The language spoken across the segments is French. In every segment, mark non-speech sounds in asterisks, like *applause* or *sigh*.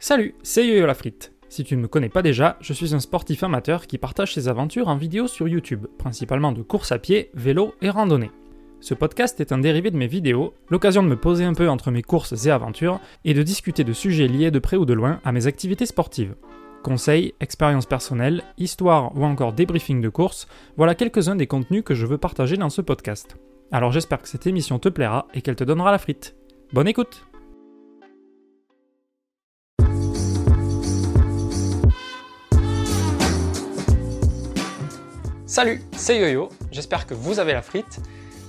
Salut, c'est Yo-Yo la frite. Si tu ne me connais pas déjà, je suis un sportif amateur qui partage ses aventures en vidéo sur YouTube, principalement de course à pied, vélo et randonnée. Ce podcast est un dérivé de mes vidéos, l'occasion de me poser un peu entre mes courses et aventures et de discuter de sujets liés de près ou de loin à mes activités sportives. Conseils, expériences personnelles, histoires ou encore débriefing de courses, voilà quelques-uns des contenus que je veux partager dans ce podcast. Alors j'espère que cette émission te plaira et qu'elle te donnera la frite. Bonne écoute Salut, c'est YoYo, j'espère que vous avez la frite.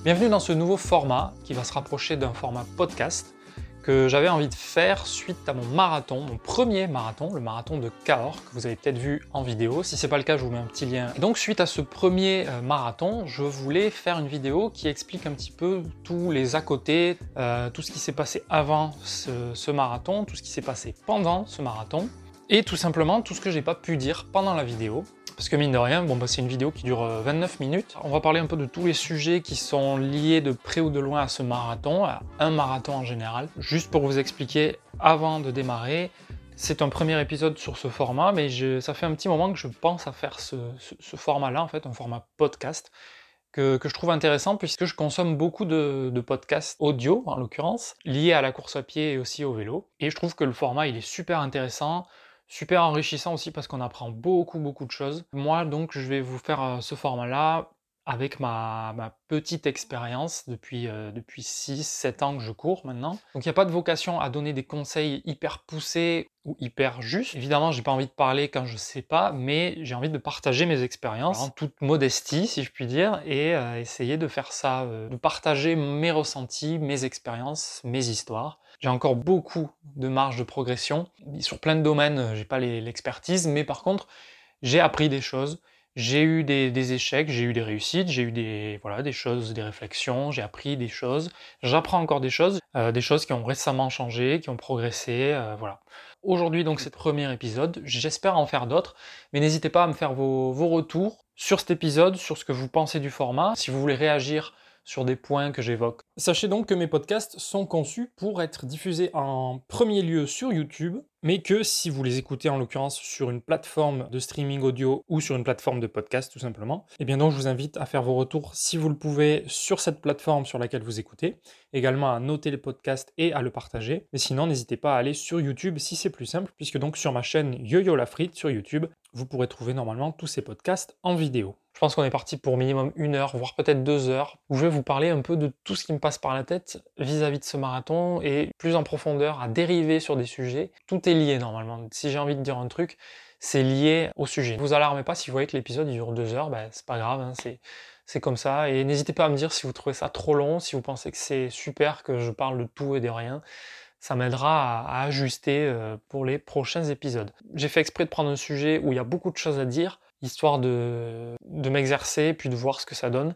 Bienvenue dans ce nouveau format qui va se rapprocher d'un format podcast que j'avais envie de faire suite à mon marathon, mon premier marathon, le marathon de Cahors, que vous avez peut-être vu en vidéo. Si c'est pas le cas, je vous mets un petit lien. Donc suite à ce premier euh, marathon, je voulais faire une vidéo qui explique un petit peu tous les à côté, euh, tout ce qui s'est passé avant ce marathon, tout ce qui s'est passé pendant ce marathon, et tout simplement tout ce que j'ai pas pu dire pendant la vidéo. Parce que mine de rien, bon, bah, c'est une vidéo qui dure 29 euh, minutes. On va parler un peu de tous les sujets qui sont liés de près ou de loin à ce marathon, à un marathon en général. Juste pour vous expliquer, avant de démarrer, c'est un premier épisode sur ce format, mais ça fait un petit moment que je pense à faire ce, format-là, en fait, un format podcast. Que, je trouve intéressant puisque je consomme beaucoup de, de, podcasts audio en l'occurrence, liés à la course à pied et aussi au vélo. Et je trouve que le format il est super intéressant. Super enrichissant aussi parce qu'on apprend beaucoup beaucoup de choses. Moi donc je vais vous faire euh, ce format-là avec ma, petite expérience depuis, euh, depuis 6-7 ans que je cours maintenant. Donc il n'y a pas de vocation à donner des conseils hyper poussés ou hyper justes. Évidemment, j'ai pas envie de parler quand je sais pas, mais j'ai envie de partager mes expériences en toute modestie, si je puis dire, et euh, essayer de faire ça, de partager mes ressentis, mes expériences, mes histoires. J'ai encore beaucoup de marge de progression. Sur plein de domaines, j'ai pas l'expertise, mais par contre, j'ai appris des choses. J'ai eu des, échecs, j'ai eu des réussites, j'ai eu des, voilà, des choses, des réflexions, j'ai appris des choses. J'apprends encore des choses, euh, des choses qui ont récemment changé, qui ont progressé, euh, voilà. Aujourd'hui, donc, c'est le premier épisode. J'espère en faire d'autres, mais n'hésitez pas à me faire vos, vos retours sur cet épisode, sur ce que vous pensez du format. Si vous voulez réagir sur des points que j'évoque. Sachez donc que mes podcasts sont conçus pour être diffusés en premier lieu sur YouTube, mais que si vous les écoutez en l'occurrence sur une plateforme de streaming audio ou sur une plateforme de podcast tout simplement, et eh bien donc je vous invite à faire vos retours si vous le pouvez sur cette plateforme sur laquelle vous écoutez, également à noter le podcast et à le partager, mais sinon n'hésitez pas à aller sur YouTube si c'est plus simple, puisque donc sur ma chaîne YoYo la frite sur YouTube, vous pourrez trouver normalement tous ces podcasts en vidéo. Je pense qu'on est parti pour minimum une heure, voire peut-être deux heures, où je vais vous parler un peu de tout ce qui me passe par la tête vis-à-vis de ce marathon et plus en profondeur à dériver sur des sujets. Tout est lié normalement. Si j'ai envie de dire un truc, c'est lié au sujet. Ne vous alarmez pas si vous voyez que l'épisode dure deux heures, ben, c'est pas grave, hein, c'est comme ça. Et n'hésitez pas à me dire si vous trouvez ça trop long, si vous pensez que c'est super que je parle de tout et de rien. Ça m'aidera à, ajuster euh, pour les prochains épisodes. J'ai fait exprès de prendre un sujet où il y a beaucoup de choses à dire histoire de, m'exercer puis de voir ce que ça donne.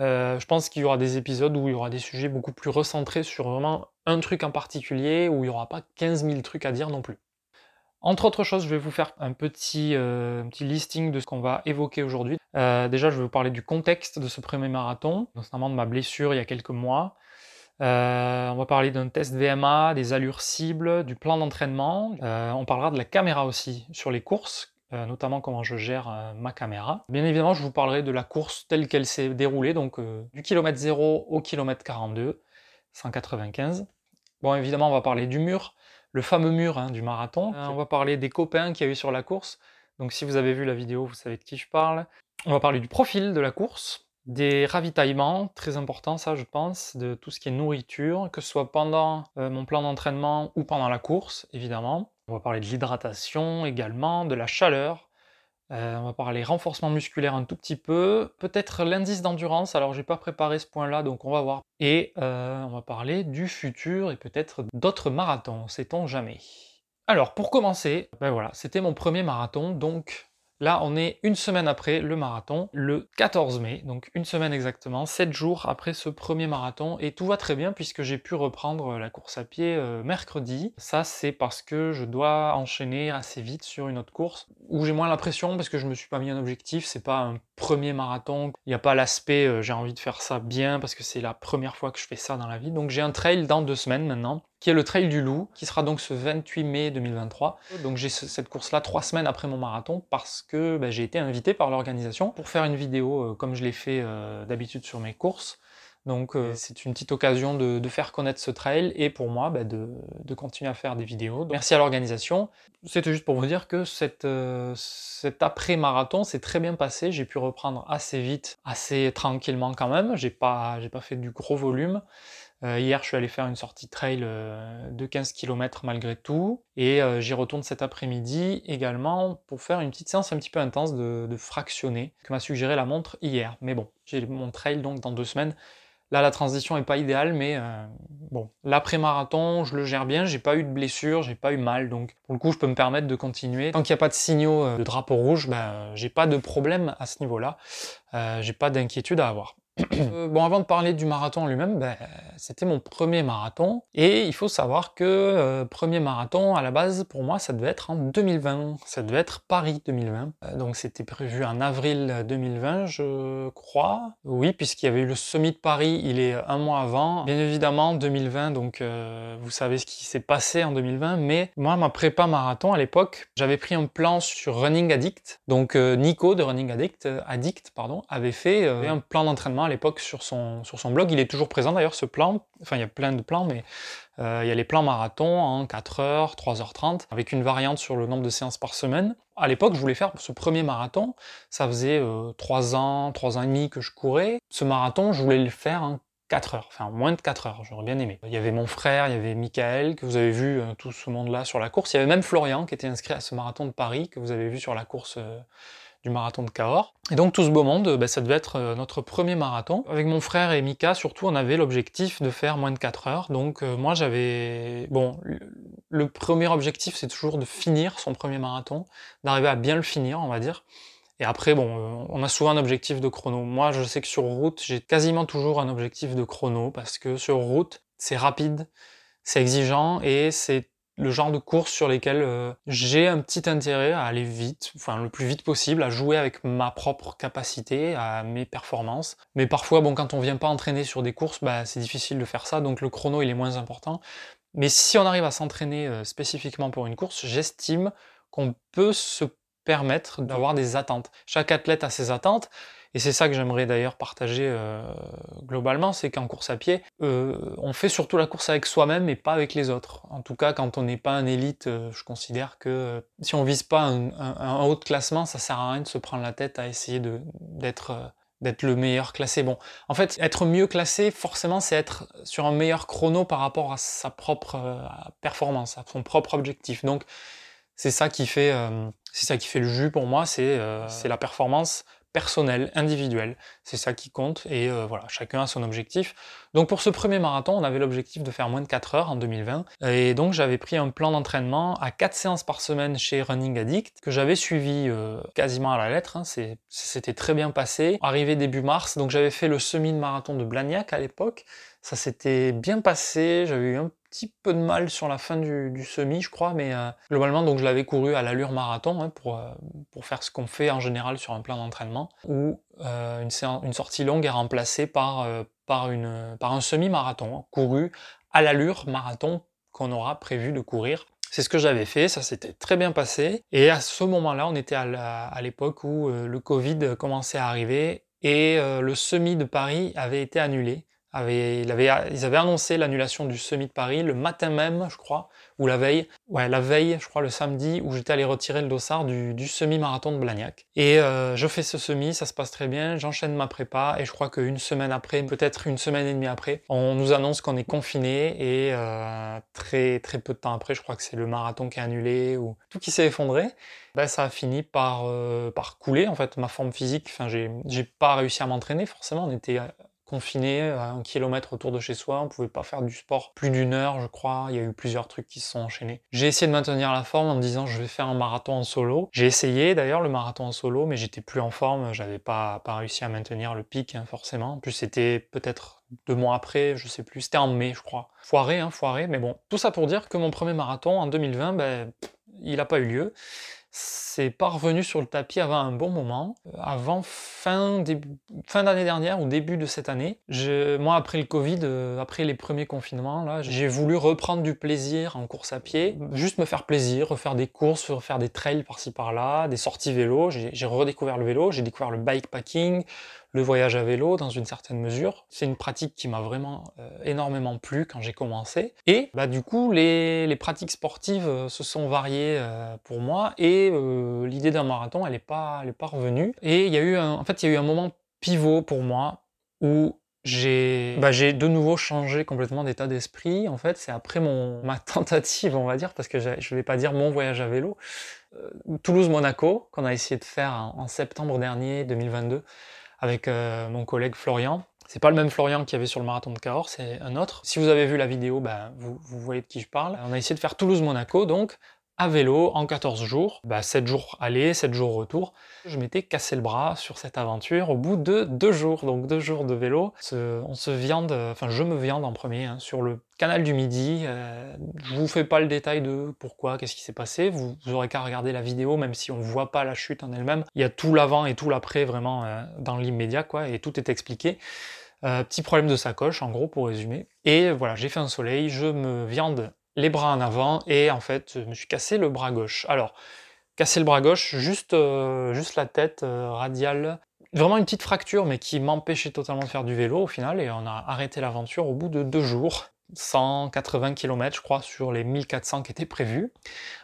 Euh, je pense qu'il y aura des épisodes où il y aura des sujets beaucoup plus recentrés sur vraiment un truc en particulier, où il n'y aura pas 15 000 trucs à dire non plus. Entre autres choses, je vais vous faire un petit, euh, listing de ce qu'on va évoquer aujourd'hui. Euh, déjà, je vais vous parler du contexte de ce premier marathon, notamment de ma blessure il y a quelques mois. on va parler d'un test VMA, des allures cibles, du plan d'entraînement. on parlera de la caméra aussi sur les courses, euh, notamment comment je gère euh, ma caméra. Bien évidemment, je vous parlerai de la course telle qu'elle s'est déroulée, donc euh, du kilomètre 0 au kilomètre 42, 195. Bon, évidemment, on va parler du mur, le fameux mur hein, du marathon. on va parler des copains qu'il y a eu sur la course. Donc si vous avez vu la vidéo, vous savez de qui je parle. On va parler du profil de la course, des ravitaillements, très important ça je pense, de tout ce qui est nourriture, que ce soit pendant mon plan d'entraînement ou pendant la course, évidemment. On va parler de l'hydratation également, de la chaleur. Euh, on va parler renforcement musculaire un tout petit peu. Peut-être l'indice d'endurance. Alors j'ai pas préparé ce point-là, donc on va voir. Et euh, on va parler du futur et peut-être d'autres marathons. Sait-on jamais. Alors pour commencer, ben voilà, c'était mon premier marathon, donc Là, on est une semaine après le marathon, le 14 mai, donc une semaine exactement, 7 jours après ce premier marathon, et tout va très bien puisque j'ai pu reprendre la course à pied euh, mercredi. Ça, c'est parce que je dois enchaîner assez vite sur une autre course, où j'ai moins la pression parce que je me suis pas mis un objectif, c'est pas un premier marathon, il n'y a pas l'aspect euh, j'ai envie de faire ça bien parce que c'est la première fois que je fais ça dans la vie. Donc j'ai un trail dans deux semaines maintenant, qui est le Trail du Loup, qui sera donc ce 28 mai 2023. Donc j'ai cette course-là trois semaines après mon marathon parce que ben, j'ai été invité par l'organisation pour faire une vidéo comme je l'ai fait d'habitude sur mes courses. Donc euh, c'est une petite occasion de, faire connaître ce trail et pour moi bah, de, continuer à faire des vidéos. merci à l'organisation. C'était juste pour vous dire que euh, cet après-marathon s'est très bien passé. J'ai pu reprendre assez vite, assez tranquillement quand même. J'ai pas, pas fait du gros volume. Euh, hier, je suis allé faire une sortie trail de 15 km malgré tout. Et j'y retourne cet après-midi également pour faire une petite séance un petit peu intense de, fractionner que m'a suggéré la montre hier. Mais bon, j'ai mon trail donc dans deux semaines. Là, la transition n'est pas idéale, mais euh, bon, l'après-marathon, je le gère bien, j'ai pas eu de blessure, j'ai pas eu mal, donc pour le coup, je peux me permettre de continuer. Tant qu'il n'y a pas de signaux euh, de drapeau rouge, ben, j'ai pas de problème à ce niveau-là, euh, j'ai pas d'inquiétude à avoir. Euh, bon, avant de parler du marathon lui-même, ben, c'était mon premier marathon. Et il faut savoir que euh, premier marathon, à la base, pour moi, ça devait être en 2020. Ça devait être Paris 2020. Euh, donc c'était prévu en avril 2020, je crois. Oui, puisqu'il y avait eu le Summit de Paris, il est un mois avant. Bien évidemment, 2020, donc vous savez ce qui s'est passé en 2020. Mais moi, ma prépa marathon, à l'époque, j'avais pris un plan sur Running Addict. Donc Nico de Running Addict, Addict pardon, avait fait un plan d'entraînement à l'époque sur son, sur son blog. Il est toujours présent d'ailleurs ce plan. Enfin, il y a plein de plans, mais euh, il y a les plans marathon en 4h, 3h30, avec une variante sur le nombre de séances par semaine. À l'époque, je voulais faire ce premier marathon. Ça faisait 3 euh, ans, 3 ans et demi que je courais. Ce marathon, je voulais le faire en 4 heures, enfin moins de 4 heures, j'aurais bien aimé. Il y avait mon frère, il y avait Michael, que vous avez vu euh, tout ce monde-là sur la course. Il y avait même Florian qui était inscrit à ce marathon de Paris, que vous avez vu sur la course du marathon de Cahors. Et donc tout ce beau monde, bah, ça devait être euh, notre premier marathon. Avec mon frère et Mika, surtout, on avait l'objectif de faire moins de 4 heures. Donc euh, moi j'avais... Bon, le premier objectif c'est toujours de finir son premier marathon, d'arriver à bien le finir, on va dire. Et après, bon, euh, on a souvent un objectif de chrono. Moi, je sais que sur route, j'ai quasiment toujours un objectif de chrono parce que sur route, c'est rapide, c'est exigeant et c'est le genre de courses sur lesquelles euh, j'ai un petit intérêt à aller vite, enfin le plus vite possible, à jouer avec ma propre capacité, à mes performances. Mais parfois, bon, quand on vient pas entraîner sur des courses, bah, c'est difficile de faire ça, donc le chrono il est moins important. Mais si on arrive à s'entraîner euh, spécifiquement pour une course, j'estime qu'on peut se permettre d'avoir des attentes. Chaque athlète a ses attentes. Et c'est ça que j'aimerais d'ailleurs partager euh, globalement, c'est qu'en course à pied, euh, on fait surtout la course avec soi-même et pas avec les autres. En tout cas, quand on n'est pas un élite, euh, je considère que si on vise pas un, haut de classement, ça sert à rien de se prendre la tête à essayer d'être le meilleur classé. Bon, en fait, être mieux classé, forcément, c'est être sur un meilleur chrono par rapport à sa propre performance, à son propre objectif. Donc, c'est ça qui fait le jus pour moi, c'est la performance personnel, individuel. C'est ça qui compte et euh, voilà, chacun a son objectif. Donc pour ce premier marathon, on avait l'objectif de faire moins de 4 heures en 2020 et donc j'avais pris un plan d'entraînement à 4 séances par semaine chez Running Addict que j'avais suivi euh, quasiment à la lettre. Hein. C'était très bien passé. Arrivé début mars, donc j'avais fait le semi-marathon de Blagnac à l'époque. Ça s'était bien passé, j'avais eu un petit peu de mal sur la fin du, semi, je crois, mais euh, globalement, donc je l'avais couru à l'allure marathon hein, pour, euh, pour faire ce qu'on fait en général sur un plan d'entraînement, où euh, une, sortie longue est remplacée par, par, une, par un semi-marathon hein, couru à l'allure marathon qu'on aura prévu de courir. C'est ce que j'avais fait, ça s'était très bien passé. Et à ce moment-là, on était à l'époque où le Covid commençait à arriver et le semi de Paris avait été annulé il avait, ils avaient annoncé l'annulation du semi de Paris le matin même, je crois, ou la veille. Ouais, la veille, je crois, le samedi, où j'étais allé retirer le dossard du, semi-marathon de Blagnac. Et euh, je fais ce semi, ça se passe très bien, j'enchaîne ma prépa, et je crois qu'une semaine après, peut-être une semaine et demie après, on nous annonce qu'on est confiné, et euh, très très peu de temps après, je crois que c'est le marathon qui est annulé, ou tout qui s'est effondré. Ben, ça a fini par, euh, par couler, en fait, ma forme physique. Enfin, j'ai pas réussi à m'entraîner, forcément, on était confiné à un kilomètre autour de chez soi, on pouvait pas faire du sport plus d'une heure, je crois. Il y a eu plusieurs trucs qui se sont enchaînés. J'ai essayé de maintenir la forme en me disant je vais faire un marathon en solo. J'ai essayé d'ailleurs le marathon en solo, mais j'étais plus en forme, j'avais pas, pas réussi à maintenir le pic hein, forcément. En plus c'était peut-être deux mois après, je sais plus, c'était en mai je crois. Foiré, hein, foiré, mais bon. Tout ça pour dire que mon premier marathon en 2020, ben, il n'a pas eu lieu c'est pas revenu sur le tapis avant un bon moment, euh, avant fin, fin d'année dernière ou début de cette année. moi, après le Covid, euh, après les premiers confinements, là, j'ai voulu reprendre du plaisir en course à pied, juste me faire plaisir, refaire des courses, refaire des trails par-ci par-là, des sorties vélo. J'ai redécouvert le vélo, j'ai découvert le bikepacking, le voyage à vélo dans une certaine mesure. C'est une pratique qui m'a vraiment euh, énormément plu quand j'ai commencé. Et bah, du coup, les, pratiques sportives euh, se sont variées euh, pour moi et l'idée d'un marathon, elle n'est pas, pas revenue. Et il y a eu un, en fait, il y a eu un moment pivot pour moi où j'ai bah, de nouveau changé complètement d'état d'esprit. En fait, c'est après mon, ma *laughs* tentative, on va dire, parce que je ne vais pas dire mon voyage à vélo, Toulouse-Monaco, qu'on a essayé de faire en septembre dernier, 2022 avec euh, mon collègue Florian. C'est pas le même Florian qui avait sur le marathon de Cahors, c'est un autre. Si vous avez vu la vidéo, ben, vous, vous voyez de qui je parle. On a essayé de faire Toulouse-Monaco, donc à vélo en 14 jours, bah 7 jours aller, 7 jours retour. Je m'étais cassé le bras sur cette aventure au bout de 2 jours, donc 2 jours de vélo. On se viande, enfin je me viande en premier hein, sur le canal du Midi. Euh, je vous fais pas le détail de pourquoi, qu'est-ce qui s'est passé. Vous, aurez qu'à regarder la vidéo, même si on voit pas la chute en elle-même. Il y a tout l'avant et tout l'après vraiment euh, dans l'immédiat, quoi, et tout est expliqué. Euh, petit problème de sacoche, en gros, pour résumer. Et voilà, j'ai fait un soleil, je me viande les bras en avant et en fait je me suis cassé le bras gauche. Alors, casser le bras gauche, juste, euh, juste la tête euh, radiale, vraiment une petite fracture mais qui m'empêchait totalement de faire du vélo au final et on a arrêté l'aventure au bout de deux jours. 180 km je crois sur les 1400 qui étaient prévus.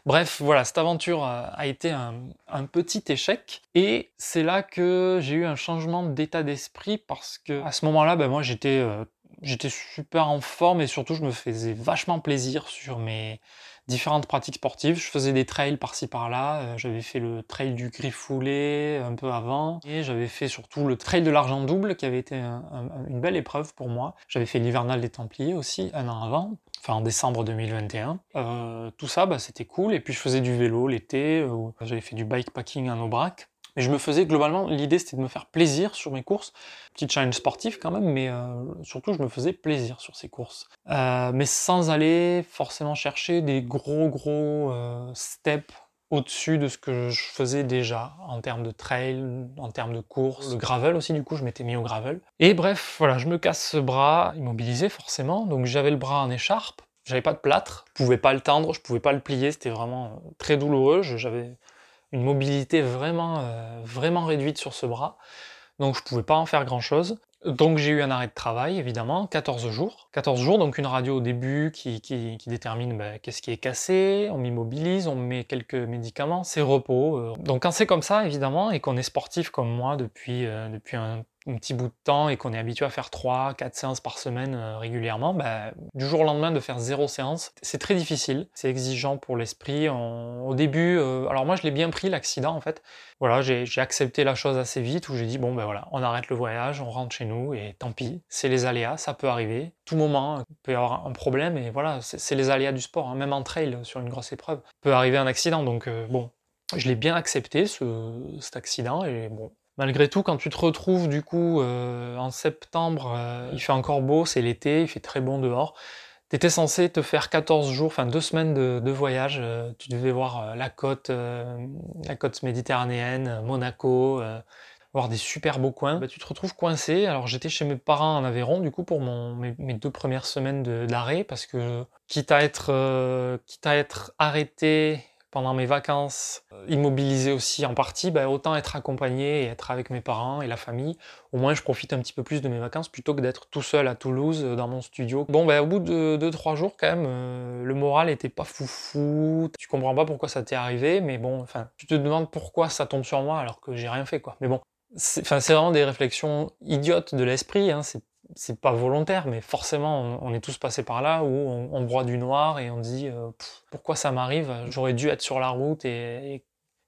Bref, voilà, cette aventure a été un, petit échec et c'est là que j'ai eu un changement d'état d'esprit parce que à ce moment-là, ben moi j'étais euh, j'étais super en forme et surtout je me faisais vachement plaisir sur mes différentes pratiques sportives. Je faisais des trails par-ci par-là. Euh, j'avais fait le trail du Griffoulet un peu avant et j'avais fait surtout le trail de l'argent double qui avait été une belle épreuve pour moi. J'avais fait l'hivernal des Templiers aussi un an avant. Enfin, en décembre 2021. Euh, tout ça, bah, c'était cool. Et puis, je faisais du vélo l'été. Euh, j'avais fait du bikepacking à Aubrac. Mais je me faisais globalement, l'idée c'était de me faire plaisir sur mes courses. Petite challenge sportif quand même, mais euh, surtout je me faisais plaisir sur ces courses. Euh, mais sans aller forcément chercher des gros gros euh, steps au-dessus de ce que je faisais déjà en termes de trail, en termes de course. Le gravel aussi, du coup, je m'étais mis au gravel. Et bref, voilà, je me casse ce bras immobilisé forcément, donc j'avais le bras en écharpe. J'avais pas de plâtre, je pouvais pas le tendre, je pouvais pas le plier, c'était vraiment très douloureux. J'avais une mobilité vraiment, euh, vraiment réduite sur ce bras. Donc je pouvais pas en faire grand chose. Donc j'ai eu un arrêt de travail, évidemment, 14 jours. 14 jours, donc une radio au début qui, détermine ben, qu'est-ce qui est cassé, on m'immobilise, on met quelques médicaments, c'est repos. Euh. Donc quand c'est comme ça, évidemment, et qu'on est sportif comme moi depuis, euh, depuis un un petit bout de temps et qu'on est habitué à faire 3, 4 séances par semaine euh, régulièrement, bah, du jour au lendemain de faire zéro séance, c'est très difficile, c'est exigeant pour l'esprit. Au début, euh, alors moi je l'ai bien pris l'accident en fait. Voilà, j'ai accepté la chose assez vite où j'ai dit bon ben voilà, on arrête le voyage, on rentre chez nous et tant pis, c'est les aléas, ça peut arriver. Tout moment, il peut y avoir un problème et voilà, c'est les aléas du sport, hein. même en trail sur une grosse épreuve, peut arriver un accident donc euh, bon, je l'ai bien accepté ce, cet accident et bon, Malgré tout, quand tu te retrouves du coup euh, en septembre, euh, il fait encore beau, c'est l'été, il fait très bon dehors. Tu étais censé te faire 14 jours, enfin deux semaines de, voyage. Euh, tu devais voir la côte, la côte méditerranéenne, Monaco, voir des super beaux coins. Bah, tu te retrouves coincé. Alors j'étais chez mes parents en Aveyron du coup pour mes, deux premières semaines d'arrêt parce que quitte à être, quitte à être arrêté pendant mes vacances, euh, immobilisé aussi en partie, bah, autant être accompagné et être avec mes parents et la famille. Au moins, je profite un petit peu plus de mes vacances plutôt que d'être tout seul à Toulouse euh, dans mon studio. Bon, bah, au bout de 2-3 jours, quand même, euh, le moral était pas foufou. Tu comprends pas pourquoi ça t'est arrivé, mais bon, enfin, tu te demandes pourquoi ça tombe sur moi alors que j'ai rien fait, quoi. Mais bon, c'est vraiment des réflexions idiotes de l'esprit. Hein. C'est c'est pas volontaire, mais forcément, on, est tous passés par là où on, broie du noir et on dit euh, pourquoi ça m'arrive? J'aurais dû être sur la route et,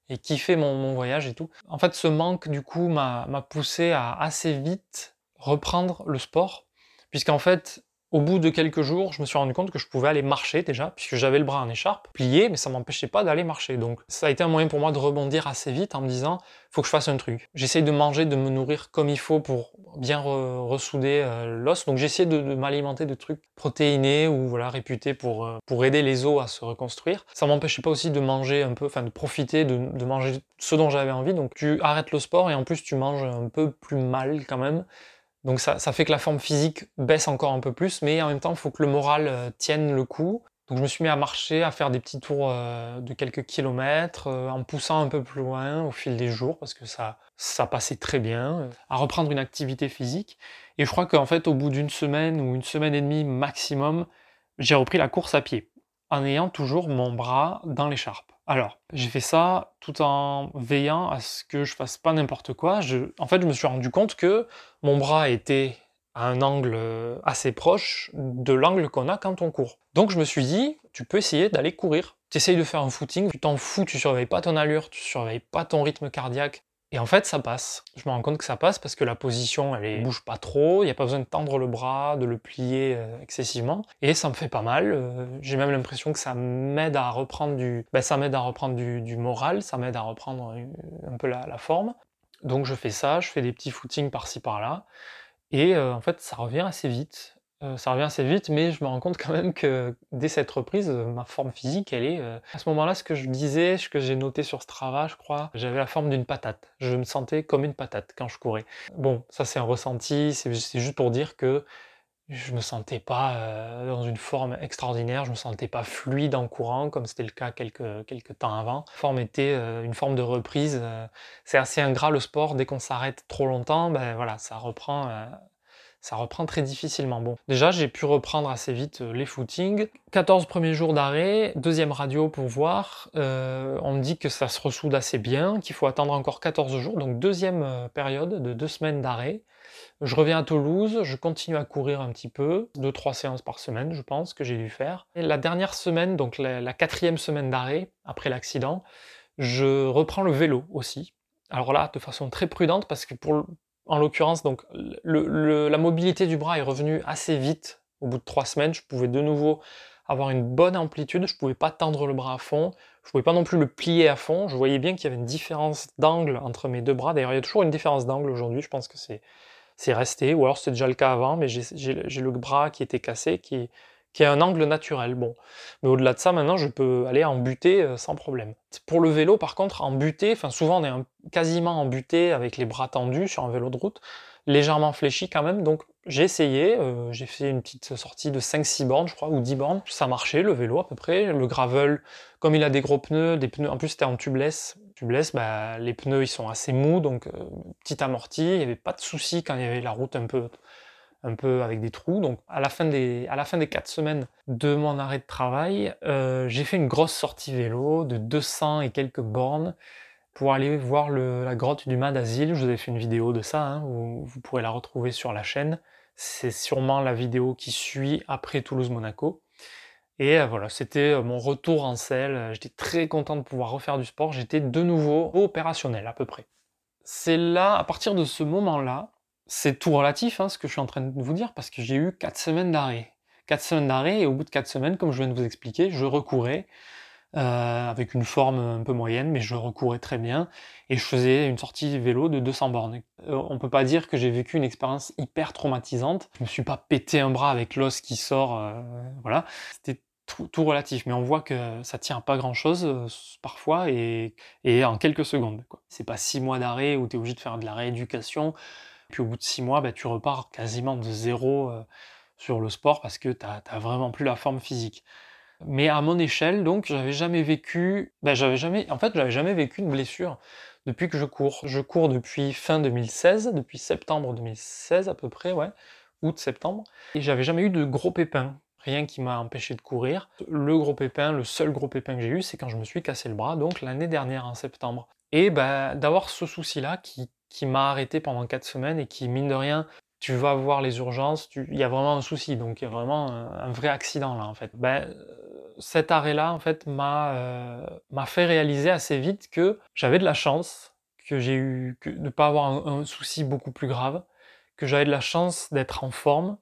et, kiffer mon, voyage et tout. En fait, ce manque, du coup, m'a poussé à assez vite reprendre le sport, puisqu'en fait, Au bout de quelques jours, je me suis rendu compte que je pouvais aller marcher déjà, puisque j'avais le bras en écharpe, plié, mais ça m'empêchait pas d'aller marcher. Donc ça a été un moyen pour moi de rebondir assez vite en me disant, faut que je fasse un truc. J'essaye de manger, de me nourrir comme il faut pour bien ressouder euh, l'os. Donc j'essayais de, m'alimenter de trucs protéinés ou voilà réputés pour euh, aider les os à se reconstruire. Ça m'empêchait pas aussi de manger un peu, enfin de profiter de manger ce dont j'avais envie. Donc tu arrêtes le sport et en plus tu manges un peu plus mal quand même. Donc ça, fait que la forme physique baisse encore un peu plus, mais en même temps, il faut que le moral euh, tienne le coup. Donc je me suis mis à marcher, à faire des petits tours euh, de quelques kilomètres, euh, en poussant un peu plus loin au fil des jours, parce que ça, ça passait très bien, à reprendre une activité physique. Et je crois qu'en fait, au bout d'une semaine ou une semaine et demie maximum, j'ai repris la course à pied, en ayant toujours mon bras dans l'écharpe. Alors, j'ai fait ça tout en veillant à ce que je fasse pas n'importe quoi. en fait, je me suis rendu compte que mon bras était à un angle euh, assez proche de l'angle qu'on a quand on court. Donc je me suis dit, tu peux essayer d'aller courir. Tu essayes de faire un footing, tu t'en fous, tu surveilles pas ton allure, tu surveilles pas ton rythme cardiaque, et en fait, ça passe. Je me rends compte que ça passe parce que la position, elle bouge pas trop, il n'y a pas besoin de tendre le bras, de le plier euh, excessivement, et ça me fait pas mal. Euh, j'ai même l'impression que ça m'aide à reprendre du, ben, ça à reprendre du, moral, ça m'aide à reprendre un peu la, forme. Donc je fais ça, je fais des petits footings par-ci par-là, et euh, en fait, ça revient assez vite. Euh, ça revient assez vite, mais je me rends compte quand même que dès cette reprise, euh, ma forme physique, elle est... Euh, à ce moment-là, ce que je disais, ce que j'ai noté sur Strava, je crois, j'avais la forme d'une patate. Je me sentais comme une patate quand je courais. Bon, ça c'est un ressenti, c'est juste pour dire que je me sentais pas dans une forme extraordinaire, je me sentais pas fluide en courant, comme c'était le cas quelques, temps avant. La forme était une forme de reprise. c'est assez ingrat le sport, dès qu'on s'arrête trop longtemps, ben voilà, ça reprend ça reprend très difficilement. Bon, déjà, j'ai pu reprendre assez vite euh, les footings. 14 premiers jours d'arrêt, deuxième radio pour voir. Euh, on me dit que ça se ressoude assez bien, qu'il faut attendre encore 14 jours, donc deuxième euh, période de deux semaines d'arrêt. Je reviens à Toulouse, je continue à courir un petit peu, deux trois séances par semaine, je pense que j'ai dû faire. Et la dernière semaine, donc la, la quatrième semaine d'arrêt après l'accident, je reprends le vélo aussi. Alors là, de façon très prudente, parce que pour, en l'occurrence, donc la mobilité du bras est revenue assez vite. Au bout de trois semaines, je pouvais de nouveau avoir une bonne amplitude, je pouvais pas tendre le bras à fond, je pouvais pas non plus le plier à fond. Je voyais bien qu'il y avait une différence d'angle entre mes deux bras. D'ailleurs, il y a toujours une différence d'angle aujourd'hui. Je pense que c'est c'est resté, ou alors c'était déjà le cas avant, mais j'ai le bras qui était cassé, qui qui un angle naturel. Bon, mais au-delà de ça, maintenant, je peux aller en butée euh, sans problème. Pour le vélo, par contre, en butée, enfin souvent on est quasiment en butée avec les bras tendus sur un vélo de route, légèrement fléchi quand même. Donc j'ai essayé, euh, j'ai fait une petite sortie de 5-6 bornes, je crois, ou 10 bornes. Ça marchait, le vélo à peu près. Le gravel, comme il a des gros pneus, des pneus, en plus c'était en tubeless. Tubeless, bah, les pneus ils sont assez mous, donc euh, petit amorti. Il n'y avait pas de souci quand il y avait la route un peu un peu avec des trous. Donc à la fin des, à la fin des 4 semaines de mon arrêt de travail, euh, j'ai fait une grosse sortie vélo de 200 et quelques bornes pour aller voir la grotte du Mât d'Asile. Je vous ai fait une vidéo de ça, hein, vous, pourrez la retrouver sur la chaîne. C'est sûrement la vidéo qui suit après Toulouse-Monaco. Et euh, voilà, c'était euh, mon retour en selle. J'étais très content de pouvoir refaire du sport. J'étais de nouveau opérationnel à peu près. C'est là, à partir de ce moment-là, c'est tout relatif, hein, ce que je suis en train de vous dire, parce que j'ai eu 4 semaines d'arrêt. 4 semaines d'arrêt, et au bout de 4 semaines, comme je viens de vous expliquer, je recourais, euh, avec une forme un peu moyenne, mais je recourais très bien, et je faisais une sortie vélo de 200 bornes. Euh, on peut pas dire que j'ai vécu une expérience hyper traumatisante. Je me suis pas pété un bras avec l'os qui sort, euh, voilà. C'était tout, relatif, mais on voit que ça tient pas grand chose parfois et, en quelques secondes. C'est pas 6 mois d'arrêt où tu es obligé de faire de la rééducation. Puis au bout de six mois, bah, tu repars quasiment de zéro euh, sur le sport parce que tu n'as vraiment plus la forme physique. Mais à mon échelle, donc, j'avais jamais vécu, bah, j'avais jamais, en fait, j'avais jamais vécu une blessure depuis que je cours. Je cours depuis fin 2016, depuis septembre 2016 à peu près, ouais, août-septembre, et j'avais jamais eu de gros pépins. Rien qui m'a empêché de courir. Le gros pépin, le seul gros pépin que j'ai eu, c'est quand je me suis cassé le bras, donc l'année dernière en septembre. Et bah, d'avoir ce souci-là qui qui m'a arrêté pendant 4 semaines et qui, mine de rien, tu vas voir les urgences, il y a vraiment un souci, donc il y a vraiment un, vrai accident là en fait. Ben, cet arrêt-là en fait euh, m'a fait réaliser assez vite que j'avais de la chance, que j'ai eu de ne pas avoir un, souci beaucoup plus grave, que j'avais de la chance d'être en forme,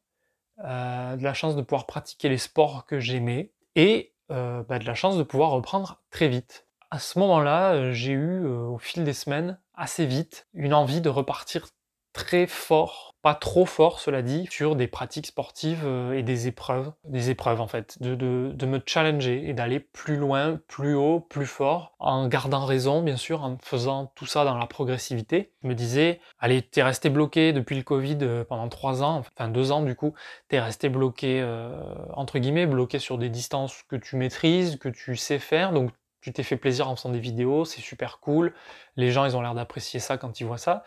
de la chance de pouvoir pratiquer les sports que j'aimais, et bah, de la chance de pouvoir reprendre très vite. À ce moment-là, j'ai eu, au fil des semaines, assez vite, une envie de repartir très fort, pas trop fort cela dit, sur des pratiques sportives euh, et des épreuves, des épreuves en fait, de, me challenger et d'aller plus loin, plus haut, plus fort, en gardant raison bien sûr, en faisant tout ça dans la progressivité. Je me disais, allez, t'es resté bloqué depuis le Covid euh, pendant trois ans, enfin deux ans du coup, t'es resté bloqué, euh, entre guillemets, bloqué sur des distances que tu maîtrises, que tu sais faire, donc tu t'es fait plaisir en faisant des vidéos, c'est super cool, les gens ils ont l'air d'apprécier ça quand ils voient ça.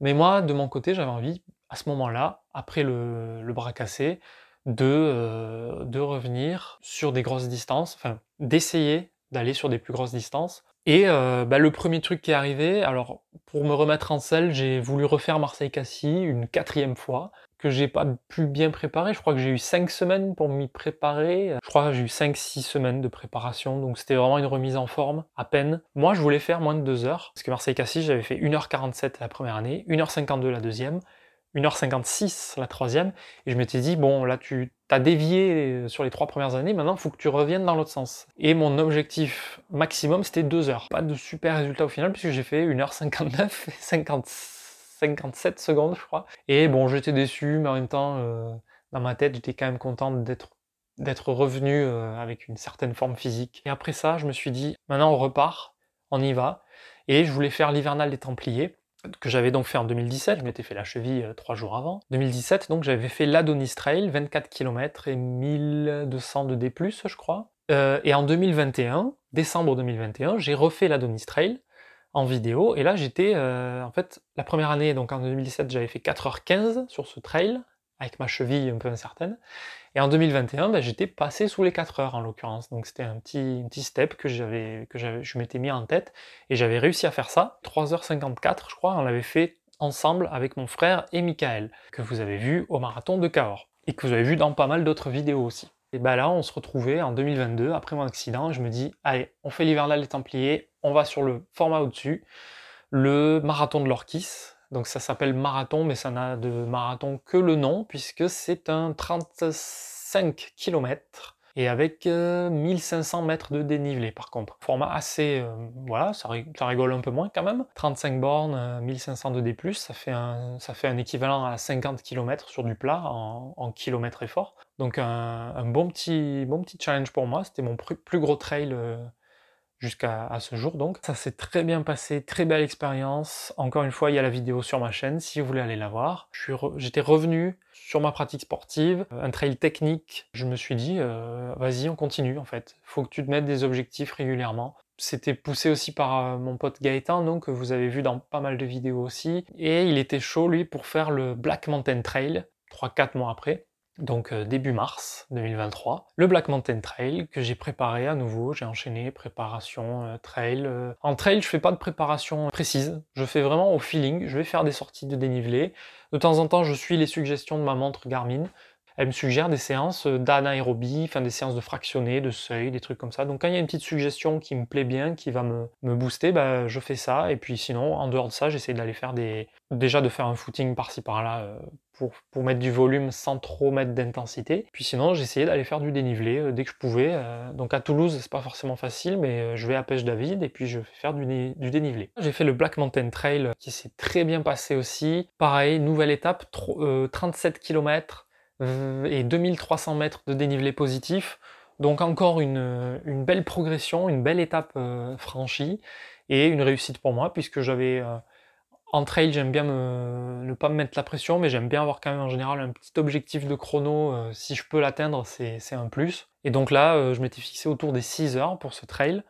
Mais moi, de mon côté, j'avais envie, à ce moment-là, après le, bras cassé, de, euh, de revenir sur des grosses distances, enfin, d'essayer d'aller sur des plus grosses distances. Et euh, bah, le premier truc qui est arrivé, alors pour me remettre en selle, j'ai voulu refaire Marseille-Cassis une quatrième fois que j'ai pas pu bien préparer. Je crois que j'ai eu 5 semaines pour m'y préparer. Je crois que j'ai eu 5-6 semaines de préparation, donc c'était vraiment une remise en forme, à peine. Moi, je voulais faire moins de 2 heures, parce que Marseille-Cassis, j'avais fait 1h47 la première année, 1h52 la deuxième, 1h56 la troisième, et je m'étais dit, bon, là, tu as dévié sur les trois premières années, maintenant, il faut que tu reviennes dans l'autre sens. Et mon objectif maximum, c'était 2 heures. Pas de super résultat au final, puisque j'ai fait 1h59 et 56 57 secondes, je crois. Et bon, j'étais déçu, mais en même temps, euh, dans ma tête, j'étais quand même contente d'être d'être revenu euh, avec une certaine forme physique. Et après ça, je me suis dit, maintenant on repart, on y va. Et je voulais faire l'hivernal des Templiers, que j'avais donc fait en 2017, je m'étais fait la cheville euh, trois jours avant. 2017, donc j'avais fait l'Adonis Trail, 24 km et 1200 de D+, je crois. et en 2021, décembre 2021, j'ai refait l'Adonis Trail, en vidéo. Et là, j'étais, euh, en fait, la première année, donc en 2017, j'avais fait 4h15 sur ce trail, avec ma cheville un peu incertaine. Et en 2021, ben, j'étais passé sous les 4 heures en l'occurrence. Donc c'était un petit, petit step que j'avais, que j'avais, je m'étais mis en tête. Et j'avais réussi à faire ça. 3h54, je crois, on l'avait fait ensemble avec mon frère et Michael, que vous avez vu au marathon de Cahors. Et que vous avez vu dans pas mal d'autres vidéos aussi. Et bah là, on se retrouvait en 2022, après mon accident, je me dis, allez, on fait l'hivernal des Templiers, on va sur le format au-dessus, le marathon de l'Orquis. Donc ça s'appelle marathon, mais ça n'a de marathon que le nom, puisque c'est un 35 km et avec 1500 euh, mètres de dénivelé par contre. Format assez, euh, voilà, ça, rigole un peu moins quand même. 35 bornes, 1500 euh, de D+, ça fait, un, ça fait un équivalent à 50 km sur du plat en, en kilomètres effort. Donc un, bon, petit, bon petit challenge pour moi, c'était mon plus gros trail jusqu'à ce jour donc. Ça s'est très bien passé, très belle expérience. Encore une fois, il y a la vidéo sur ma chaîne si vous voulez aller la voir. J'étais revenu sur ma pratique sportive, un trail technique. Je me suis dit, euh, vas-y, on continue en fait. Faut que tu te mettes des objectifs régulièrement. C'était poussé aussi par euh, mon pote Gaëtan, donc que vous avez vu dans pas mal de vidéos aussi. Et il était chaud lui pour faire le Black Mountain Trail, 3-4 mois après donc euh, début mars 2023. Le Black Mountain Trail que j'ai préparé à nouveau, j'ai enchaîné préparation, euh, trail. Euh. En trail, je fais pas de préparation précise, je fais vraiment au feeling, je vais faire des sorties de dénivelé. De temps en temps, je suis les suggestions de ma montre Garmin. Elle me suggère des séances d'anaérobie, enfin des séances de fractionné, de seuil, des trucs comme ça. Donc quand il y a une petite suggestion qui me plaît bien, qui va me, me booster, bah, je fais ça. Et puis sinon, en dehors de ça, j'essaie d'aller faire des... Déjà de faire un footing par-ci par-là pour, mettre du volume sans trop mettre d'intensité. Puis sinon, j'essayais d'aller faire du dénivelé euh, dès que je pouvais. Euh, donc à Toulouse, c'est pas forcément facile, mais euh, je vais à Pêche David et puis je vais faire du, du dénivelé. J'ai fait le Black Mountain Trail qui s'est très bien passé aussi. Pareil, nouvelle étape, 37 km et 2300 mètres de dénivelé positif. Donc encore une, belle progression, une belle étape franchie et une réussite pour moi puisque j'avais en trail, j'aime bien ne pas me mettre la pression, mais j'aime bien avoir quand même en général un petit objectif de chrono. Euh, si je peux l'atteindre, c'est un plus. Et donc là, euh, je m'étais fixé autour des 6 heures pour ce trail,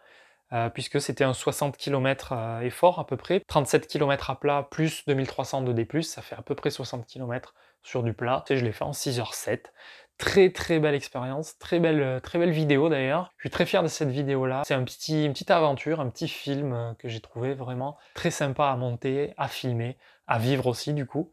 euh, puisque c'était un 60 km effort à peu près. 37 km à plat plus 2300 de D+, ça fait à peu près 60 km sur du plat. Et je l'ai fait en 6h07. Très très belle expérience, très belle, euh, très belle vidéo d'ailleurs. Je suis très fier de cette vidéo là. C'est un petit, une petite aventure, un petit film euh, que j'ai trouvé vraiment très sympa à monter, à filmer, à vivre aussi du coup.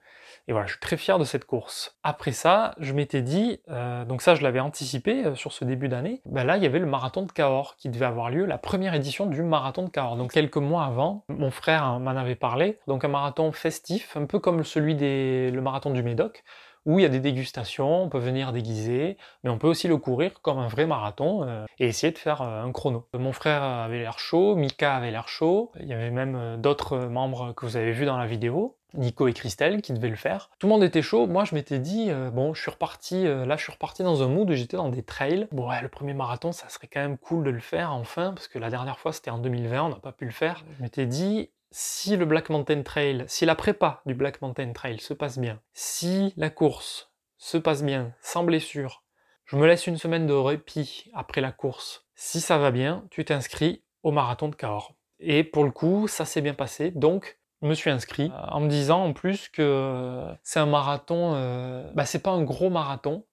Et voilà, je suis très fier de cette course. Après ça, je m'étais dit, euh, donc ça je l'avais anticipé sur ce début d'année, ben là il y avait le marathon de Cahors qui devait avoir lieu, la première édition du marathon de Cahors. Donc quelques mois avant, mon frère m'en avait parlé, donc un marathon festif, un peu comme celui des le marathon du Médoc, où il y a des dégustations, on peut venir déguiser, mais on peut aussi le courir comme un vrai marathon euh, et essayer de faire euh, un chrono. Mon frère avait l'air chaud, Mika avait l'air chaud, il y avait même euh, d'autres membres que vous avez vus dans la vidéo. Nico et Christelle qui devaient le faire. Tout le monde était chaud. Moi, je m'étais dit, bon, je suis reparti, là, je suis reparti dans un mood où j'étais dans des trails. Bon, ouais, le premier marathon, ça serait quand même cool de le faire enfin, parce que la dernière fois, c'était en 2020, on n'a pas pu le faire. Je m'étais dit, si le Black Mountain Trail, si la prépa du Black Mountain Trail se passe bien, si la course se passe bien, sans blessure, je me laisse une semaine de répit après la course. Si ça va bien, tu t'inscris au marathon de Cahors. Et pour le coup, ça s'est bien passé, donc je me suis inscrit euh, en me disant en plus que c'est un marathon, euh, bah c'est pas un gros marathon,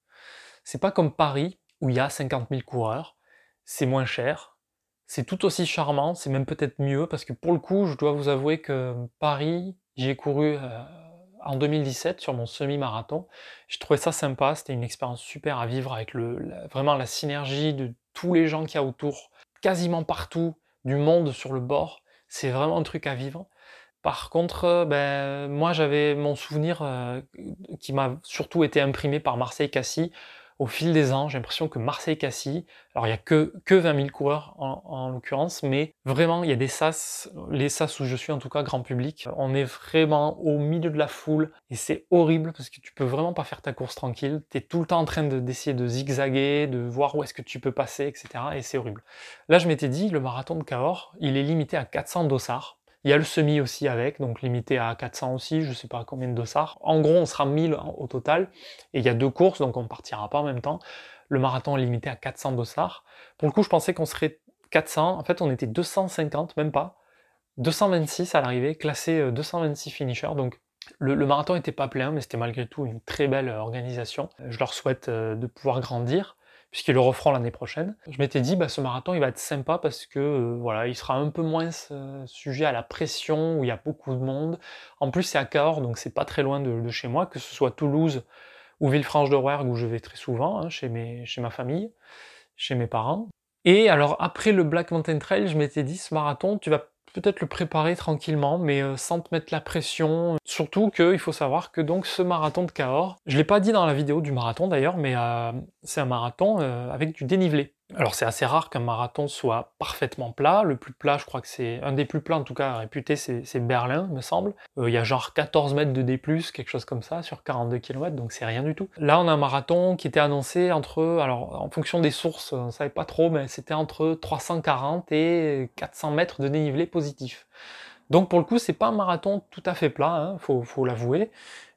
c'est pas comme Paris où il y a 50 000 coureurs, c'est moins cher, c'est tout aussi charmant, c'est même peut-être mieux, parce que pour le coup, je dois vous avouer que Paris, j'y ai couru euh, en 2017 sur mon semi-marathon. Je trouvais ça sympa, c'était une expérience super à vivre avec le, vraiment la synergie de tous les gens qu'il y a autour, quasiment partout, du monde sur le bord. C'est vraiment un truc à vivre. Par contre, euh, ben, moi j'avais mon souvenir euh, qui m'a surtout été imprimé par Marseille-Cassis, au fil des ans, j'ai l'impression que Marseille-Cassis, alors il n'y a que, que 20 000 coureurs en, l'occurrence, mais vraiment il y a des sas, les sas où je suis en tout cas grand public, on est vraiment au milieu de la foule et c'est horrible parce que tu peux vraiment pas faire ta course tranquille, tu es tout le temps en train d'essayer de, zigzaguer, de voir où est-ce que tu peux passer, etc. et c'est horrible. Là je m'étais dit, le marathon de Cahors, il est limité à 400 dossards, il y a le semi aussi avec, donc limité à 400 aussi, je sais pas combien de dossards. En gros, on sera 1000 au total, et il y a deux courses, donc on ne partira pas en même temps. Le marathon est limité à 400 dossards. Pour le coup, je pensais qu'on serait 400, en fait on était 250, même pas. 226 à l'arrivée, classé 226 euh, finishers, donc le, le marathon n'était pas plein, mais c'était malgré tout une très belle euh, organisation. Je leur souhaite euh, de pouvoir grandir puisqu'ils le referont l'année prochaine. Je m'étais dit, bah, ce marathon, il va être sympa parce que euh, voilà, il sera un peu moins euh, sujet à la pression où il y a beaucoup de monde. En plus, c'est à Cahors, donc c'est pas très loin de, chez moi, que ce soit Toulouse ou Villefranche-de-Rouergue où je vais très souvent, hein, chez, chez ma famille, chez mes parents. Et alors après le Black Mountain Trail, je m'étais dit, ce marathon, tu vas peut-être le préparer tranquillement, mais euh, sans te mettre la pression. Surtout qu'il faut savoir que donc ce marathon de Cahors, je l'ai pas dit dans la vidéo du marathon d'ailleurs, mais euh, c'est un marathon euh, avec du dénivelé. Alors c'est assez rare qu'un marathon soit parfaitement plat. Le plus plat, je crois que c'est un des plus plats en tout cas réputé, c'est Berlin, me semble. Euh, il y a genre 14 mètres de D+, quelque chose comme ça, sur 42 km, donc c'est rien du tout. Là, on a un marathon qui était annoncé entre, alors en fonction des sources, on savait pas trop, mais c'était entre 340 et 400 mètres de dénivelé positif. Donc pour le coup, c'est pas un marathon tout à fait plat, hein, faut l'avouer.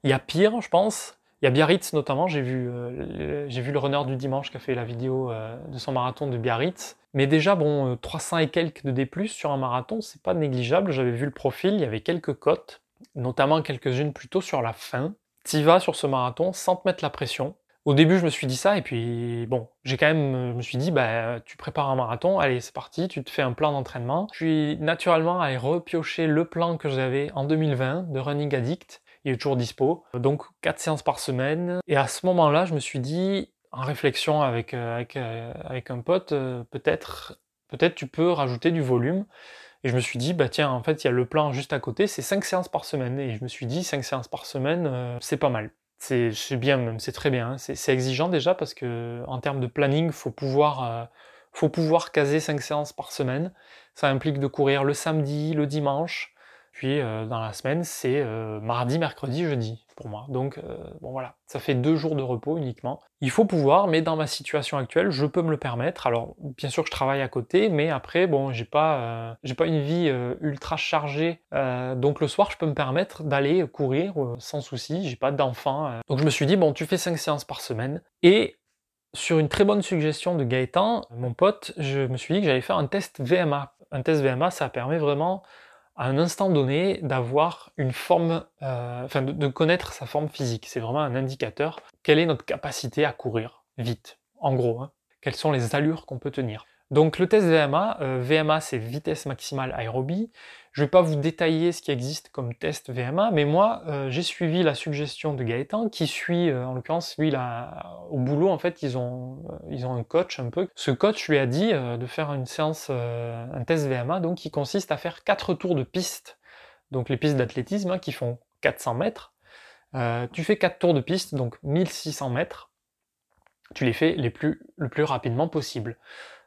Il y a pire, je pense. Il y a Biarritz notamment, j'ai vu, euh, vu le runner du dimanche qui a fait la vidéo euh, de son marathon de Biarritz. Mais déjà, bon, 300 euh, et quelques de D+, sur un marathon, c'est pas négligeable. J'avais vu le profil, il y avait quelques cotes, notamment quelques-unes plutôt sur la fin. T'y vas sur ce marathon sans te mettre la pression. Au début, je me suis dit ça, et puis bon, j'ai quand même, je me suis dit, bah, tu prépares un marathon, allez, c'est parti, tu te fais un plan d'entraînement. Je suis naturellement allé repiocher le plan que j'avais en 2020 de Running Addict, il est toujours dispo. Donc 4 séances par semaine. Et à ce moment-là, je me suis dit, en réflexion avec, euh, euh, avec un pote, euh, peut-être peut-être tu peux rajouter du volume. Et je me suis dit, bah tiens, en fait, il y a le plan juste à côté, c'est 5 séances par semaine. Et je me suis dit, 5 séances par semaine, c'est pas mal. C'est bien même, c'est très bien. Hein. C'est exigeant déjà parce que en termes de planning, faut pouvoir, faut pouvoir caser 5 séances par semaine. Ça implique de courir le samedi, le dimanche, puis euh, dans la semaine, c'est euh, mardi, mercredi, jeudi pour moi. Donc euh, bon voilà, ça fait deux jours de repos uniquement. Il faut pouvoir, mais dans ma situation actuelle, je peux me le permettre. Alors bien sûr je travaille à côté, mais après bon, j'ai pas j'ai pas une vie ultra chargée. donc le soir, je peux me permettre d'aller courir sans souci. J'ai pas d'enfant. Donc je me suis dit bon, tu fais cinq séances par semaine et sur une très bonne suggestion de Gaëtan, mon pote, je me suis dit que j'allais faire un test VMA. Un test VMA, ça permet vraiment à un instant donné d'avoir une forme, euh, enfin de, connaître sa forme physique. C'est vraiment un indicateur. Quelle est notre capacité à courir vite, en gros. Hein. Quelles sont les allures qu'on peut tenir? Donc le test VMA, euh, VMA c'est vitesse maximale aérobie. Je ne vais pas vous détailler ce qui existe comme test VMA, mais moi euh, j'ai suivi la suggestion de Gaëtan qui suit, euh, en l'occurrence lui là, au boulot en fait ils ont, ils ont un coach un peu. Ce coach lui a dit de faire une séance, un test VMA donc qui consiste à faire quatre tours de piste, donc les pistes d'athlétisme hein, qui font 400 mètres. Tu fais 4 tours de piste, donc 1600 mètres. Tu les fais les plus, le plus rapidement possible.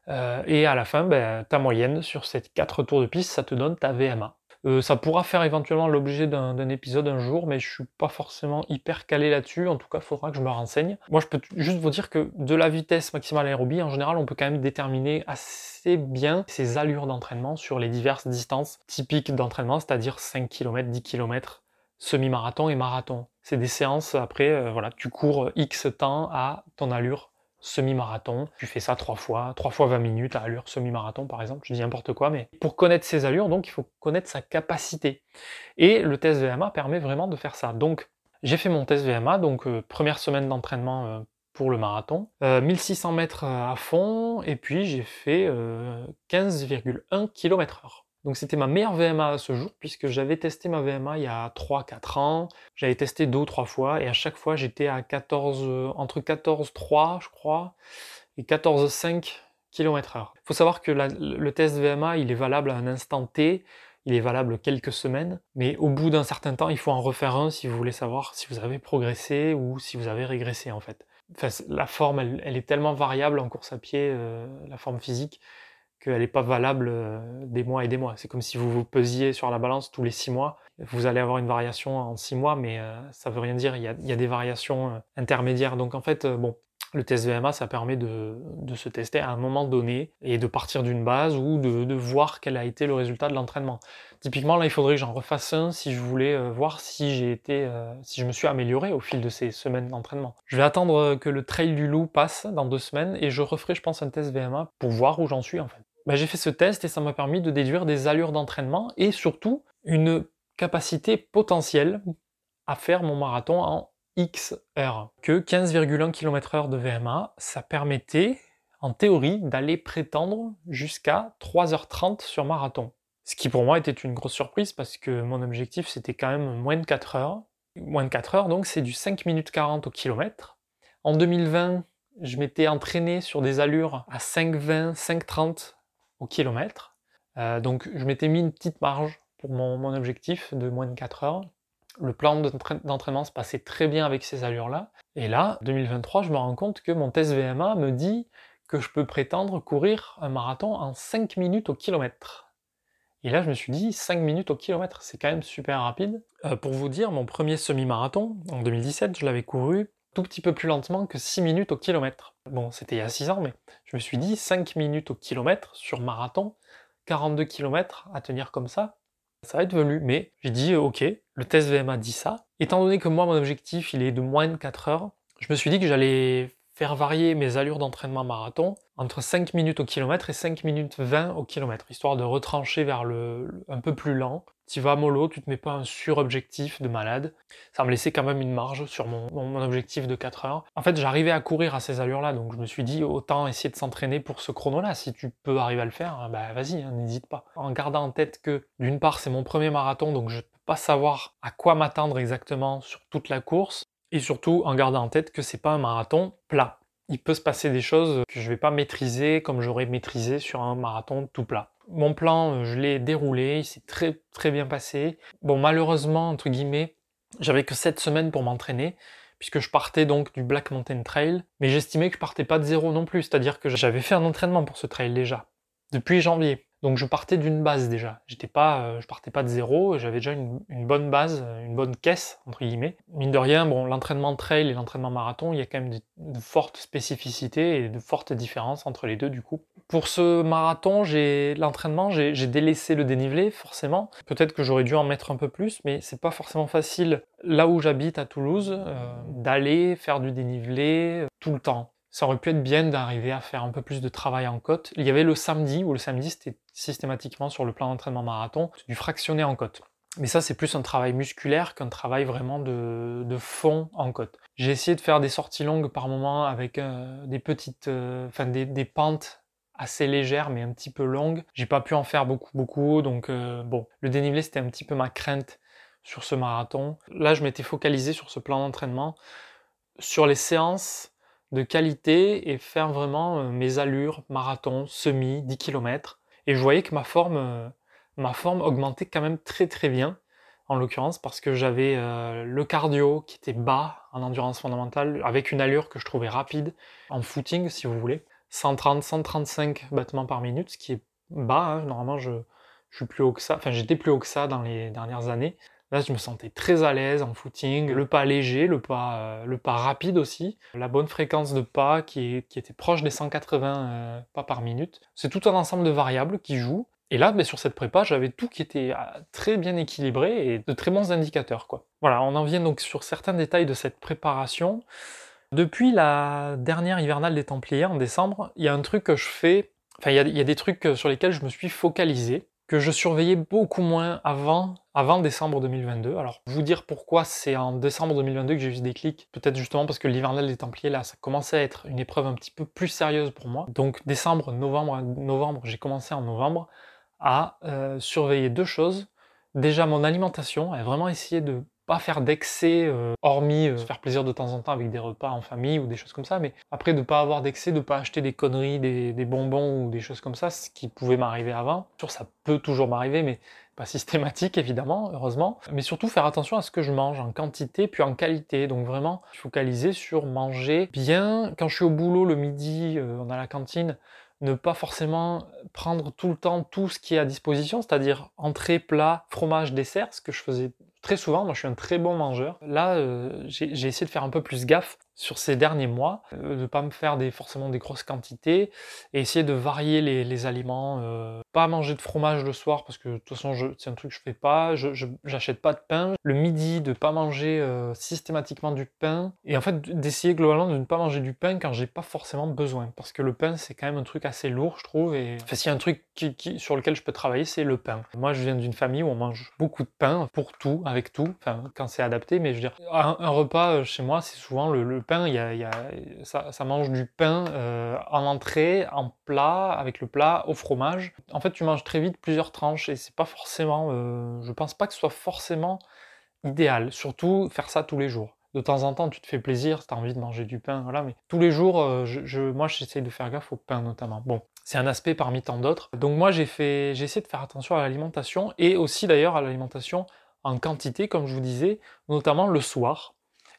Euh, et à la fin, ben, ta moyenne sur ces 4 tours de piste, ça te donne ta VMA. Euh, ça pourra faire éventuellement l'objet d'un épisode un jour, mais je suis pas forcément hyper calé là-dessus. En tout cas, il faudra que je me renseigne. Moi, je peux juste vous dire que de la vitesse maximale aérobie, en général, on peut quand même déterminer assez bien ses allures d'entraînement sur les diverses distances typiques d'entraînement, c'est-à-dire 5 km, 10 km, semi-marathon et marathon. C'est des séances, après, euh, voilà, tu cours X temps à ton allure semi-marathon. Tu fais ça trois fois, trois fois 20 minutes à allure semi-marathon par exemple, je dis n'importe quoi, mais pour connaître ses allures, donc il faut connaître sa capacité. Et le test VMA permet vraiment de faire ça. Donc j'ai fait mon test VMA, donc euh, première semaine d'entraînement euh, pour le marathon, 1600 euh, mètres à fond, et puis j'ai fait 15,1 km/h. Donc c'était ma meilleure VMA à ce jour, puisque j'avais testé ma VMA il y a 3-4 ans, j'avais testé deux ou trois fois, et à chaque fois j'étais à 14, euh, entre 14,3 je crois, et 14,5 km/h. Il faut savoir que le test VMA, il est valable à un instant T, il est valable quelques semaines, mais au bout d'un certain temps, il faut en refaire un si vous voulez savoir si vous avez progressé ou si vous avez régressé en fait. la forme, elle, est tellement variable en course à pied, euh, la forme physique, qu'elle n'est pas valable euh, des mois et des mois. C'est comme si vous vous pesiez sur la balance tous les six mois. Vous allez avoir une variation en six mois, mais euh, ça veut rien dire. Il y a, des variations euh, intermédiaires. Donc en fait, bon, le test VMA, ça permet de, se tester à un moment donné et de partir d'une base ou de, voir quel a été le résultat de l'entraînement. Typiquement, là, il faudrait que j'en refasse un si je voulais voir si j'ai été, si je me suis amélioré au fil de ces semaines d'entraînement. Je vais attendre que le trail du loup passe dans deux semaines et je referai, je pense, un test VMA pour voir où j'en suis en fait. Bah, j'ai fait ce test et ça m'a permis de déduire des allures d'entraînement et surtout une capacité potentielle à faire mon marathon en X heures. Que 15,1 km/h de VMA, ça permettait en théorie d'aller prétendre jusqu'à 3h30 sur marathon. Ce qui pour moi était une grosse surprise parce que mon objectif c'était quand même moins de 4 heures. Moins de 4 heures donc c'est du 5 minutes 40 au kilomètre. En 2020, je m'étais entraîné sur des allures à 5,20, 5,30 kilomètre. Euh, donc je m'étais mis une petite marge pour mon, objectif de moins de 4 heures. Le plan d'entraînement se passait très bien avec ces allures-là. Et là, 2023, je me rends compte que mon test VMA me dit que je peux prétendre courir un marathon en 5 minutes au kilomètre. Et là, je me suis dit, 5 minutes au kilomètre, c'est quand même super rapide. Euh, pour vous dire, mon premier semi-marathon, en 2017, je l'avais couru tout petit peu plus lentement que 6 minutes au kilomètre. Bon, c'était il y a 6 ans, mais je me suis dit 5 minutes au kilomètre sur marathon, 42 km à tenir comme ça, ça va être velu. Mais j'ai dit, ok, le test VMA dit ça. Étant donné que moi, mon objectif, il est de moins de 4 heures, je me suis dit que j'allais faire varier mes allures d'entraînement marathon entre 5 minutes au kilomètre et 5 minutes 20 au kilomètre, histoire de retrancher vers le un peu plus lent tu vas mollo, tu te mets pas un sur-objectif de malade. Ça me laissait quand même une marge sur mon, objectif de 4 heures. En fait, j'arrivais à courir à ces allures-là, donc je me suis dit, autant essayer de s'entraîner pour ce chrono-là. Si tu peux arriver à le faire, bah vas-y, hein, n'hésite pas. En gardant en tête que, d'une part, c'est mon premier marathon, donc je ne peux pas savoir à quoi m'attendre exactement sur toute la course, et surtout en gardant en tête que c'est pas un marathon plat. Il peut se passer des choses que je vais pas maîtriser comme j'aurais maîtrisé sur un marathon tout plat. Mon plan, euh, je l'ai déroulé, il s'est très très bien passé. Bon, malheureusement, entre guillemets, j'avais que 7 semaines pour m'entraîner, puisque je partais donc du Black Mountain Trail, mais j'estimais que je partais pas de zéro non plus, c'est-à-dire que j'avais fait un entraînement pour ce trail déjà, depuis janvier. Donc je partais d'une base déjà. J'étais pas, euh, je partais pas de zéro, j'avais déjà une, bonne base, euh, une bonne caisse entre guillemets. Mine de rien, bon, l'entraînement trail et l'entraînement marathon, il y a quand même de, fortes spécificités et de fortes différences entre les deux du coup. Pour ce marathon, j'ai l'entraînement, j'ai délaissé le dénivelé forcément. Peut-être que j'aurais dû en mettre un peu plus, mais c'est pas forcément facile là où j'habite à Toulouse euh, d'aller faire du dénivelé tout le temps ça aurait pu être bien d'arriver à faire un peu plus de travail en côte. Il y avait le samedi, où le samedi c'était systématiquement sur le plan d'entraînement marathon, du fractionné en côte. Mais ça c'est plus un travail musculaire qu'un travail vraiment de, fond en côte. J'ai essayé de faire des sorties longues par moment avec euh, des petites, euh, enfin des, pentes assez légères mais un petit peu longues. J'ai pas pu en faire beaucoup beaucoup, donc euh, bon, le dénivelé c'était un petit peu ma crainte sur ce marathon. Là je m'étais focalisé sur ce plan d'entraînement, sur les séances de qualité et faire vraiment euh, mes allures, marathon, semi, 10 km. Et je voyais que ma forme, euh, ma forme augmentait quand même très très bien. en l'occurrence, parce que j'avais euh, le cardio qui était bas en endurance fondamentale, avec une allure que je trouvais rapide, en footing si vous voulez. 130, 135 battements par minute, ce qui est bas. Hein. Normalement, je, je suis plus haut que ça. Enfin, j'étais plus haut que ça dans les dernières années. Là, je me sentais très à l'aise en footing, le pas léger, le pas, euh, rapide aussi, la bonne fréquence de pas qui, était proche des 180 euh, pas par minute. C'est tout un ensemble de variables qui jouent. Et là, ben, sur cette prépa, j'avais tout qui était euh, très bien équilibré et de très bons indicateurs. Quoi. Voilà, on en vient donc sur certains détails de cette préparation. Depuis la dernière hivernale des Templiers en décembre, il y a un truc que je fais, enfin il y, a, des trucs sur lesquels je me suis focalisé, que je surveillais beaucoup moins avant, avant décembre 2022. Alors, vous dire pourquoi c'est en décembre 2022 que j'ai eu ce déclic, peut-être justement parce que l'hivernal des Templiers, là, ça commençait à être une épreuve un petit peu plus sérieuse pour moi. Donc, décembre, novembre, novembre, j'ai commencé en novembre à euh, surveiller deux choses. Déjà, mon alimentation, à vraiment essayer de pas faire d'excès, euh, hormis euh, se faire plaisir de temps en temps avec des repas en famille ou des choses comme ça, mais après de pas avoir d'excès, de pas acheter des conneries, des, bonbons ou des choses comme ça, ce qui pouvait m'arriver avant. Sûr, ça peut toujours m'arriver, mais pas systématique *laughs* évidemment, heureusement. Mais surtout faire attention à ce que je mange en quantité puis en qualité. Donc vraiment focaliser sur manger bien. Quand je suis au boulot le midi, euh, on a la cantine, ne pas forcément prendre tout le temps tout ce qui est à disposition, c'est-à-dire entrée, plat, fromage, dessert, ce que je faisais très souvent. Moi, je suis un très bon mangeur. Là, euh, j'ai essayé de faire un peu plus gaffe sur ces derniers mois, euh, de pas me faire des, forcément des grosses quantités et essayer de varier les, aliments. Euh, pas manger de fromage le soir parce que de toute façon c'est un truc que je fais pas. Je j'achète pas de pain. Le midi, de pas manger euh, systématiquement du pain et en fait d'essayer globalement de ne pas manger du pain quand j'ai pas forcément besoin parce que le pain c'est quand même un truc assez lourd je trouve et enfin s'il y a un truc qui, sur lequel je peux travailler c'est le pain. Moi je viens d'une famille où on mange beaucoup de pain pour tout avec tout. Enfin quand c'est adapté mais je veux dire un, repas chez moi c'est souvent le pain, il y a, ça, mange du pain euh, en entrée, en avec le plat, au fromage. En fait, tu manges très vite plusieurs tranches et c'est pas forcément. Euh, je pense pas que ce soit forcément idéal. Surtout faire ça tous les jours. De temps en temps, tu te fais plaisir, tu as envie de manger du pain, voilà, mais tous les jours, euh, je, moi, j'essaye de faire gaffe au pain notamment. Bon, c'est un aspect parmi tant d'autres. Donc moi, j'ai fait, j'ai essayé de faire attention à l'alimentation et aussi d'ailleurs à l'alimentation en quantité, comme je vous disais, notamment le soir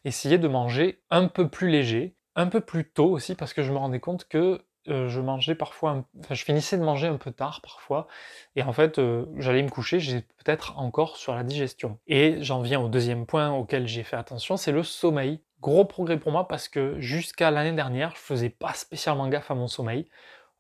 essayer de manger un peu plus léger, un peu plus tôt aussi, parce que je me rendais compte que euh, je mangeais parfois, je finissais de manger un peu tard parfois, et en fait, euh, j'allais me coucher, j'ai peut-être encore sur la digestion. Et j'en viens au deuxième point auquel j'ai fait attention, c'est le sommeil. Gros progrès pour moi parce que jusqu'à l'année dernière, je faisais pas spécialement gaffe à mon sommeil.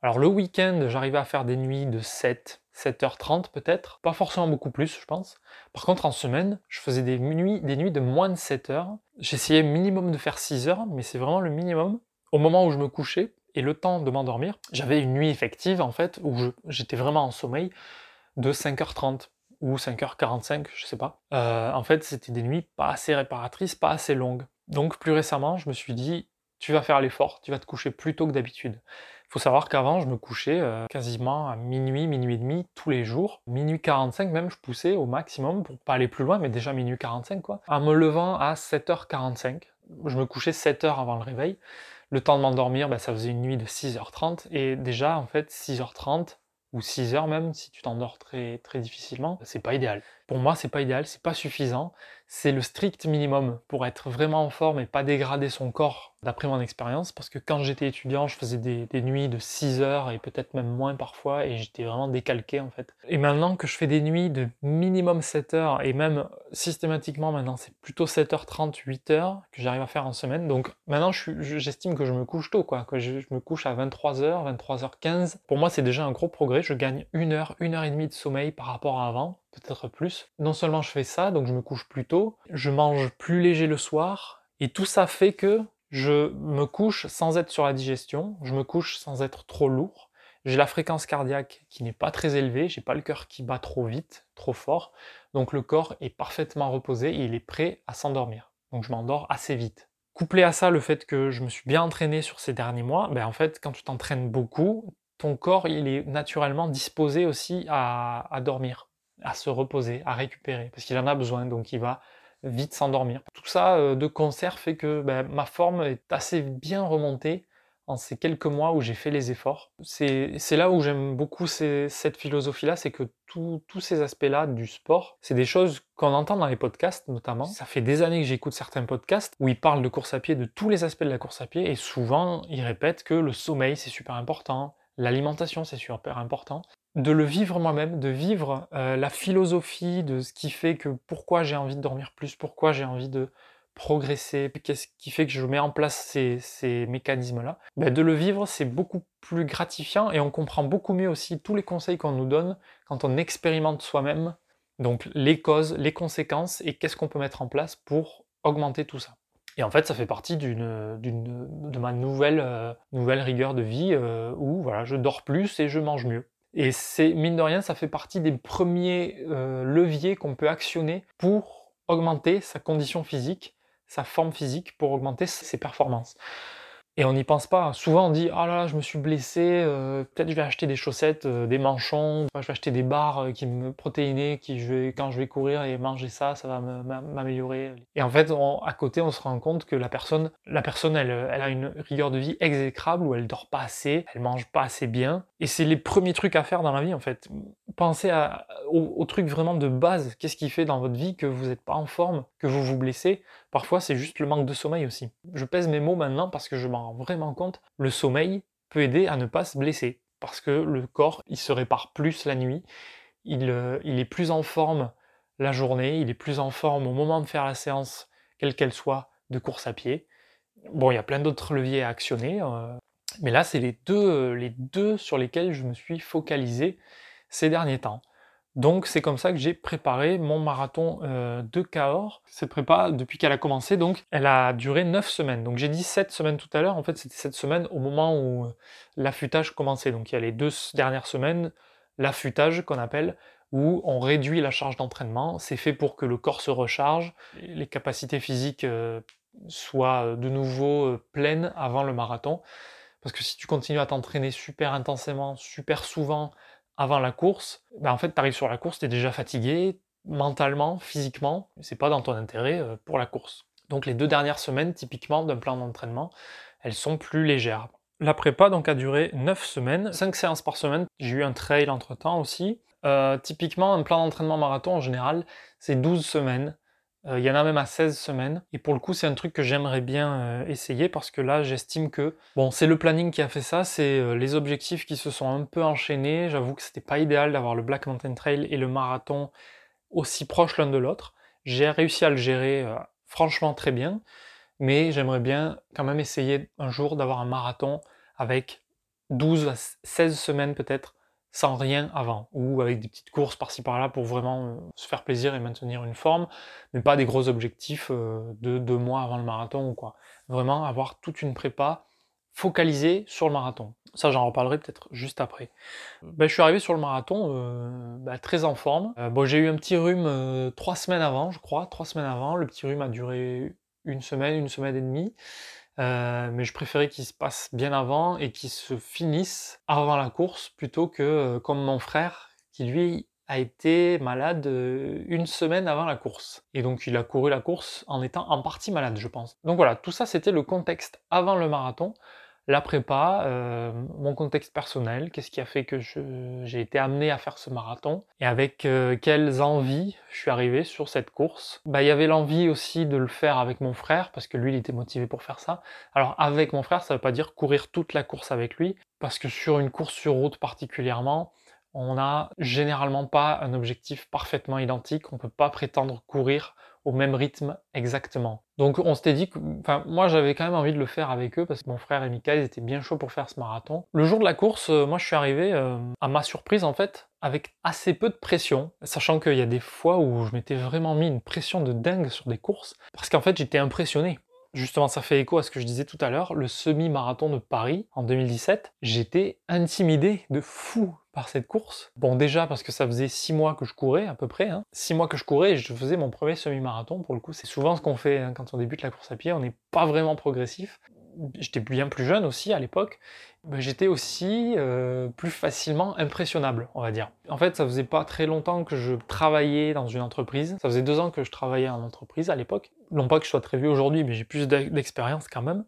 Alors le week-end, j'arrivais à faire des nuits de 7, 7h30 peut-être, pas forcément beaucoup plus je pense. Par contre en semaine, je faisais des nuits, des nuits de moins de 7 heures. J'essayais minimum de faire 6 heures, mais c'est vraiment le minimum. Au moment où je me couchais et le temps de m'endormir, j'avais une nuit effective en fait où j'étais vraiment en sommeil de 5h30 ou 5h45, je sais pas. Euh, en fait, c'était des nuits pas assez réparatrices, pas assez longues. Donc plus récemment, je me suis dit, tu vas faire l'effort, tu vas te coucher plus tôt que d'habitude faut savoir qu'avant, je me couchais euh, quasiment à minuit, minuit et demi tous les jours. Minuit 45 même, je poussais au maximum pour pas aller plus loin, mais déjà minuit 45 quoi. En me levant à 7h45, je me couchais 7 h avant le réveil. Le temps de m'endormir, bah, ça faisait une nuit de 6h30. Et déjà, en fait, 6h30, ou 6 heures même, si tu t'endors très, très difficilement, c'est pas idéal. Pour moi, c'est pas idéal, c'est pas suffisant. C'est le strict minimum pour être vraiment en forme et pas dégrader son corps d'après mon expérience, parce que quand j'étais étudiant, je faisais des, nuits de 6 heures et peut-être même moins parfois, et j'étais vraiment décalqué en fait. Et maintenant que je fais des nuits de minimum 7 heures, et même systématiquement maintenant c'est plutôt 7h30, 8h que j'arrive à faire en semaine, donc maintenant j'estime que je me couche tôt, quoi, que je, me couche à 23h, 23h15. Pour moi c'est déjà un gros progrès, je gagne une heure, une heure et demie de sommeil par rapport à avant, peut-être plus. Non seulement je fais ça, donc je me couche plus tôt, je mange plus léger le soir, et tout ça fait que je me couche sans être sur la digestion, je me couche sans être trop lourd, j'ai la fréquence cardiaque qui n'est pas très élevée, j'ai pas le cœur qui bat trop vite, trop fort, donc le corps est parfaitement reposé et il est prêt à s'endormir. Donc je m'endors assez vite. Couplé à ça le fait que je me suis bien entraîné sur ces derniers mois, ben en fait quand tu t'entraînes beaucoup, ton corps il est naturellement disposé aussi à, à dormir, à se reposer, à récupérer, parce qu'il en a besoin, donc il va vite s'endormir. Tout ça euh, de concert fait que ben, ma forme est assez bien remontée en ces quelques mois où j'ai fait les efforts. C'est là où j'aime beaucoup cette philosophie-là, c'est que tous ces aspects-là du sport, c'est des choses qu'on entend dans les podcasts notamment. Ça fait des années que j'écoute certains podcasts où ils parlent de course à pied, de tous les aspects de la course à pied, et souvent ils répètent que le sommeil c'est super important, l'alimentation c'est super important. De le vivre moi-même, de vivre euh, la philosophie de ce qui fait que pourquoi j'ai envie de dormir plus, pourquoi j'ai envie de progresser, qu'est-ce qui fait que je mets en place ces, mécanismes-là, ben de le vivre, c'est beaucoup plus gratifiant et on comprend beaucoup mieux aussi tous les conseils qu'on nous donne quand on expérimente soi-même, donc les causes, les conséquences et qu'est-ce qu'on peut mettre en place pour augmenter tout ça. Et en fait, ça fait partie d'une, de ma nouvelle, euh, nouvelle rigueur de vie euh, où voilà, je dors plus et je mange mieux. Et c'est, mine de rien, ça fait partie des premiers euh, leviers qu'on peut actionner pour augmenter sa condition physique sa forme physique pour augmenter ses performances. Et on n'y pense pas. Souvent on dit Ah là là, je me suis blessé, euh, peut-être je vais acheter des chaussettes, euh, des manchons, je vais acheter des barres euh, qui me protéiner, qui quand je vais courir et manger ça, ça va m'améliorer. Et en fait, à côté, on se rend compte que la personne, la personne elle, elle a une rigueur de vie exécrable où elle dort pas assez, elle mange pas assez bien. Et c'est les premiers trucs à faire dans la vie en fait. Pensez à, au, truc vraiment de base. Qu'est-ce qui fait dans votre vie que vous n'êtes pas en forme, que vous vous blessez? Parfois, c'est juste le manque de sommeil aussi. Je pèse mes mots maintenant parce que je m'en vraiment compte. Le sommeil peut aider à ne pas se blesser parce que le corps, il se répare plus la nuit. Il, euh, il est plus en forme la journée, il est plus en forme au moment de faire la séance, quelle qu'elle soit, de course à pied. Bon, il y a plein d'autres leviers à actionner, euh, mais là, c'est les deux, les deux sur lesquels je me suis focalisé ces derniers temps. Donc c'est comme ça que j'ai préparé mon marathon euh, de Cahors. Cette prépa, depuis qu'elle a commencé, donc elle a duré 9 semaines. Donc j'ai dit 7 semaines tout à l'heure, en fait c'était 7 semaines au moment où euh, l'affûtage commençait. Donc il y a les deux dernières semaines, l'affûtage qu'on appelle, où on réduit la charge d'entraînement. C'est fait pour que le corps se recharge, les capacités physiques euh, soient de nouveau pleines avant le marathon. Parce que si tu continues à t'entraîner super intensément, super souvent, avant la course, ben en fait, tu arrives sur la course, tu es déjà fatigué, mentalement, physiquement, c'est pas dans ton intérêt euh, pour la course. Donc les deux dernières semaines, typiquement, d'un plan d'entraînement, elles sont plus légères. La prépa donc a duré 9 semaines, 5 séances par semaine. J'ai eu un trail entre temps aussi. Euh, typiquement, un plan d'entraînement marathon en général, c'est 12 semaines. Euh, il y en a même à 16 semaines. Et pour le coup, c'est un truc que j'aimerais bien euh, essayer parce que là, j'estime que, bon, c'est le planning qui a fait ça, c'est euh, les objectifs qui se sont un peu enchaînés. J'avoue que c'était pas idéal d'avoir le Black Mountain Trail et le marathon aussi proches l'un de l'autre. J'ai réussi à le gérer franchement très bien, mais j'aimerais bien quand même essayer un jour d'avoir un marathon avec 12 à 16 semaines peut-être sans rien avant, ou avec des petites courses par-ci par-là pour vraiment euh, se faire plaisir et maintenir une forme, mais pas des gros objectifs euh, de deux mois avant le marathon ou quoi. Vraiment avoir toute une prépa focalisée sur le marathon. Ça, j'en reparlerai peut-être juste après. Ben, je suis arrivé sur le marathon euh, ben, très en forme. bon, j'ai eu un petit rhume trois semaines avant, je crois, trois semaines avant. Le petit rhume a duré une semaine, une semaine et demie. Euh, mais je préférais qu'il se passe bien avant et qu'il se finisse avant la course plutôt que euh, comme mon frère qui lui a été malade euh, une semaine avant la course. Et donc il a couru la course en étant en partie malade, je pense. Donc voilà, tout ça c'était le contexte avant le marathon la prépa, euh, mon contexte personnel, qu'est-ce qui a fait que j'ai été amené à faire ce marathon et avec euh, quelles envies je suis arrivé sur cette course? Bah, il y avait l'envie aussi de le faire avec mon frère parce que lui il était motivé pour faire ça. Alors avec mon frère, ça veut pas dire courir toute la course avec lui parce que sur une course sur route particulièrement, on n'a généralement pas un objectif parfaitement identique, on peut pas prétendre courir au même rythme exactement. Donc on s'était dit que, enfin moi j'avais quand même envie de le faire avec eux parce que mon frère et Mika ils étaient bien chauds pour faire ce marathon. Le jour de la course, euh, moi je suis arrivé euh, à ma surprise en fait avec assez peu de pression, sachant qu'il y a des fois où je m'étais vraiment mis une pression de dingue sur des courses parce qu'en fait j'étais impressionné. Justement, ça fait écho à ce que je disais tout à l'heure, le semi-marathon de Paris en 2017. J'étais intimidé de fou par cette course. Bon, déjà parce que ça faisait six mois que je courais à peu près. Hein. Six mois que je courais et je faisais mon premier semi-marathon. Pour le coup, c'est souvent ce qu'on fait hein, quand on débute la course à pied. On n'est pas vraiment progressif. J'étais bien plus jeune aussi à l'époque. J'étais aussi euh, plus facilement impressionnable, on va dire. En fait, ça faisait pas très longtemps que je travaillais dans une entreprise. Ça faisait deux ans que je travaillais en entreprise à l'époque. Non pas que je sois très vieux aujourd'hui, mais j'ai plus d'expérience quand même.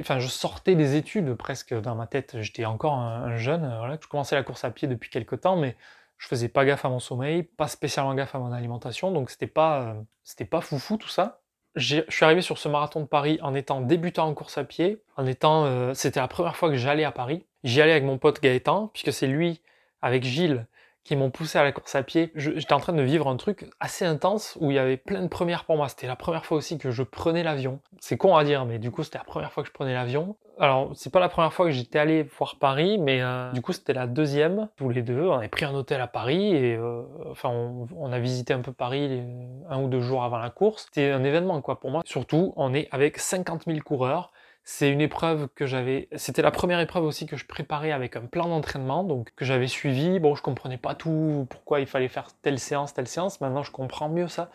Enfin, je sortais des études presque dans ma tête. J'étais encore un, jeune. Voilà. Je commençais la course à pied depuis quelques temps, mais je faisais pas gaffe à mon sommeil, pas spécialement gaffe à mon alimentation, donc c'était pas, c'était pas foufou tout ça. Je suis arrivé sur ce marathon de Paris en étant débutant en course à pied, en étant, c'était la première fois que j'allais à Paris. J'y allais avec mon pote Gaëtan, puisque c'est lui, avec Gilles, qui m'ont poussé à la course à pied. J'étais en train de vivre un truc assez intense où il y avait plein de premières pour moi. C'était la première fois aussi que je prenais l'avion. C'est con à dire, mais du coup, c'était la première fois que je prenais l'avion. Alors, c'est pas la première fois que j'étais allé voir Paris, mais euh, du coup, c'était la deuxième. Tous les deux, on avait pris un hôtel à Paris et euh, enfin, on, a visité un peu Paris un ou deux jours avant la course. C'était un événement, quoi, pour moi. Surtout, on est avec 50 000 coureurs. C'est une épreuve que j'avais. C'était la première épreuve aussi que je préparais avec un plan d'entraînement, donc que j'avais suivi. Bon, je comprenais pas tout, pourquoi il fallait faire telle séance, telle séance. Maintenant, je comprends mieux ça.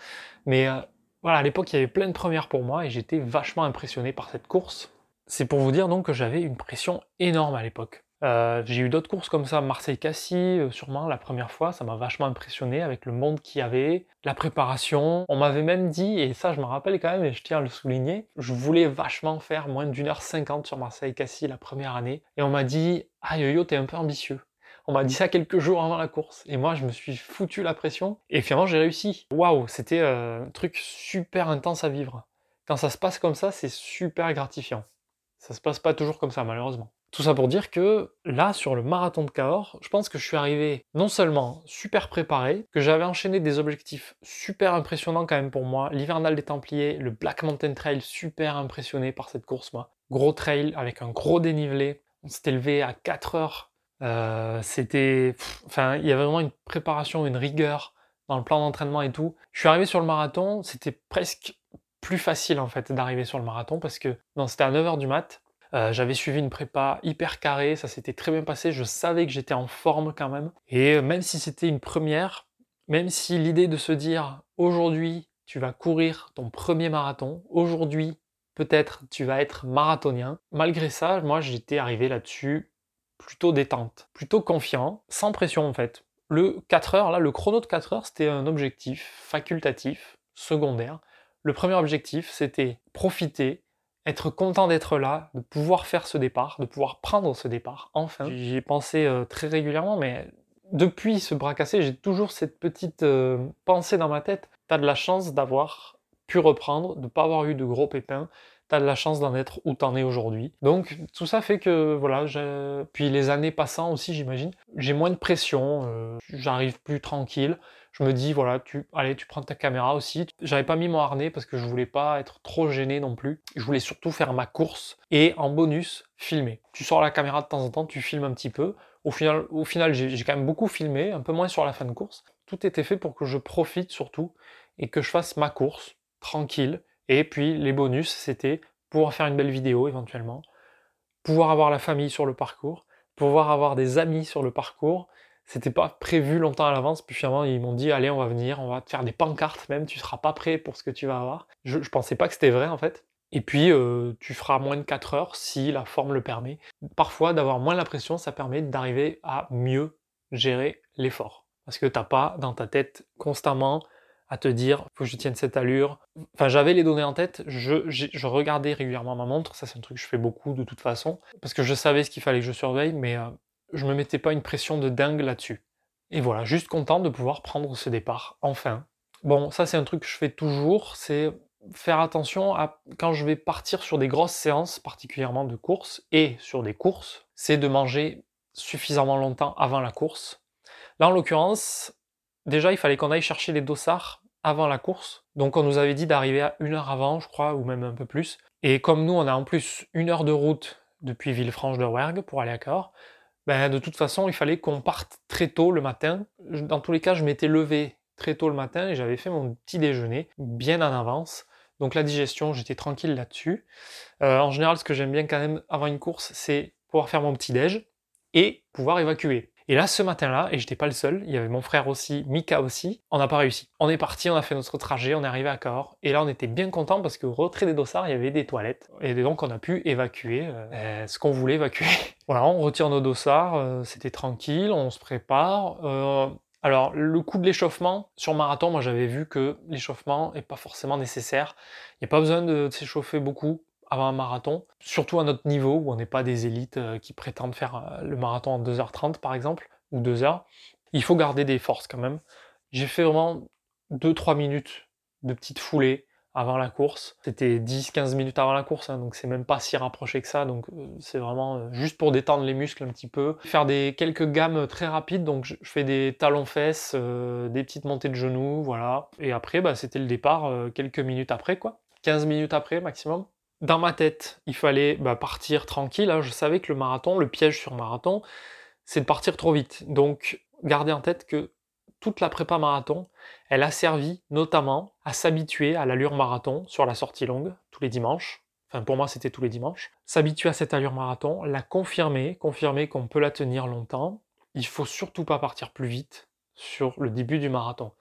Mais euh, voilà, à l'époque, il y avait plein de premières pour moi et j'étais vachement impressionné par cette course. C'est pour vous dire donc que j'avais une pression énorme à l'époque. Euh, j'ai eu d'autres courses comme ça, Marseille-Cassis, euh, sûrement la première fois, ça m'a vachement impressionné avec le monde qu'il y avait, la préparation. On m'avait même dit, et ça je me rappelle quand même, et je tiens à le souligner, je voulais vachement faire moins d'une heure cinquante sur Marseille-Cassis la première année, et on m'a dit, ah yo yo, t'es un peu ambitieux. On m'a dit ça quelques jours avant la course, et moi je me suis foutu la pression, et finalement j'ai réussi. Waouh, c'était euh, un truc super intense à vivre. Quand ça se passe comme ça, c'est super gratifiant. Ça se passe pas toujours comme ça, malheureusement. Tout ça pour dire que là, sur le marathon de Cahors, je pense que je suis arrivé non seulement super préparé, que j'avais enchaîné des objectifs super impressionnants quand même pour moi. L'hivernal des Templiers, le Black Mountain Trail, super impressionné par cette course, moi. Gros trail avec un gros dénivelé. On s'était levé à 4 heures. Euh, c'était. Enfin, il y avait vraiment une préparation, une rigueur dans le plan d'entraînement et tout. Je suis arrivé sur le marathon, c'était presque plus facile en fait d'arriver sur le marathon parce que c'était à 9h du mat. Euh, j'avais suivi une prépa hyper carrée, ça s'était très bien passé, je savais que j'étais en forme quand même. Et même si c'était une première, même si l'idée de se dire aujourd'hui tu vas courir ton premier marathon, aujourd'hui peut-être tu vas être marathonien, malgré ça, moi j'étais arrivé là-dessus plutôt détente, plutôt confiant, sans pression en fait. Le 4 heures, là, le chrono de 4 heures, c'était un objectif facultatif, secondaire. Le premier objectif, c'était profiter, être content d'être là, de pouvoir faire ce départ, de pouvoir prendre ce départ, enfin. J'y ai pensé euh, très régulièrement, mais depuis ce bras cassé, j'ai toujours cette petite euh, pensée dans ma tête. T'as de la chance d'avoir pu reprendre, de ne pas avoir eu de gros pépins, t'as de la chance d'en être où t'en es aujourd'hui. Donc tout ça fait que voilà, puis les années passant aussi, j'imagine, j'ai moins de pression, euh, j'arrive plus tranquille je me dis voilà, tu allez, tu prends ta caméra aussi. J'avais pas mis mon harnais parce que je voulais pas être trop gêné non plus. Je voulais surtout faire ma course et en bonus filmer. Tu sors la caméra de temps en temps, tu filmes un petit peu. Au final, au final j'ai quand même beaucoup filmé, un peu moins sur la fin de course. Tout était fait pour que je profite surtout et que je fasse ma course tranquille. Et puis les bonus, c'était pouvoir faire une belle vidéo éventuellement, pouvoir avoir la famille sur le parcours, pouvoir avoir des amis sur le parcours c'était pas prévu longtemps à l'avance, puis finalement ils m'ont dit allez on va venir, on va te faire des pancartes même, tu seras pas prêt pour ce que tu vas avoir. Je, je pensais pas que c'était vrai en fait. Et puis euh, tu feras moins de 4 heures si la forme le permet. Parfois d'avoir moins la pression, ça permet d'arriver à mieux gérer l'effort. Parce que t'as pas dans ta tête constamment à te dire faut que je tienne cette allure. Enfin j'avais les données en tête, je, je, regardais régulièrement ma montre, ça c'est un truc que je fais beaucoup de toute façon, parce que je savais ce qu'il fallait que je surveille, mais euh, je me mettais pas une pression de dingue là-dessus. Et voilà, juste content de pouvoir prendre ce départ, enfin. Bon, ça c'est un truc que je fais toujours, c'est faire attention à quand je vais partir sur des grosses séances, particulièrement de course, et sur des courses, c'est de manger suffisamment longtemps avant la course. Là en l'occurrence, déjà il fallait qu'on aille chercher les dossards avant la course. Donc on nous avait dit d'arriver à une heure avant, je crois, ou même un peu plus. Et comme nous, on a en plus une heure de route depuis Villefranche de Rouergue pour aller à Cahors, ben, de toute façon, il fallait qu'on parte très tôt le matin. Dans tous les cas, je m'étais levé très tôt le matin et j'avais fait mon petit déjeuner bien en avance. Donc la digestion, j'étais tranquille là-dessus. Euh, en général, ce que j'aime bien quand même avant une course, c'est pouvoir faire mon petit déj et pouvoir évacuer. Et là, ce matin-là, et j'étais pas le seul, il y avait mon frère aussi, Mika aussi, on n'a pas réussi. On est parti, on a fait notre trajet, on est arrivé à Cahors, et là on était bien content parce qu'au retrait des dossards, il y avait des toilettes, et donc on a pu évacuer euh, euh, ce qu'on voulait évacuer. *laughs* voilà, on retire nos dossards, euh, c'était tranquille, on se prépare. alors, le coup de l'échauffement, sur marathon, moi j'avais vu que l'échauffement n'est pas forcément nécessaire. Il n'y a pas besoin de s'échauffer beaucoup avant un marathon, surtout à notre niveau où on n'est pas des élites euh, qui prétendent faire euh, le marathon en 2h30 par exemple, ou 2h. Il faut garder des forces quand même. J'ai fait vraiment 2-3 minutes de petites foulées avant la course. C'était 10-15 minutes avant la course, hein, donc c'est même pas si rapproché que ça. Donc euh, c'est vraiment juste pour détendre les muscles un petit peu. Faire des quelques gammes très rapides, donc je, fais des talons-fesses, des petites montées de genoux, voilà. Et après, bah, c'était le départ quelques minutes après, quoi. 15 minutes après maximum dans ma tête, il fallait bah, partir tranquille. Hein. Je savais que le marathon, le piège sur marathon, c'est de partir trop vite. Donc, gardez en tête que toute la prépa marathon, elle a servi notamment à s'habituer à l'allure marathon sur la sortie longue, tous les dimanches. Enfin, pour moi, c'était tous les dimanches. S'habituer à cette allure marathon, la confirmer, confirmer qu'on peut la tenir longtemps. Il faut surtout pas partir plus vite sur le début du marathon.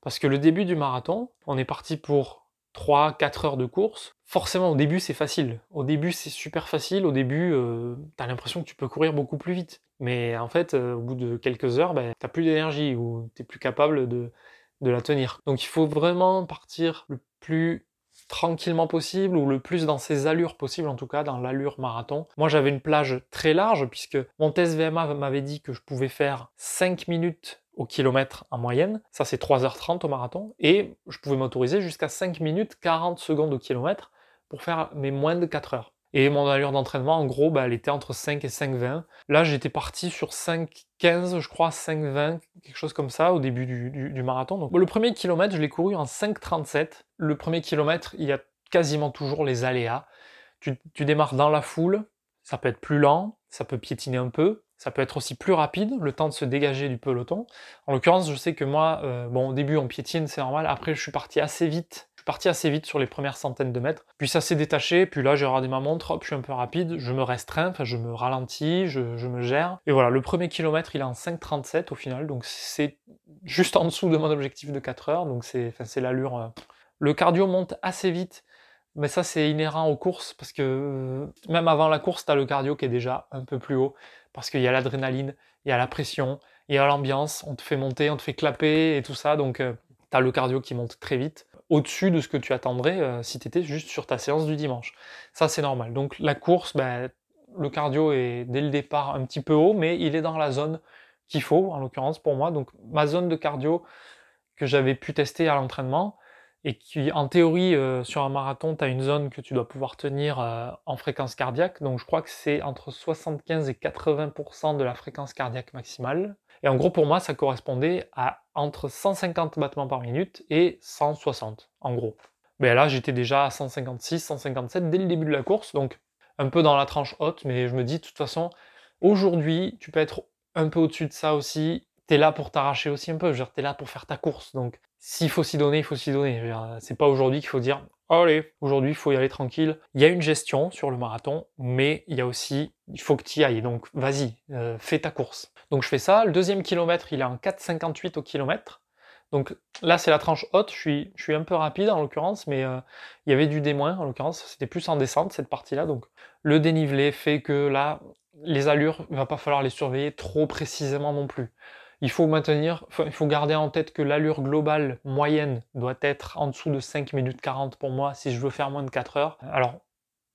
Parce que le début du marathon, on est parti pour 3-4 heures de course, forcément au début c'est facile. Au début c'est super facile, au début euh, t'as l'impression que tu peux courir beaucoup plus vite. Mais en fait euh, au bout de quelques heures, ben, t'as plus d'énergie ou t'es plus capable de, de la tenir. Donc il faut vraiment partir le plus tranquillement possible ou le plus dans ses allures possible en tout cas dans l'allure marathon. Moi j'avais une plage très large puisque mon test VMA m'avait dit que je pouvais faire 5 minutes au kilomètre en moyenne. Ça, c'est 3h30 au marathon. Et je pouvais m'autoriser jusqu'à 5 minutes 40 secondes au kilomètre pour faire mes moins de 4 heures. Et mon allure d'entraînement, en gros, bah, elle était entre 5 et 5,20. Là, j'étais parti sur 5,15, je crois, 5,20, quelque chose comme ça, au début du, marathon. Donc, le premier kilomètre, je l'ai couru en 5,37. Le premier kilomètre, il y a quasiment toujours les aléas. Tu, tu démarres dans la foule, ça peut être plus lent, ça peut piétiner un peu, ça peut être aussi plus rapide, le temps de se dégager du peloton. En l'occurrence, je sais que moi, euh, bon, au début on piétine, c'est normal. Après, je suis parti assez vite. Je suis parti assez vite sur les premières centaines de mètres. Puis ça s'est détaché. Puis là, j'ai regardé ma montre. Hop, je suis un peu rapide. Je me restreins. Enfin, je me ralentis. Je, me gère. Et voilà, le premier kilomètre, il est en 5,37 au final. Donc c'est juste en dessous de mon objectif de 4 heures. Donc c'est, l'allure. Euh, le cardio monte assez vite. Mais ça, c'est inhérent aux courses parce que euh, même avant la course, tu as le cardio qui est déjà un peu plus haut parce qu'il y a l'adrénaline, il y a la pression, il y a l'ambiance, on te fait monter, on te fait clapper et tout ça, donc euh, tu as le cardio qui monte très vite, au-dessus de ce que tu attendrais euh, si tu étais juste sur ta séance du dimanche. Ça, c'est normal. Donc la course, ben, le cardio est dès le départ un petit peu haut, mais il est dans la zone qu'il faut, en l'occurrence pour moi. Donc ma zone de cardio que j'avais pu tester à l'entraînement, et qui, en théorie, euh, sur un marathon, tu as une zone que tu dois pouvoir tenir euh, en fréquence cardiaque. Donc je crois que c'est entre 75 et 80% de la fréquence cardiaque maximale. Et en gros, pour moi, ça correspondait à entre 150 battements par minute et 160, en gros. Mais là, j'étais déjà à 156, 157 dès le début de la course, donc un peu dans la tranche haute, mais je me dis, de toute façon, aujourd'hui, tu peux être un peu au-dessus de ça aussi. T'es là pour t'arracher aussi un peu, dire, t'es là pour faire ta course. Donc, s'il faut s'y donner, il faut s'y donner. C'est pas aujourd'hui qu'il faut dire allez, aujourd'hui il faut y aller tranquille. Il y a une gestion sur le marathon, mais il y a aussi, il faut que tu y ailles. Donc vas-y, euh, fais ta course. Donc je fais ça. Le deuxième kilomètre, il est en 4,58 au kilomètre. Donc là, c'est la tranche haute. Je suis, un peu rapide en l'occurrence, mais euh, il y avait du D- en l'occurrence. C'était plus en descente cette partie-là. Donc le dénivelé fait que là, les allures, il va pas falloir les surveiller trop précisément non plus il faut maintenir, il faut garder en tête que l'allure globale moyenne doit être en dessous de 5 minutes 40 pour moi si je veux faire moins de 4 heures. Alors,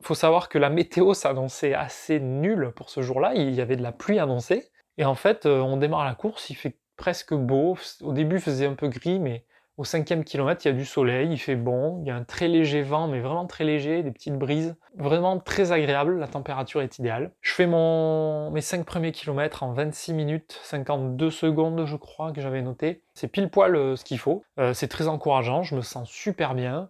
faut savoir que la météo s'annonçait assez nulle pour ce jour-là, il y avait de la pluie annoncée, et en fait, euh, on démarre la course, il fait presque beau, au début il faisait un peu gris, mais au cinquième kilomètre, il y a du soleil, il fait bon, il y a un très léger vent, mais vraiment très léger, des petites brises. Vraiment très agréable, la température est idéale. Je fais mes 5 premiers kilomètres en 26 minutes 52 secondes, je crois, que j'avais noté. C'est pile poil euh, ce qu'il faut. Euh, c'est très encourageant, je me sens super bien.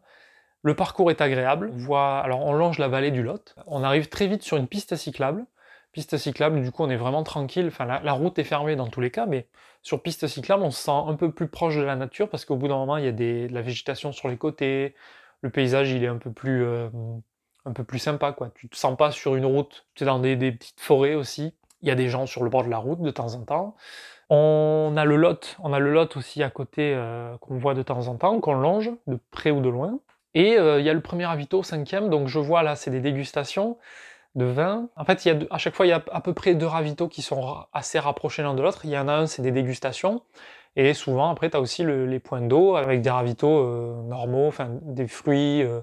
Le parcours est agréable. Alors on longe la vallée du Lot. On arrive très vite sur une piste cyclable piste cyclable, du coup on est vraiment tranquille, enfin la, route est fermée dans tous les cas, mais sur piste cyclable on se sent un peu plus proche de la nature parce qu'au bout d'un moment il y a de la végétation sur les côtés, le paysage il est un peu plus, euh, un peu plus sympa quoi. Tu te sens pas sur une route, tu es dans des, petites forêts aussi, il y a des gens sur le bord de la route de temps en temps. On a le Lot, on a le Lot aussi à côté euh, qu'on voit de temps en temps, qu'on longe de près ou de loin. Et euh, il y a le premier avito, cinquième, donc je vois là c'est des dégustations de vin. En fait, il y a, à chaque fois, il y a à peu près deux ravitaux qui sont assez rapprochés l'un de l'autre. Il y en a un, c'est des dégustations. Et souvent, après, tu as aussi les points d'eau avec des ravitaux euh, normaux, enfin, des fruits, euh,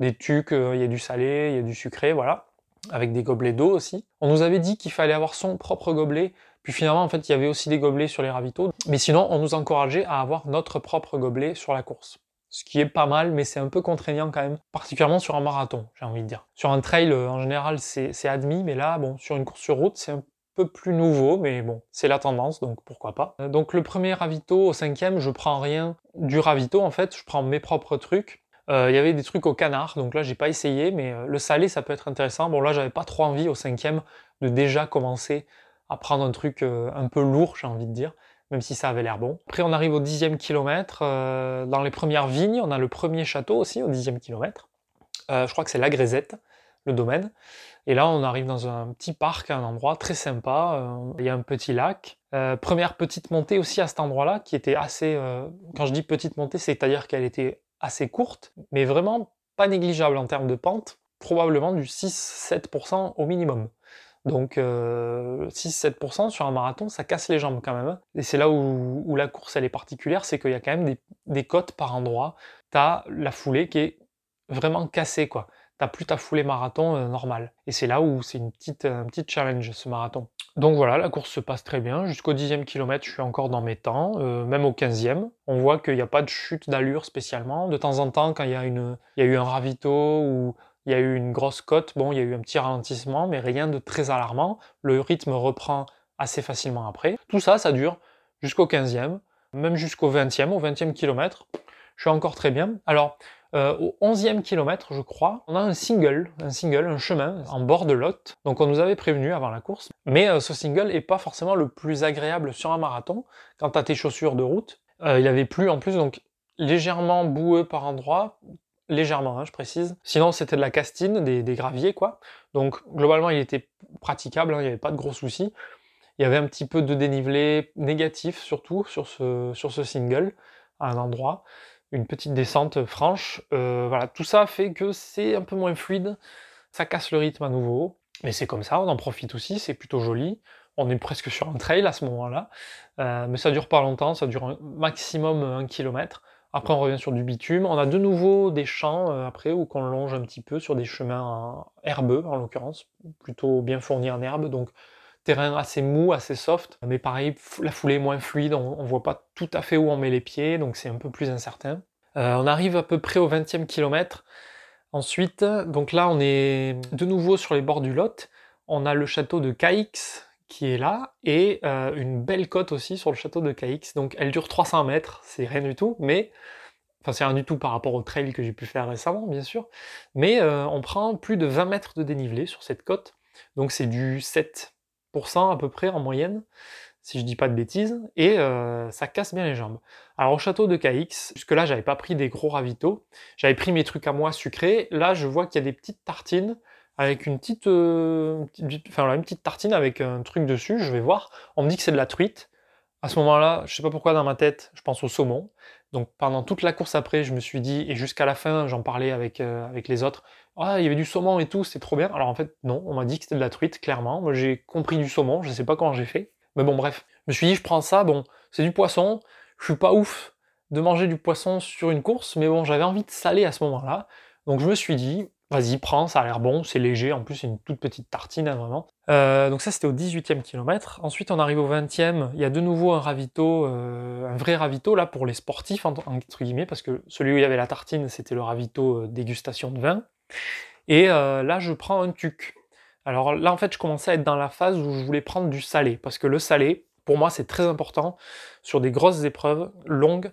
des tucs, euh, il y a du salé, il y a du sucré, voilà, avec des gobelets d'eau aussi. On nous avait dit qu'il fallait avoir son propre gobelet, puis finalement, en fait, il y avait aussi des gobelets sur les ravitaux. Mais sinon, on nous encourageait à avoir notre propre gobelet sur la course. Ce qui est pas mal, mais c'est un peu contraignant quand même, particulièrement sur un marathon, j'ai envie de dire. Sur un trail, euh, en général, c'est admis, mais là, bon, sur une course sur route, c'est un peu plus nouveau, mais bon, c'est la tendance, donc pourquoi pas. Euh, donc le premier ravito au cinquième, je prends rien du ravito, en fait, je prends mes propres trucs. Euh, il y avait des trucs au canard, donc là j'ai pas essayé, mais le salé ça peut être intéressant. Bon là j'avais pas trop envie au cinquième de déjà commencer à prendre un truc un peu lourd, j'ai envie de dire même si ça avait l'air bon. Après, on arrive au dixième kilomètre. Euh, dans les premières vignes, on a le premier château aussi au dixième kilomètre. Euh, je crois que c'est la Grésette, le domaine. Et là, on arrive dans un petit parc, un endroit très sympa. Euh, il y a un petit lac. première petite montée aussi à cet endroit-là, qui était assez... quand je dis petite montée, c'est-à-dire qu'elle était assez courte, mais vraiment pas négligeable en termes de pente. Probablement du 6-7% au minimum. Donc 6-7% euh, sur un marathon, ça casse les jambes quand même. Hein. Et c'est là où, la course est particulière, c'est qu'il y a quand même des, côtes par endroit. T'as la foulée qui est vraiment cassée quoi. T'as plus ta foulée marathon euh, normale. Et c'est là où c'est un petit challenge ce marathon. Donc voilà, la course se passe très bien. Jusqu'au 10e kilomètre, je suis encore dans mes temps, euh, même au 15e. On voit qu'il n'y a pas de chute d'allure spécialement. De temps en temps, quand il y a eu un ravito ou il y a eu une grosse cote, bon, il y a eu un petit ralentissement, mais rien de très alarmant. Le rythme reprend assez facilement après. Tout ça, ça dure jusqu'au 15e, même jusqu'au 20e, au 20e kilomètre. Je suis encore très bien. Alors, euh, au 11e kilomètre, je crois, on a un single, un single, un chemin en bord de Lot. Donc on nous avait prévenu avant la course. Mais euh, ce single est pas forcément le plus agréable sur un marathon. Quant à tes chaussures de route, euh, il avait plu en plus, donc légèrement boueux par endroits, légèrement, hein, je précise. Sinon, c'était de la castine, des, graviers, quoi. Donc, globalement, il était praticable, hein, il n'y avait pas de gros soucis. Il y avait un petit peu de dénivelé négatif, surtout, sur ce, single, à un endroit. Une petite descente franche. Euh, voilà, tout ça fait que c'est un peu moins fluide. Ça casse le rythme à nouveau. Mais c'est comme ça, on en profite aussi, c'est plutôt joli. On est presque sur un trail à ce moment-là. Euh, mais ça dure pas longtemps, ça dure un maximum un kilomètre. Après, on revient sur du bitume. On a de nouveau des champs euh, après où qu'on longe un petit peu sur des chemins herbeux, en l'occurrence, plutôt bien fournis en herbe. Donc, terrain assez mou, assez soft. Mais pareil, la foulée est moins fluide. On, ne voit pas tout à fait où on met les pieds, donc c'est un peu plus incertain. Euh, on arrive à peu près au 20e kilomètre. Ensuite, donc là, on est de nouveau sur les bords du Lot. On a le château de Caix, qui est là, et euh, une belle côte aussi sur le château de Caix. Donc elle dure 300 mètres, c'est rien du tout, mais enfin c'est rien du tout par rapport au trail que j'ai pu faire récemment, bien sûr, mais euh, on prend plus de 20 mètres de dénivelé sur cette côte, donc c'est du 7% à peu près en moyenne, si je dis pas de bêtises, et euh, ça casse bien les jambes. Alors au château de Caix, jusque là j'avais pas pris des gros ravitaux, j'avais pris mes trucs à moi sucrés, là je vois qu'il y a des petites tartines, avec une petite, euh, une petite tartine avec un truc dessus, je vais voir. On me dit que c'est de la truite. À ce moment-là, je sais pas pourquoi dans ma tête, je pense au saumon. Donc pendant toute la course après, je me suis dit, et jusqu'à la fin, j'en parlais avec, euh, avec les autres, ah, il y avait du saumon et tout, c'était trop bien. Alors en fait, non, on m'a dit que c'était de la truite, clairement. Moi j'ai compris du saumon, je sais pas comment j'ai fait. Mais bon, bref. Je me suis dit, je prends ça, bon, c'est du poisson, je suis pas ouf de manger du poisson sur une course, mais bon, j'avais envie de saler à ce moment-là. Donc je me suis dit, Vas-y, prends, ça a l'air bon, c'est léger, en plus c'est une toute petite tartine, hein, vraiment. Euh, donc ça c'était au 18e kilomètre. Ensuite on arrive au 20e, il y a de nouveau un ravito, euh, un vrai ravito là pour les sportifs, entre guillemets, parce que celui où il y avait la tartine c'était le ravito euh, dégustation de vin. Et là je prends un tuc. Alors là en fait je commençais à être dans la phase où je voulais prendre du salé, parce que le salé, pour moi c'est très important sur des grosses épreuves longues,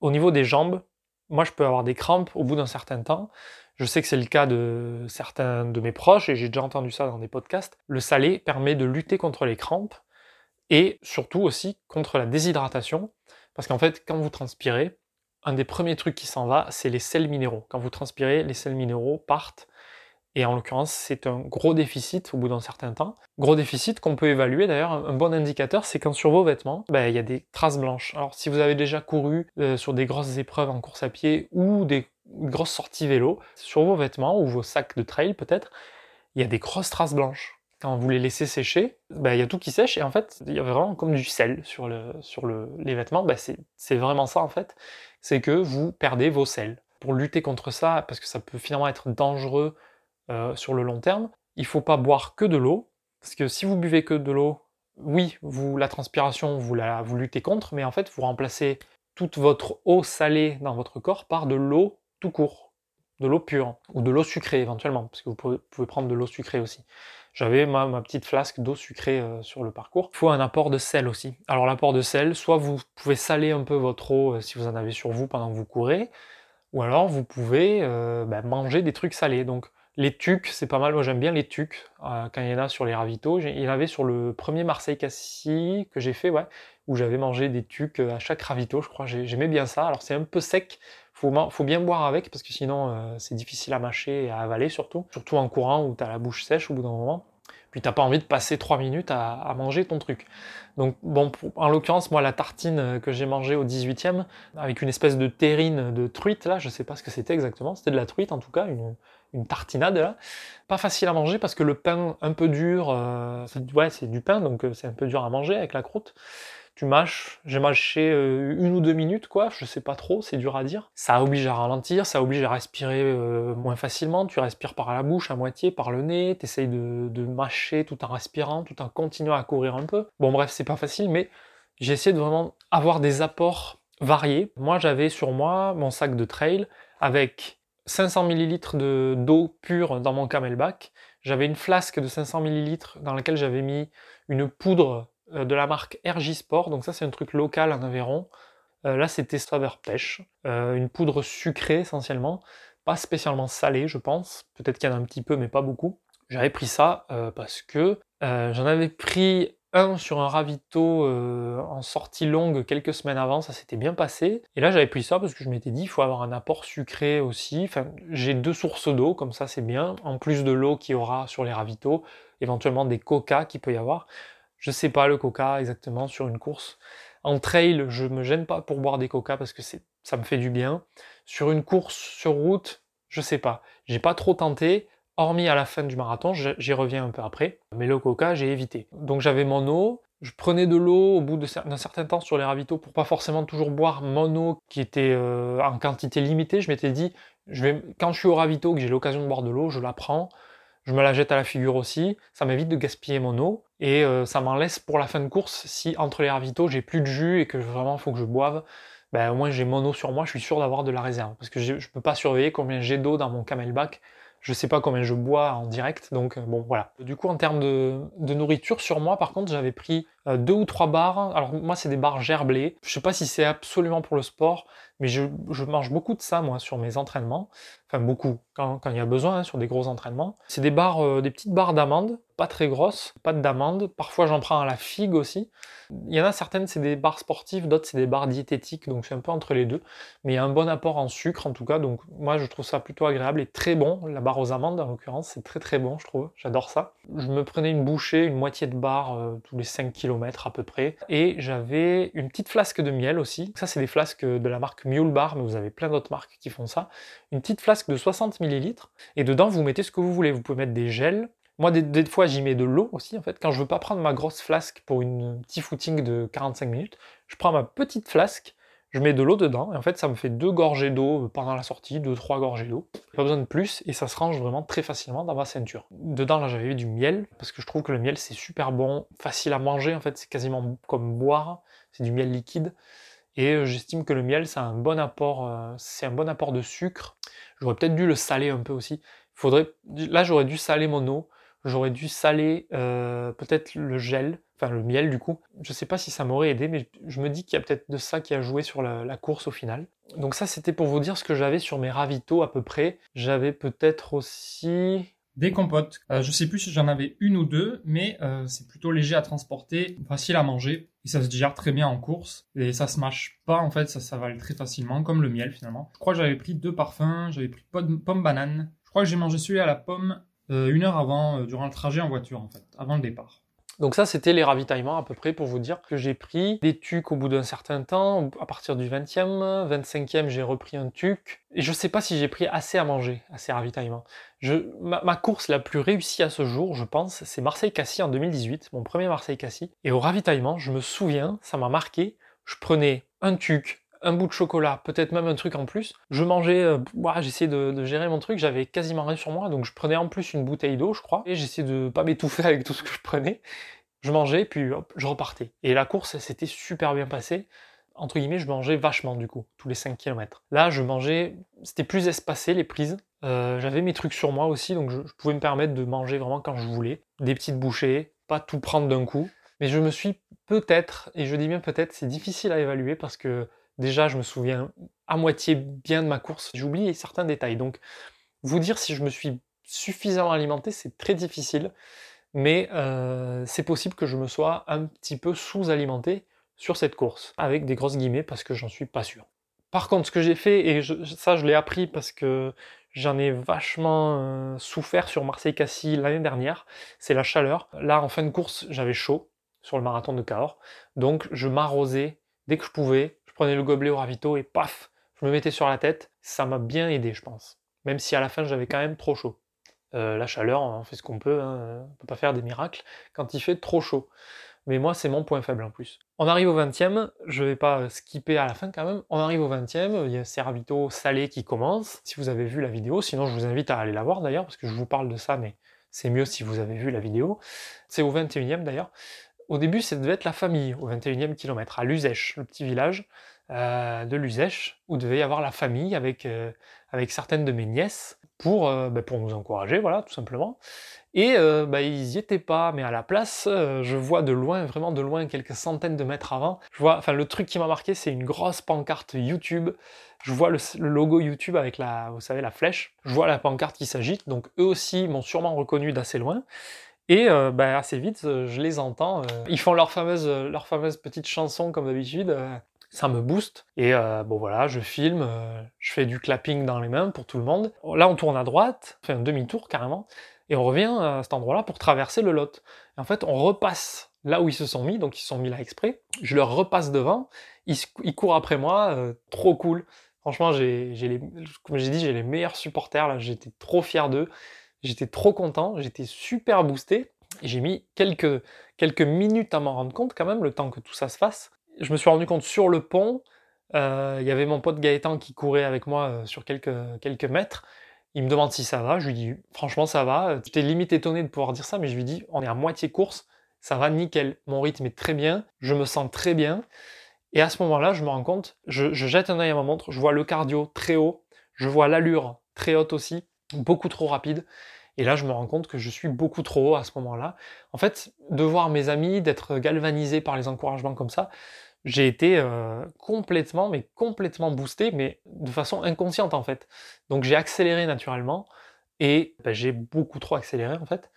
au niveau des jambes, moi je peux avoir des crampes au bout d'un certain temps. Je sais que c'est le cas de certains de mes proches, et j'ai déjà entendu ça dans des podcasts. Le salé permet de lutter contre les crampes, et surtout aussi contre la déshydratation, parce qu'en fait, quand vous transpirez, un des premiers trucs qui s'en va, c'est les sels minéraux. Quand vous transpirez, les sels minéraux partent, et en l'occurrence, c'est un gros déficit au bout d'un certain temps. Gros déficit qu'on peut évaluer d'ailleurs. Un bon indicateur, c'est quand sur vos vêtements, ben, il y a des traces blanches. Alors si vous avez déjà couru euh, sur des grosses épreuves en course à pied ou des grosse sortie vélo, sur vos vêtements ou vos sacs de trail peut-être, il y a des grosses traces blanches. Quand vous les laissez sécher, bah, il y a tout qui sèche et en fait, il y a vraiment comme du sel sur, le, sur le, les vêtements. Bah, c'est vraiment ça en fait, c'est que vous perdez vos sels. pour lutter contre ça, parce que ça peut finalement être dangereux euh, sur le long terme, il faut pas boire que de l'eau, parce que si vous buvez que de l'eau, oui, vous la transpiration, vous la vous luttez contre, mais en fait, vous remplacez toute votre eau salée dans votre corps par de l'eau tout court, de l'eau pure, ou de l'eau sucrée éventuellement, parce que vous pouvez prendre de l'eau sucrée aussi. J'avais ma, petite flasque d'eau sucrée euh, sur le parcours. Il faut un apport de sel aussi. Alors l'apport de sel, soit vous pouvez saler un peu votre eau euh, si vous en avez sur vous pendant que vous courez, ou alors vous pouvez euh, bah, manger des trucs salés. Donc les tucs, c'est pas mal. Moi, j'aime bien les tucs quand il y en a sur les ravitaux. Il y en avait sur le premier Marseille-Cassis que j'ai fait, ouais, où j'avais mangé des tucs à chaque ravito, je crois. J'aimais bien ça. Alors, c'est un peu sec. Faut, bien boire avec parce que sinon, euh, c'est difficile à mâcher et à avaler surtout. Surtout en courant où tu as la bouche sèche au bout d'un moment. Puis t'as pas envie de passer trois minutes à, manger ton truc. Donc bon, en l'occurrence, moi la tartine que j'ai mangée au 18e, avec une espèce de terrine de truite, là, je sais pas ce que c'était exactement, c'était de la truite en tout cas, une, tartinade là. Pas facile à manger parce que le pain un peu dur, euh, ouais c'est du pain donc euh, c'est un peu dur à manger avec la croûte. Tu mâches, j'ai mâché euh, une ou deux minutes quoi, je sais pas trop, c'est dur à dire. Ça oblige à ralentir, ça oblige à respirer moins facilement, tu respires par la bouche à moitié, par le nez, t'essayes de, de mâcher tout en respirant, tout en continuant à courir un peu. Bon bref, c'est pas facile mais j'ai essayé de vraiment avoir des apports variés. Moi j'avais sur moi mon sac de trail avec 500 ml d'eau pure dans mon camelback. J'avais une flasque de 500 ml dans laquelle j'avais mis une poudre euh, de la marque RJ Sport. Donc ça, c'est un truc local en Aveyron. Euh, là, c'était Straver Pêche. Euh, une poudre sucrée essentiellement. Pas spécialement salée, je pense. Peut-être qu'il y en a un petit peu, mais pas beaucoup. J'avais pris ça parce que j'en avais pris sur un ravito euh, en sortie longue quelques semaines avant, ça s'était bien passé. Et là j'avais pris ça parce que je m'étais dit il faut avoir un apport sucré aussi. Enfin, j'ai deux sources d'eau, comme ça c'est bien. En plus de l'eau qu'il y aura sur les ravitaux, éventuellement des coca qu'il peut y avoir. Je sais pas le coca exactement sur une course. En trail, je me gêne pas pour boire des coca parce que ça me fait du bien. Sur une course sur route, je sais pas. J'ai pas trop tenté hormis à la fin du marathon, j'y reviens un peu après, mais le coca, j'ai évité. Donc j'avais mon eau, je prenais de l'eau au bout d'un certain temps sur les ravitaux pour pas forcément toujours boire mon eau qui était euh, en quantité limitée. Je m'étais dit, quand je suis au ravito, que j'ai l'occasion de boire de l'eau, je la prends, je me la jette à la figure aussi, ça m'évite de gaspiller mon eau, et euh, ça m'en laisse pour la fin de course si entre les ravitaux j'ai plus de jus et que vraiment faut que je boive. Ben, au moins j'ai mon eau sur moi, je suis sûr d'avoir de la réserve. Parce que je ne peux pas surveiller combien j'ai d'eau dans mon camelback je sais pas combien je bois en direct, donc euh, bon voilà. Du coup en termes de, nourriture sur moi par contre j'avais pris euh, deux ou trois bars. Alors moi c'est des bars gerblés. Je sais pas si c'est absolument pour le sport, mais je, mange beaucoup de ça moi sur mes entraînements. Enfin beaucoup, quand, il y a besoin, hein, sur des gros entraînements. C'est des barres, euh, des petites barres d'amandes, pas très grosses, pas d'amandes. Parfois j'en prends à la figue aussi. Il y en a certaines c'est des barres sportives, d'autres c'est des barres diététiques, donc c'est un peu entre les deux. Mais il y a un bon apport en sucre en tout cas, donc moi je trouve ça plutôt agréable et très bon. La barre aux amandes en l'occurrence, c'est très très bon je trouve, j'adore ça. Je me prenais une bouchée, une moitié de barre euh, tous les 5 km à peu près. Et j'avais une petite flasque de miel aussi. Ça c'est des flasques de la marque Mule Bar, mais vous avez plein d'autres marques qui font ça. Une petite flasque de 60 ml. Et dedans vous mettez ce que vous voulez. Vous pouvez mettre des gels, moi, des, fois, j'y mets de l'eau aussi, en fait. Quand je veux pas prendre ma grosse flasque pour une petit footing de 45 minutes, je prends ma petite flasque, je mets de l'eau dedans, et en fait, ça me fait deux gorgées d'eau pendant la sortie, deux, trois gorgées d'eau. Pas besoin de plus, et ça se range vraiment très facilement dans ma ceinture. Dedans, là, j'avais du miel, parce que je trouve que le miel, c'est super bon, facile à manger, en fait, c'est quasiment comme boire, c'est du miel liquide. Et euh, j'estime que le miel, c'est un bon apport, euh, c'est un bon apport de sucre. J'aurais peut-être dû le saler un peu aussi. Faudrait, là, j'aurais dû saler mon eau J'aurais dû saler euh, peut-être le gel, enfin le miel du coup. Je sais pas si ça m'aurait aidé, mais je me dis qu'il y a peut-être de ça qui a joué sur la, course au final. Donc ça c'était pour vous dire ce que j'avais sur mes ravitaux à peu près. J'avais peut-être aussi des compotes. Euh, je sais plus si j'en avais une ou deux, mais euh, c'est plutôt léger à transporter, facile à manger, et ça se digère très bien en course, et ça se mâche pas en fait, ça s'avale très facilement, comme le miel finalement. Je crois que j'avais pris deux parfums, j'avais pris pomme, banane. Je crois que j'ai mangé celui à la pomme euh, une heure avant, euh, durant le trajet en voiture en fait, avant le départ. Donc ça, c'était les ravitaillements à peu près pour vous dire que j'ai pris des tucs au bout d'un certain temps. À partir du 20e, 25e, j'ai repris un tuc. Et je sais pas si j'ai pris assez à manger à ces ravitaillements. ma, course la plus réussie à ce jour, je pense, c'est Marseille-Cassis en 2018, mon premier Marseille-Cassis. Et au ravitaillement, je me souviens, ça m'a marqué, je prenais un tuc un bout de chocolat, peut-être même un truc en plus. Je mangeais, euh, j'essayais de, gérer mon truc, j'avais quasiment rien sur moi, donc je prenais en plus une bouteille d'eau, je crois, et j'essayais de pas m'étouffer avec tout ce que je prenais. Je mangeais, puis hop, je repartais. Et la course, s'était super bien passée. Entre guillemets, je mangeais vachement du coup, tous les 5 km. Là, je mangeais, c'était plus espacé les prises. Euh, j'avais mes trucs sur moi aussi, donc je, je pouvais me permettre de manger vraiment quand je voulais. Des petites bouchées, pas tout prendre d'un coup. Mais je me suis peut-être, et je dis bien peut-être, c'est difficile à évaluer parce que déjà je me souviens à moitié bien de ma course, j'oublie certains détails. Donc vous dire si je me suis suffisamment alimenté, c'est très difficile, mais euh, c'est possible que je me sois un petit peu sous-alimenté sur cette course, avec des grosses guillemets parce que j'en suis pas sûr. Par contre, ce que j'ai fait, et ça je l'ai appris parce que j'en ai vachement euh, souffert sur Marseille-Cassis l'année dernière, c'est la chaleur. Là, en fin de course, j'avais chaud sur le marathon de Cahors, donc je m'arrosais dès que je pouvais, prenais le gobelet au ravito et paf, je me mettais sur la tête. Ça m'a bien aidé, je pense. Même si à la fin j'avais quand même trop chaud. Euh, la chaleur, on fait ce qu'on peut, hein. on peut pas faire des miracles quand il fait trop chaud. Mais moi, c'est mon point faible en plus. On arrive au 20e, je vais pas skipper à la fin quand même. On arrive au 20e, il y a ces ravitaux salés qui commencent. Si vous avez vu la vidéo, sinon je vous invite à aller la voir d'ailleurs, parce que je vous parle de ça, mais c'est mieux si vous avez vu la vidéo. C'est au 21e d'ailleurs. Au début, ça devait être la famille, au 21e kilomètre, à Luzèche, le petit village euh, de Luzèche, où devait y avoir la famille avec, euh, avec certaines de mes nièces pour, euh, bah, pour nous encourager, voilà, tout simplement. Et bah, ils n'y étaient pas, mais à la place, je vois de loin, vraiment de loin, quelques centaines de mètres avant, je vois, enfin le truc qui m'a marqué, c'est une grosse pancarte YouTube. Je vois le, logo YouTube avec la, vous savez, la flèche. Je vois la pancarte qui s'agite, donc eux aussi m'ont sûrement reconnu d'assez loin. Et euh, bah, assez vite, euh, je les entends. Euh, ils font leur fameuse, leur fameuse petite chanson comme d'habitude. ça me booste. Et bon voilà, je filme, je fais du clapping dans les mains pour tout le monde. Là, on tourne à droite, on fait un demi-tour carrément, et on revient à cet endroit-là pour traverser le Lot. Et en fait, on repasse là où ils se sont mis, donc ils se sont mis là exprès. Je leur repasse devant, ils, courent après moi, trop cool. Franchement, j'ai, les, comme j'ai dit, j'ai les meilleurs supporters là. J'étais trop fier d'eux. J'étais trop content, j'étais super boosté. J'ai mis quelques, quelques minutes à m'en rendre compte quand même, le temps que tout ça se fasse. Je me suis rendu compte sur le pont, euh, il y avait mon pote Gaëtan qui courait avec moi euh, sur quelques, quelques mètres. Il me demande si ça va, je lui dis franchement ça va. J'étais limite étonné de pouvoir dire ça, mais je lui dis on est à moitié course, ça va nickel, mon rythme est très bien, je me sens très bien. Et à ce moment-là, je me rends compte, je, je jette un œil à ma montre, je vois le cardio très haut, je vois l'allure très haute aussi, beaucoup trop rapide. Et là, je me rends compte que je suis beaucoup trop haut à ce moment-là. En fait, de voir mes amis, d'être galvanisé par les encouragements comme ça, j'ai été euh, complètement, mais complètement boosté, mais de façon inconsciente en fait. Donc j'ai accéléré naturellement et bah, j'ai beaucoup trop accéléré en fait.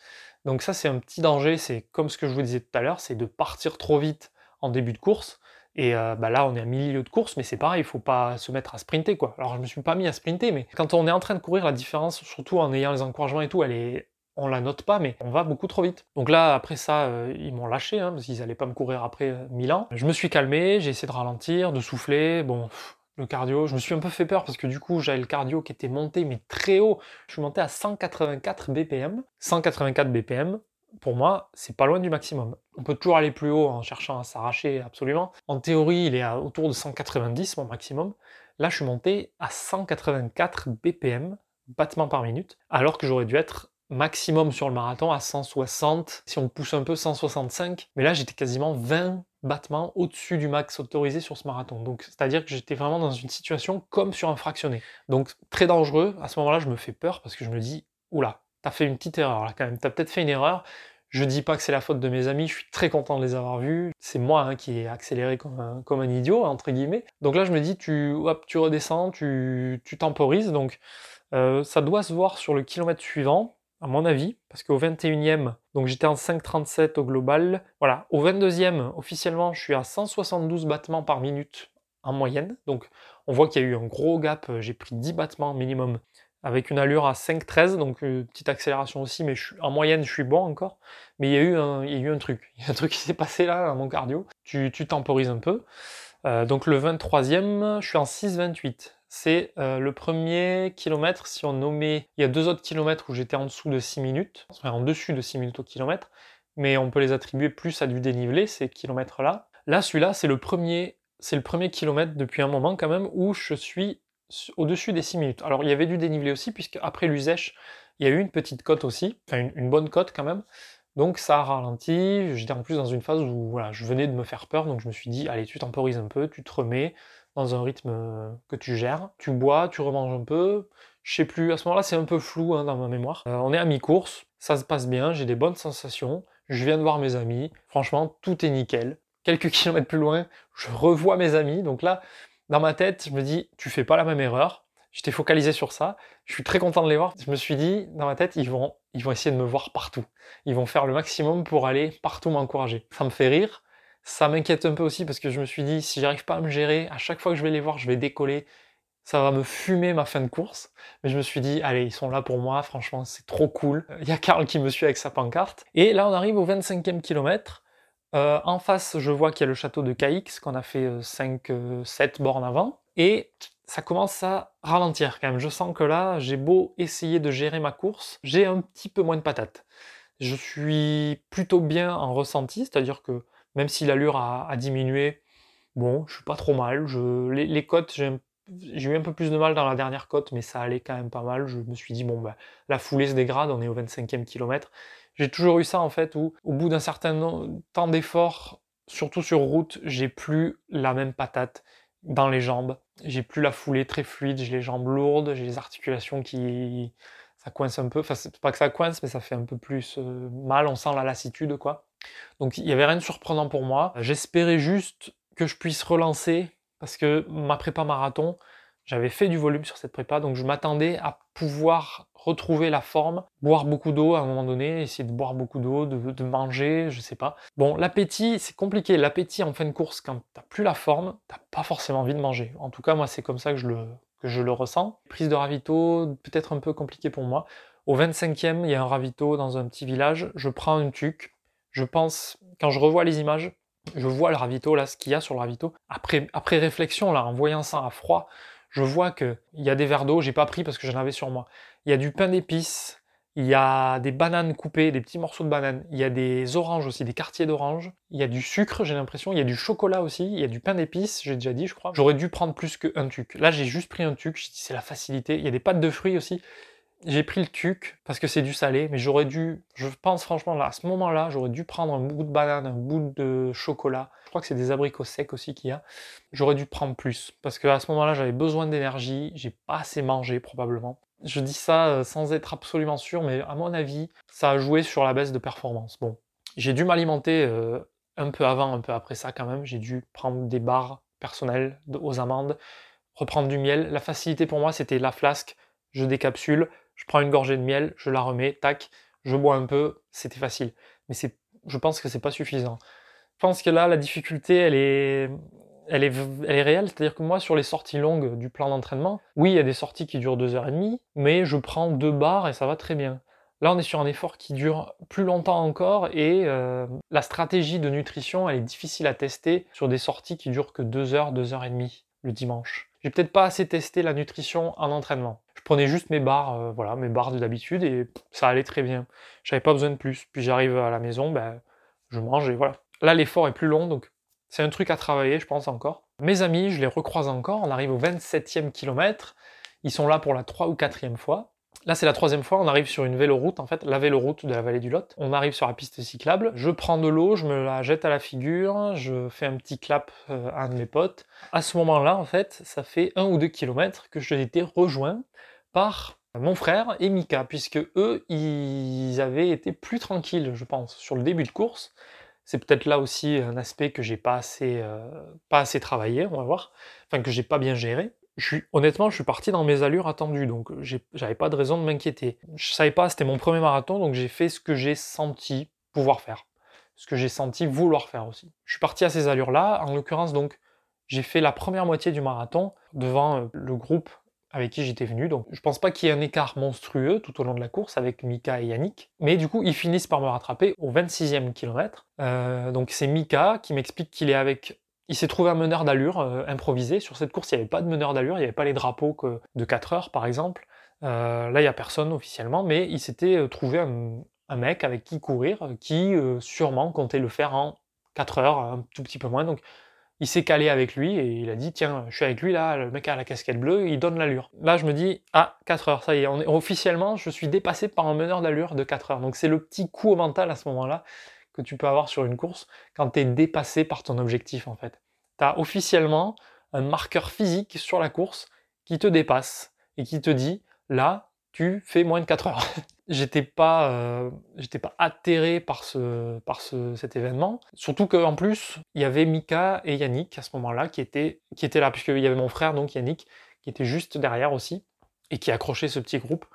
Donc ça c'est un petit danger, c'est comme ce que je vous disais tout à l'heure, c'est de partir trop vite en début de course et euh, bah là, on est à milieu de course, mais c'est pareil, il faut pas se mettre à sprinter, quoi. Alors, je me suis pas mis à sprinter, mais quand on est en train de courir, la différence, surtout en ayant les encouragements et tout, elle est, on la note pas, mais on va beaucoup trop vite. Donc là, après ça, euh, ils m'ont lâché, hein, parce qu'ils allaient pas me courir après euh, Milan. Je me suis calmé, j'ai essayé de ralentir, de souffler, bon. le cardio, je me suis un peu fait peur parce que du coup j'avais le cardio qui était monté mais très haut. Je suis monté à 184 BPM. 184 BPM, pour moi, c'est pas loin du maximum. On peut toujours aller plus haut en cherchant à s'arracher absolument. En théorie, il est autour de 190, mon maximum. Là, je suis monté à 184 BPM, battements par minute, alors que j'aurais dû être maximum sur le marathon à 160, si on pousse un peu 165. Mais là, j'étais quasiment 20 battements au-dessus du max autorisé sur ce marathon. Donc, c'est-à-dire que j'étais vraiment dans une situation comme sur un fractionné. Donc, très dangereux. À ce moment-là, je me fais peur parce que je me dis, oula, t'as fait une petite erreur là quand même, t'as peut-être fait une erreur. Je dis pas que c'est la faute de mes amis, je suis très content de les avoir vus. C'est moi hein, qui ai accéléré comme un, idiot, entre guillemets. Donc là, je me dis, tu, tu redescends, tu, tu temporises. Donc euh, ça doit se voir sur le kilomètre suivant, à mon avis, parce qu'au 21e, donc j'étais en 5,37 au global. Voilà, au 22e, officiellement, je suis à 172 battements par minute en moyenne. Donc on voit qu'il y a eu un gros gap, j'ai pris 10 battements minimum avec une allure à 5,13, donc une petite accélération aussi, mais en moyenne je suis bon encore. Mais il y a eu un, il y a eu un truc, *laughs* il y a un truc qui s'est passé là dans mon cardio. Tu, tu temporises un peu. Euh, donc le 23e, je suis en 6,28. C'est euh, le premier kilomètre, si on nommait, il y a deux autres kilomètres où j'étais en dessous de 6 minutes, enfin en dessus de 6 minutes au kilomètre, mais on peut les attribuer plus à du dénivelé, ces kilomètres-là. Là, celui-là, c'est le premier c'est le premier kilomètre depuis un moment quand même où je suis au-dessus des 6 minutes. Alors il y avait du dénivelé aussi, puisque après l'usèche, il y a eu une petite cote aussi, enfin une, bonne cote quand même. Donc ça a ralenti, j'étais en plus dans une phase où je venais de me faire peur, donc je me suis dit, allez, tu temporises un peu, tu te remets dans un rythme que tu gères, tu bois, tu remanges un peu, je sais plus, à ce moment-là c'est un peu flou hein, dans ma mémoire. Euh, on est à mi-course, ça se passe bien, j'ai des bonnes sensations, je viens de voir mes amis, franchement tout est nickel. Quelques *laughs* kilomètres plus loin, je revois mes amis, donc là, dans ma tête, je me dis, tu fais pas la même erreur. J'étais focalisé sur ça. Je suis très content de les voir. Je me suis dit, dans ma tête, ils vont, ils vont essayer de me voir partout. Ils vont faire le maximum pour aller partout m'encourager. Ça me fait rire. Ça m'inquiète un peu aussi parce que je me suis dit, si j'arrive pas à me gérer, à chaque fois que je vais les voir, je vais décoller. Ça va me fumer ma fin de course. Mais je me suis dit, allez, ils sont là pour moi. Franchement, c'est trop cool. Il y a Karl qui me suit avec sa pancarte. Et là, on arrive au 25e kilomètre. Euh, en face, je vois qu'il y a le château de Caix, qu'on a fait 5-7 euh, euh, bornes avant. Et ça commence à ralentir quand même. Je sens que là, j'ai beau essayer de gérer ma course, j'ai un petit peu moins de patates. Je suis plutôt bien en ressenti, c'est-à-dire que même si l'allure a, diminué, bon, je suis pas trop mal. les, les côtes, j'ai eu un peu plus de mal dans la dernière côte, mais ça allait quand même pas mal. Je me suis dit, bon, bah, la foulée se dégrade, on est au 25e kilomètre. J'ai toujours eu ça en fait où au bout d'un certain temps d'effort, surtout sur route, j'ai plus la même patate dans les jambes. J'ai plus la foulée très fluide, j'ai les jambes lourdes, j'ai les articulations qui ça coince un peu. Enfin, c'est pas que ça coince, mais ça fait un peu plus euh, mal. On sent la lassitude, quoi. Donc, il y avait rien de surprenant pour moi. J'espérais juste que je puisse relancer parce que ma prépa marathon, j'avais fait du volume sur cette prépa, donc je m'attendais à pouvoir retrouver la forme, boire beaucoup d'eau à un moment donné, essayer de boire beaucoup d'eau, de, manger, je sais pas. Bon, l'appétit, c'est compliqué. L'appétit en fin de course, quand t'as plus la forme, t'as pas forcément envie de manger. En tout cas, moi, c'est comme ça que je le, que je le ressens. Prise de ravito, peut-être un peu compliqué pour moi. Au 25e, il y a un ravito dans un petit village. Je prends un tuc. Je pense, quand je revois les images, je vois le ravito, là, ce qu'il y a sur le ravito. Après, après réflexion, là, en voyant ça à froid, je vois qu'il y a des verres d'eau, j'ai pas pris parce que j'en avais sur moi. Il y a du pain d'épices, il y a des bananes coupées, des petits morceaux de bananes, il y a des oranges aussi, des quartiers d'orange, il y a du sucre, j'ai l'impression, il y a du chocolat aussi, il y a du pain d'épices, j'ai déjà dit, je crois. J'aurais dû prendre plus qu'un tuc. Là, j'ai juste pris un tuc, c'est la facilité. Il y a des pâtes de fruits aussi. J'ai pris le tuc parce que c'est du salé, mais j'aurais dû, je pense franchement là, à ce moment-là, j'aurais dû prendre un bout de banane, un bout de chocolat. Je crois que c'est des abricots secs aussi qu'il y a. J'aurais dû prendre plus parce qu'à ce moment-là, j'avais besoin d'énergie, j'ai pas assez mangé probablement. Je dis ça euh, sans être absolument sûr, mais à mon avis, ça a joué sur la baisse de performance. Bon, j'ai dû m'alimenter euh, un peu avant, un peu après ça quand même. J'ai dû prendre des barres personnelles aux amandes, reprendre du miel. La facilité pour moi, c'était la flasque, je décapsule, je prends une gorgée de miel, je la remets, tac, je bois un peu, c'était facile. Mais c'est, je pense que c'est pas suffisant. Je pense que là, la difficulté, elle est, elle est, elle est réelle. C'est-à-dire que moi, sur les sorties longues du plan d'entraînement, oui, il y a des sorties qui durent deux heures et demie, mais je prends deux barres et ça va très bien. Là, on est sur un effort qui dure plus longtemps encore et euh, la stratégie de nutrition, elle est difficile à tester sur des sorties qui durent que deux heures, deux heures et demie le dimanche. J'ai peut-être pas assez testé la nutrition en entraînement prenais juste mes barres, euh, voilà, mes barres de d'habitude et ça allait très bien. J'avais pas besoin de plus. Puis j'arrive à la maison, ben, je mange et voilà. Là, l'effort est plus long, donc c'est un truc à travailler, je pense encore. Mes amis, je les recroise encore. On arrive au 27e kilomètre. Ils sont là pour la 3 ou 4e fois. Là, c'est la troisième fois, on arrive sur une véloroute, en fait, la véloroute de la vallée du Lot. On arrive sur la piste cyclable, je prends de l'eau, je me la jette à la figure, je fais un petit clap euh, à un de mes potes. À ce moment-là, en fait, ça fait un ou deux kilomètres que je été rejoint par mon frère et Mika, puisque eux, ils avaient été plus tranquilles, je pense, sur le début de course. C'est peut-être là aussi un aspect que j'ai pas assez, euh, pas assez travaillé, on va voir, enfin que j'ai pas bien géré. Je suis, honnêtement, je suis parti dans mes allures attendues, donc j'avais pas de raison de m'inquiéter. Je savais pas, c'était mon premier marathon, donc j'ai fait ce que j'ai senti pouvoir faire, ce que j'ai senti vouloir faire aussi. Je suis parti à ces allures-là, en l'occurrence donc j'ai fait la première moitié du marathon devant euh, le groupe avec qui j'étais venu. Donc je pense pas qu'il y ait un écart monstrueux tout au long de la course avec Mika et Yannick. Mais du coup, ils finissent par me rattraper au 26e kilomètre. Euh, donc c'est Mika qui m'explique qu'il est avec... Il s'est trouvé un meneur d'allure euh, improvisé. Sur cette course, il n'y avait pas de meneur d'allure, il n'y avait pas les drapeaux que de 4 heures par exemple. Euh, là, il n'y a personne officiellement, mais il s'était trouvé un, mec avec qui courir, qui sûrement comptait le faire en 4 heures, un tout petit peu moins. Donc il s'est calé avec lui et il a dit tiens, je suis avec lui là, le mec a la casquette bleue, il donne l'allure. Là, je me dis ah 4 heures, ça y est, on est officiellement, je suis dépassé par un meneur d'allure de 4 heures. Donc c'est le petit coup au mental à ce moment-là que tu peux avoir sur une course quand tu es dépassé par ton objectif en fait. Tu as officiellement un marqueur physique sur la course qui te dépasse et qui te dit là, tu fais moins de 4 heures. *laughs* j'étais pas, euh, j'étais pas atterré par ce, par ce, cet événement. Surtout qu'en plus, il y avait Mika et Yannick à ce moment-là qui étaient, qui étaient là, puisqu'il y avait mon frère, donc Yannick, qui était juste derrière aussi et qui accrochait ce petit groupe.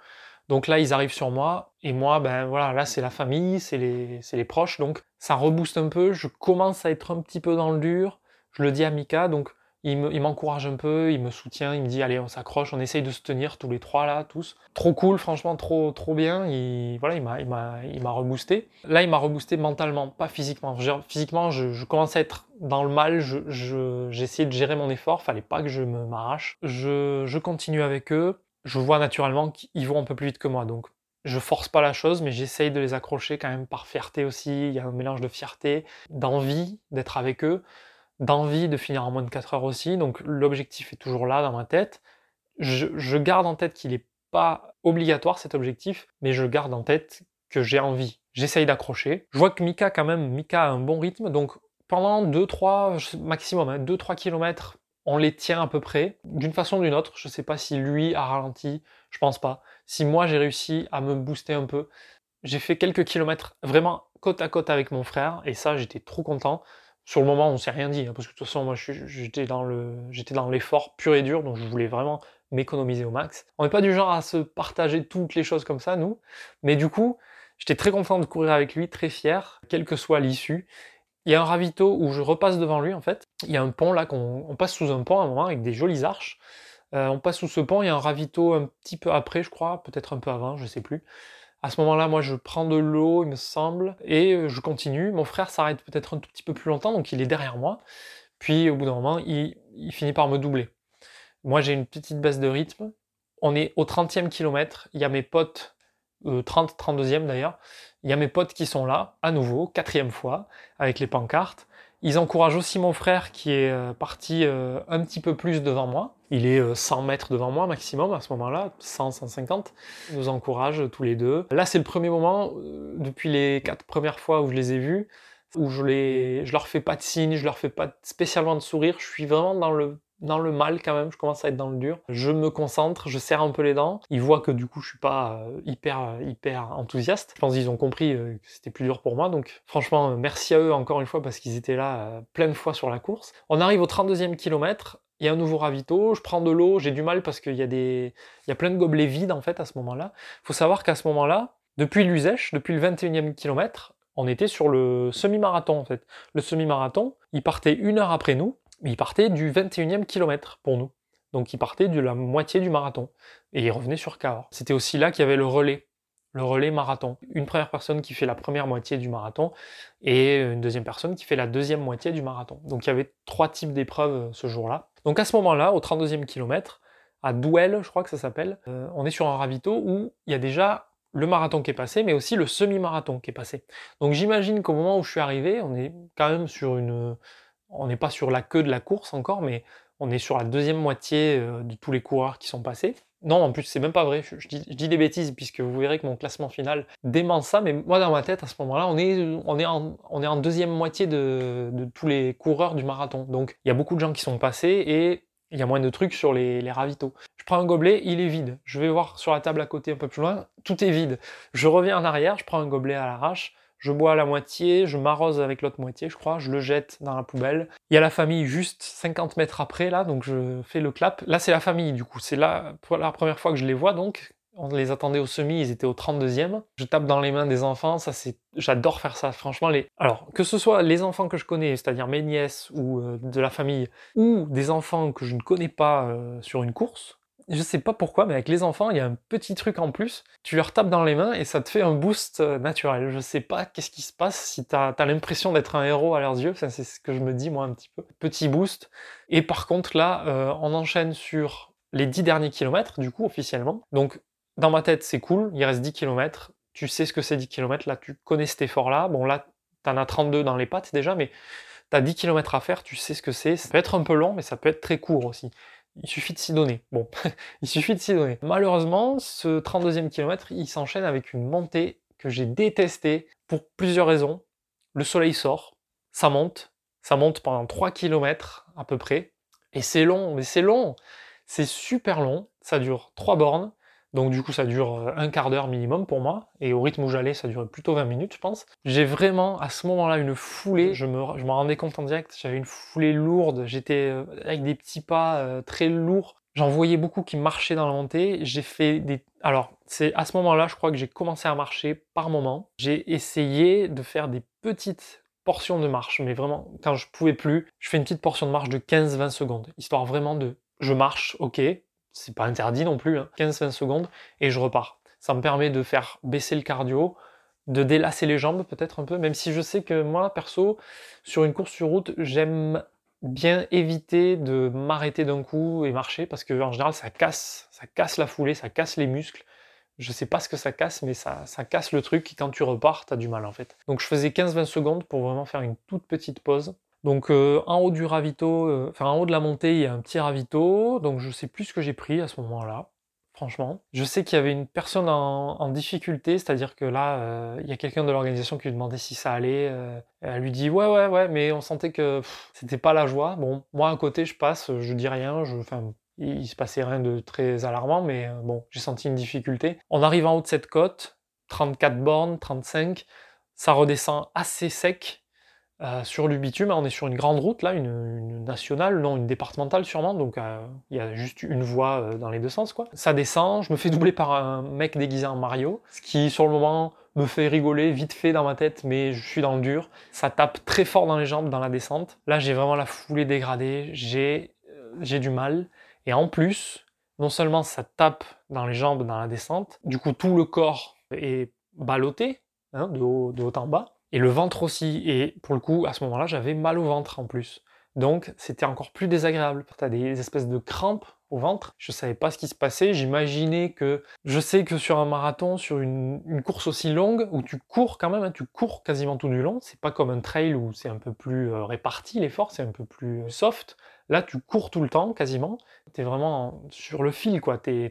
Donc là, ils arrivent sur moi, et moi, ben voilà, là c'est la famille, c'est les, les proches, donc ça rebooste un peu, je commence à être un petit peu dans le dur, je le dis à Mika, donc il m'encourage un peu, il me soutient, il me dit allez on s'accroche, on essaye de se tenir tous les trois là, tous. Trop cool, franchement, trop trop bien. Il, voilà, il m'a reboosté. Là, il m'a reboosté mentalement, pas physiquement. physiquement, je, je commençais à être dans le mal. Je j'essayais de gérer mon effort. Fallait pas que je me m'arrache. Je je continue avec eux. Je vois naturellement qu'ils vont un peu plus vite que moi, donc je force pas la chose, mais j'essaye de les accrocher quand même par fierté aussi. Il y a un mélange de fierté, d'envie d'être avec eux d'envie de finir en moins de 4 heures aussi, donc l'objectif est toujours là dans ma tête. Je, garde en tête qu'il n'est pas obligatoire cet objectif, mais je garde en tête que j'ai envie. J'essaye d'accrocher. Je vois que Mika quand même, Mika a un bon rythme, donc pendant 2-3 maximum, 2-3 hein, km, on les tient à peu près, d'une façon ou d'une autre. Je ne sais pas si lui a ralenti, je pense pas. Si moi j'ai réussi à me booster un peu, j'ai fait quelques kilomètres vraiment côte à côte avec mon frère, et ça j'étais trop content. Sur le moment, on s'est rien dit, hein, parce que de toute façon, moi, j'étais dans l'effort pur et dur, donc je voulais vraiment m'économiser au max. On n'est pas du genre à se partager toutes les choses comme ça, nous, mais du coup, j'étais très content de courir avec lui, très fier, quelle que soit l'issue. Il y a un ravito où je repasse devant lui, en fait. Il y a un pont là, qu'on on passe sous un pont à un moment avec des jolies arches. Euh, on passe sous ce pont, il y a un ravito un petit peu après, je crois, peut-être un peu avant, je sais plus. À ce moment-là, moi, je prends de l'eau, il me semble, et euh, je continue. Mon frère s'arrête peut-être un tout petit peu plus longtemps, donc il est derrière moi. Puis, au bout d'un moment, il, finit par me doubler. Moi, j'ai une petite baisse de rythme. On est au 30e kilomètre. Il y a mes potes, 30, euh, 32e d'ailleurs. Il y a mes potes qui sont là, à nouveau, quatrième fois, avec les pancartes. Ils encouragent aussi mon frère qui est euh, parti euh, un petit peu plus devant moi. Il est 100 euh, mètres devant moi maximum à ce moment-là, 100, 150. Ils nous encouragent tous les deux. Là, c'est le premier moment, depuis les quatre premières fois où je les ai vus, où je, les, je leur fais pas de signe, je leur fais pas spécialement de sourire. Je suis vraiment dans le dans le mal quand même, je commence à être dans le dur. Je me concentre, je serre un peu les dents. Ils voient que du coup je suis pas euh, hyper euh, hyper enthousiaste. Je pense qu'ils ont compris euh, que c'était plus dur pour moi. Donc franchement, merci à eux encore une fois parce qu'ils étaient là plein de fois sur la course. On arrive au 32e kilomètre. Il y a un nouveau ravito, je prends de l'eau, j'ai du mal parce qu'il y a des il y a plein de gobelets vides en fait à ce moment-là. Il faut savoir qu'à ce moment-là, depuis l'Uzèche, depuis le 21e kilomètre, on était sur le semi-marathon en fait. Le semi-marathon, il partait une heure après nous il partait du 21e kilomètre pour nous. Donc il partait de la moitié du marathon. Et il revenait sur Cahors. C'était aussi là qu'il y avait le relais. Le relais marathon. Une première personne qui fait la première moitié du marathon et une deuxième personne qui fait la deuxième moitié du marathon. Donc il y avait trois types d'épreuves euh, ce jour-là. Donc à ce moment-là, au 32e kilomètre, à Douel, je crois que ça s'appelle, euh, on est sur un ravito où il y a déjà le marathon qui est passé, mais aussi le semi-marathon qui est passé. Donc j'imagine qu'au moment où je suis arrivé, on est quand même sur une, on n'est pas sur la queue de la course encore, mais on est sur la deuxième moitié euh, de tous les coureurs qui sont passés. Non, en plus, c'est même pas vrai. Je, dis, des bêtises puisque vous verrez que mon classement final dément ça. Mais moi, dans ma tête, à ce moment-là, on est, en deuxième moitié de, tous les coureurs du marathon. Donc, il y a beaucoup de gens qui sont passés et il y a moins de trucs sur les, les ravitaux. Je prends un gobelet, il est vide. Je vais voir sur la table à côté un peu plus loin, tout est vide. Je reviens en arrière, je prends un gobelet à l'arrache je bois la moitié, je m'arrose avec l'autre moitié, je crois, je le jette dans la poubelle. Il y a la famille juste 50 mètres après, là, donc je fais le clap. Là, c'est la famille, du coup. C'est là, la première fois que je les vois, donc. On les attendait au semi, ils étaient au 32e. Je tape dans les mains des enfants, ça c'est, j'adore faire ça. Franchement, alors que ce soit les enfants que je connais, c'est-à-dire mes nièces ou euh, de la famille, ou des enfants que je ne connais pas euh, sur une course, je sais pas pourquoi, mais avec les enfants, il y a un petit truc en plus. Tu leur tapes dans les mains et ça te fait un boost euh, naturel. Je sais pas qu'est-ce qui se passe si tu as, l'impression d'être un héros à leurs yeux. c'est ce que je me dis moi un petit peu. Petit boost. Et par contre, là, euh, on enchaîne sur les 10 derniers kilomètres, du coup, officiellement. Donc, dans ma tête, c'est cool. Il reste 10 kilomètres. Tu sais ce que c'est 10 kilomètres. Là, tu connais cet effort-là. Bon, là, t'en as 32 dans les pattes déjà, mais tu as 10 km à faire, tu sais ce que c'est. Ça peut être un peu long, mais ça peut être très court aussi. Il suffit de s'y donner. Bon, *laughs* il suffit de s'y donner. Malheureusement, ce 32e kilomètre, il s'enchaîne avec une montée que j'ai détestée pour plusieurs raisons. Le soleil sort, ça monte, ça monte pendant 3 km à peu près. Et c'est long, mais c'est long. C'est super long. Ça dure 3 bornes. Donc du coup, ça dure euh, un quart d'heure minimum pour moi. Et au rythme où j'allais, ça durait plutôt 20 minutes, je pense. J'ai vraiment, à ce moment-là, une foulée. Je me, je m'en rendais compte en direct. J'avais une foulée lourde. J'étais euh, avec des petits pas euh, très lourds. J'en voyais beaucoup qui marchaient dans la montée. J'ai fait des... Alors, c'est à ce moment-là, je crois que j'ai commencé à marcher par moment. J'ai essayé de faire des petites portions de marche, mais vraiment, quand je pouvais plus, je fais une petite portion de marche de 15-20 secondes, histoire vraiment de... Je marche, ok, c'est pas interdit non plus, 15-20 hein. secondes, et je repars. Ça me permet de faire baisser le cardio, de délasser les jambes peut-être un peu, même si je sais que moi, perso, sur une course sur route, j'aime bien éviter de m'arrêter d'un coup et marcher, parce que en général, ça casse, ça casse la foulée, ça casse les muscles. Je sais pas ce que ça casse, mais ça, ça casse le truc, et quand tu repars, t'as du mal en fait. Donc je faisais 15-20 secondes pour vraiment faire une toute petite pause, donc euh, en haut du ravito, euh, enfin en haut de la montée, il y a un petit ravito, donc je sais plus ce que j'ai pris à ce moment-là, franchement. Je sais qu'il y avait une personne en, difficulté, c'est-à-dire que là, euh, il y a quelqu'un de l'organisation qui lui demandait si ça allait. elle lui dit ouais ouais ouais, mais on sentait que c'était pas la joie. Bon, moi à côté, je passe, je dis rien, je, enfin, il, se passait rien de très alarmant, mais bon, j'ai senti une difficulté. On arrive en haut de cette côte, 34 bornes, 35, ça redescend assez sec euh, sur du bitume, on est sur une grande route, là, une, nationale, non, une départementale sûrement, donc euh, il y a juste une voie euh, dans les deux sens, quoi. Ça descend, je me fais doubler par un mec déguisé en Mario, ce qui, sur le moment, me fait rigoler vite fait dans ma tête, mais je suis dans le dur. Ça tape très fort dans les jambes dans la descente. Là, j'ai vraiment la foulée dégradée, j'ai du mal. Et en plus, non seulement ça tape dans les jambes dans la descente, du coup, tout le corps est ballotté, hein, de haut en bas et le ventre aussi. Et pour le coup, à ce moment-là, j'avais mal au ventre en plus. Donc c'était encore plus désagréable. Tu as des espèces de crampes au ventre. Je savais pas ce qui se passait. J'imaginais que. Je sais que sur un marathon, sur une, course aussi longue, où tu cours quand même, hein, tu cours quasiment tout du long. C'est pas comme un trail où c'est un peu plus euh, réparti l'effort, c'est un peu plus soft. Là, tu cours tout le temps, quasiment. Tu es vraiment sur le fil, quoi. Tu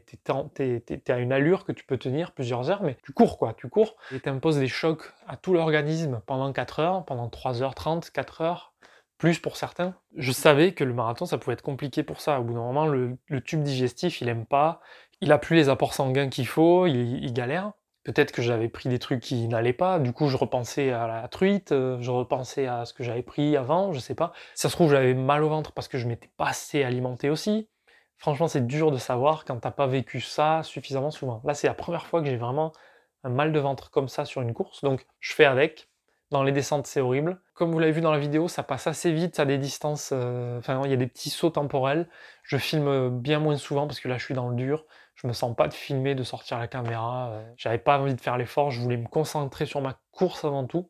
à une allure que tu peux tenir plusieurs heures, mais tu cours, quoi. Tu cours et t'imposes des chocs à tout l'organisme pendant 4 heures, pendant 3h30, 4 heures, plus pour certains. Je savais que le marathon, ça pouvait être compliqué pour ça. Au bout d'un moment, le, tube digestif, il aime pas. Il a plus les apports sanguins qu'il faut, il galère. Peut-être que j'avais pris des trucs qui n'allaient pas, du coup je repensais à la truite, euh, je repensais à ce que j'avais pris avant, je sais pas. Ça se trouve j'avais mal au ventre parce que je m'étais pas assez alimenté aussi. Franchement c'est dur de savoir quand t'as pas vécu ça suffisamment souvent. Là c'est la première fois que j'ai vraiment un mal de ventre comme ça sur une course, donc je fais avec. Dans les descentes c'est horrible. Comme vous l'avez vu dans la vidéo, ça passe assez vite à des distances, euh, enfin il y a des petits sauts temporels. Je filme bien moins souvent parce que là je suis dans le dur je me sens pas de filmer, de sortir la caméra. Euh, j'avais pas envie de faire l'effort, je voulais me concentrer sur ma course avant tout.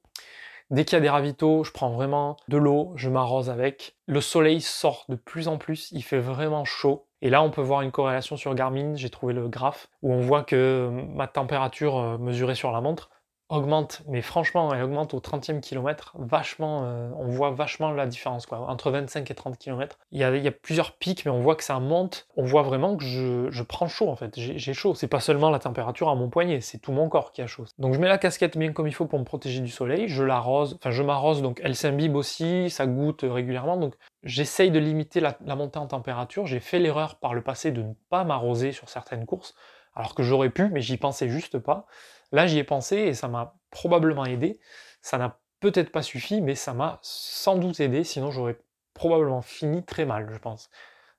Dès qu'il y a des ravitaux, je prends vraiment de l'eau, je m'arrose avec. Le soleil sort de plus en plus, il fait vraiment chaud. Et là, on peut voir une corrélation sur Garmin, j'ai trouvé le graphe, où on voit que ma température euh, mesurée sur la montre augmente, mais franchement, elle augmente au 30e kilomètre, vachement, euh, on voit vachement la différence, quoi, entre 25 et 30 km. Il y, a, il y a plusieurs pics, mais on voit que ça monte, on voit vraiment que je, je prends chaud, en fait, j'ai chaud. C'est pas seulement la température à mon poignet, c'est tout mon corps qui a chaud. Donc je mets la casquette bien comme il faut pour me protéger du soleil, je l'arrose, enfin je m'arrose, donc elle s'imbibe aussi, ça goûte régulièrement, donc j'essaye de limiter la, la montée en température. J'ai fait l'erreur par le passé de ne pas m'arroser sur certaines courses, alors que j'aurais pu, mais j'y pensais juste pas. Là, j'y ai pensé et ça m'a probablement aidé. Ça n'a peut-être pas suffi, mais ça m'a sans doute aidé, sinon j'aurais probablement fini très mal, je pense.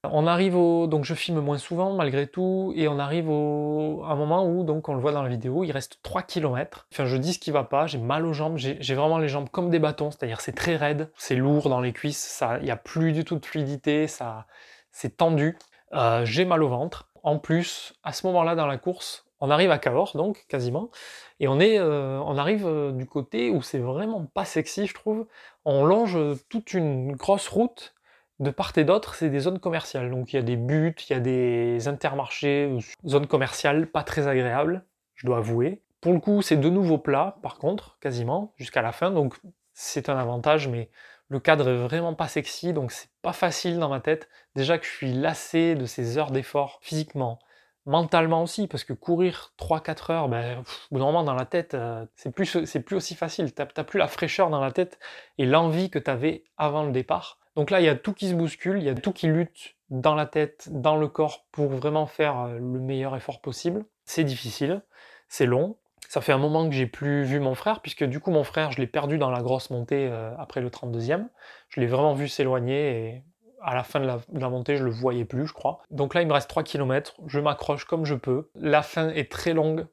On arrive au... Donc je filme moins souvent malgré tout, et on arrive au... un moment où, donc on le voit dans la vidéo, il reste 3 km. Enfin je dis ce qui va pas, j'ai mal aux jambes, j'ai vraiment les jambes comme des bâtons, c'est-à-dire c'est très raide, c'est lourd dans les cuisses, il n'y a plus du tout de fluidité, ça, c'est tendu. Euh, j'ai mal au ventre. En plus, à ce moment-là dans la course, on arrive à Cahors, donc, quasiment, et on, est, euh, on arrive euh, du côté où c'est vraiment pas sexy, je trouve. On longe toute une grosse route, de part et d'autre, c'est des zones commerciales. Donc il y a des buts, il y a des intermarchés, zones commerciales pas très agréables, je dois avouer. Pour le coup, c'est de nouveaux plats, par contre, quasiment, jusqu'à la fin, donc c'est un avantage, mais Le cadre est vraiment pas sexy, donc c'est pas facile dans ma tête. Déjà que je suis lassé de ces heures d'effort physiquement, mentalement aussi, parce que courir 3-4 heures, ben, au bout moment dans la tête, euh, c'est plus, c'est plus aussi facile. T'as t'as plus la fraîcheur dans la tête et l'envie que tu avais avant le départ. Donc là, il y a tout qui se bouscule, il y a tout qui lutte dans la tête, dans le corps pour vraiment faire euh, le meilleur effort possible. C'est difficile, c'est long. Ça fait un moment que j'ai plus vu mon frère, puisque du coup mon frère, je l'ai perdu dans la grosse montée euh, après le 32e. Je l'ai vraiment vu s'éloigner et à la fin de la, montée, je le voyais plus, je crois. Donc là, il me reste 3 km, je m'accroche comme je peux. La fin est très longue,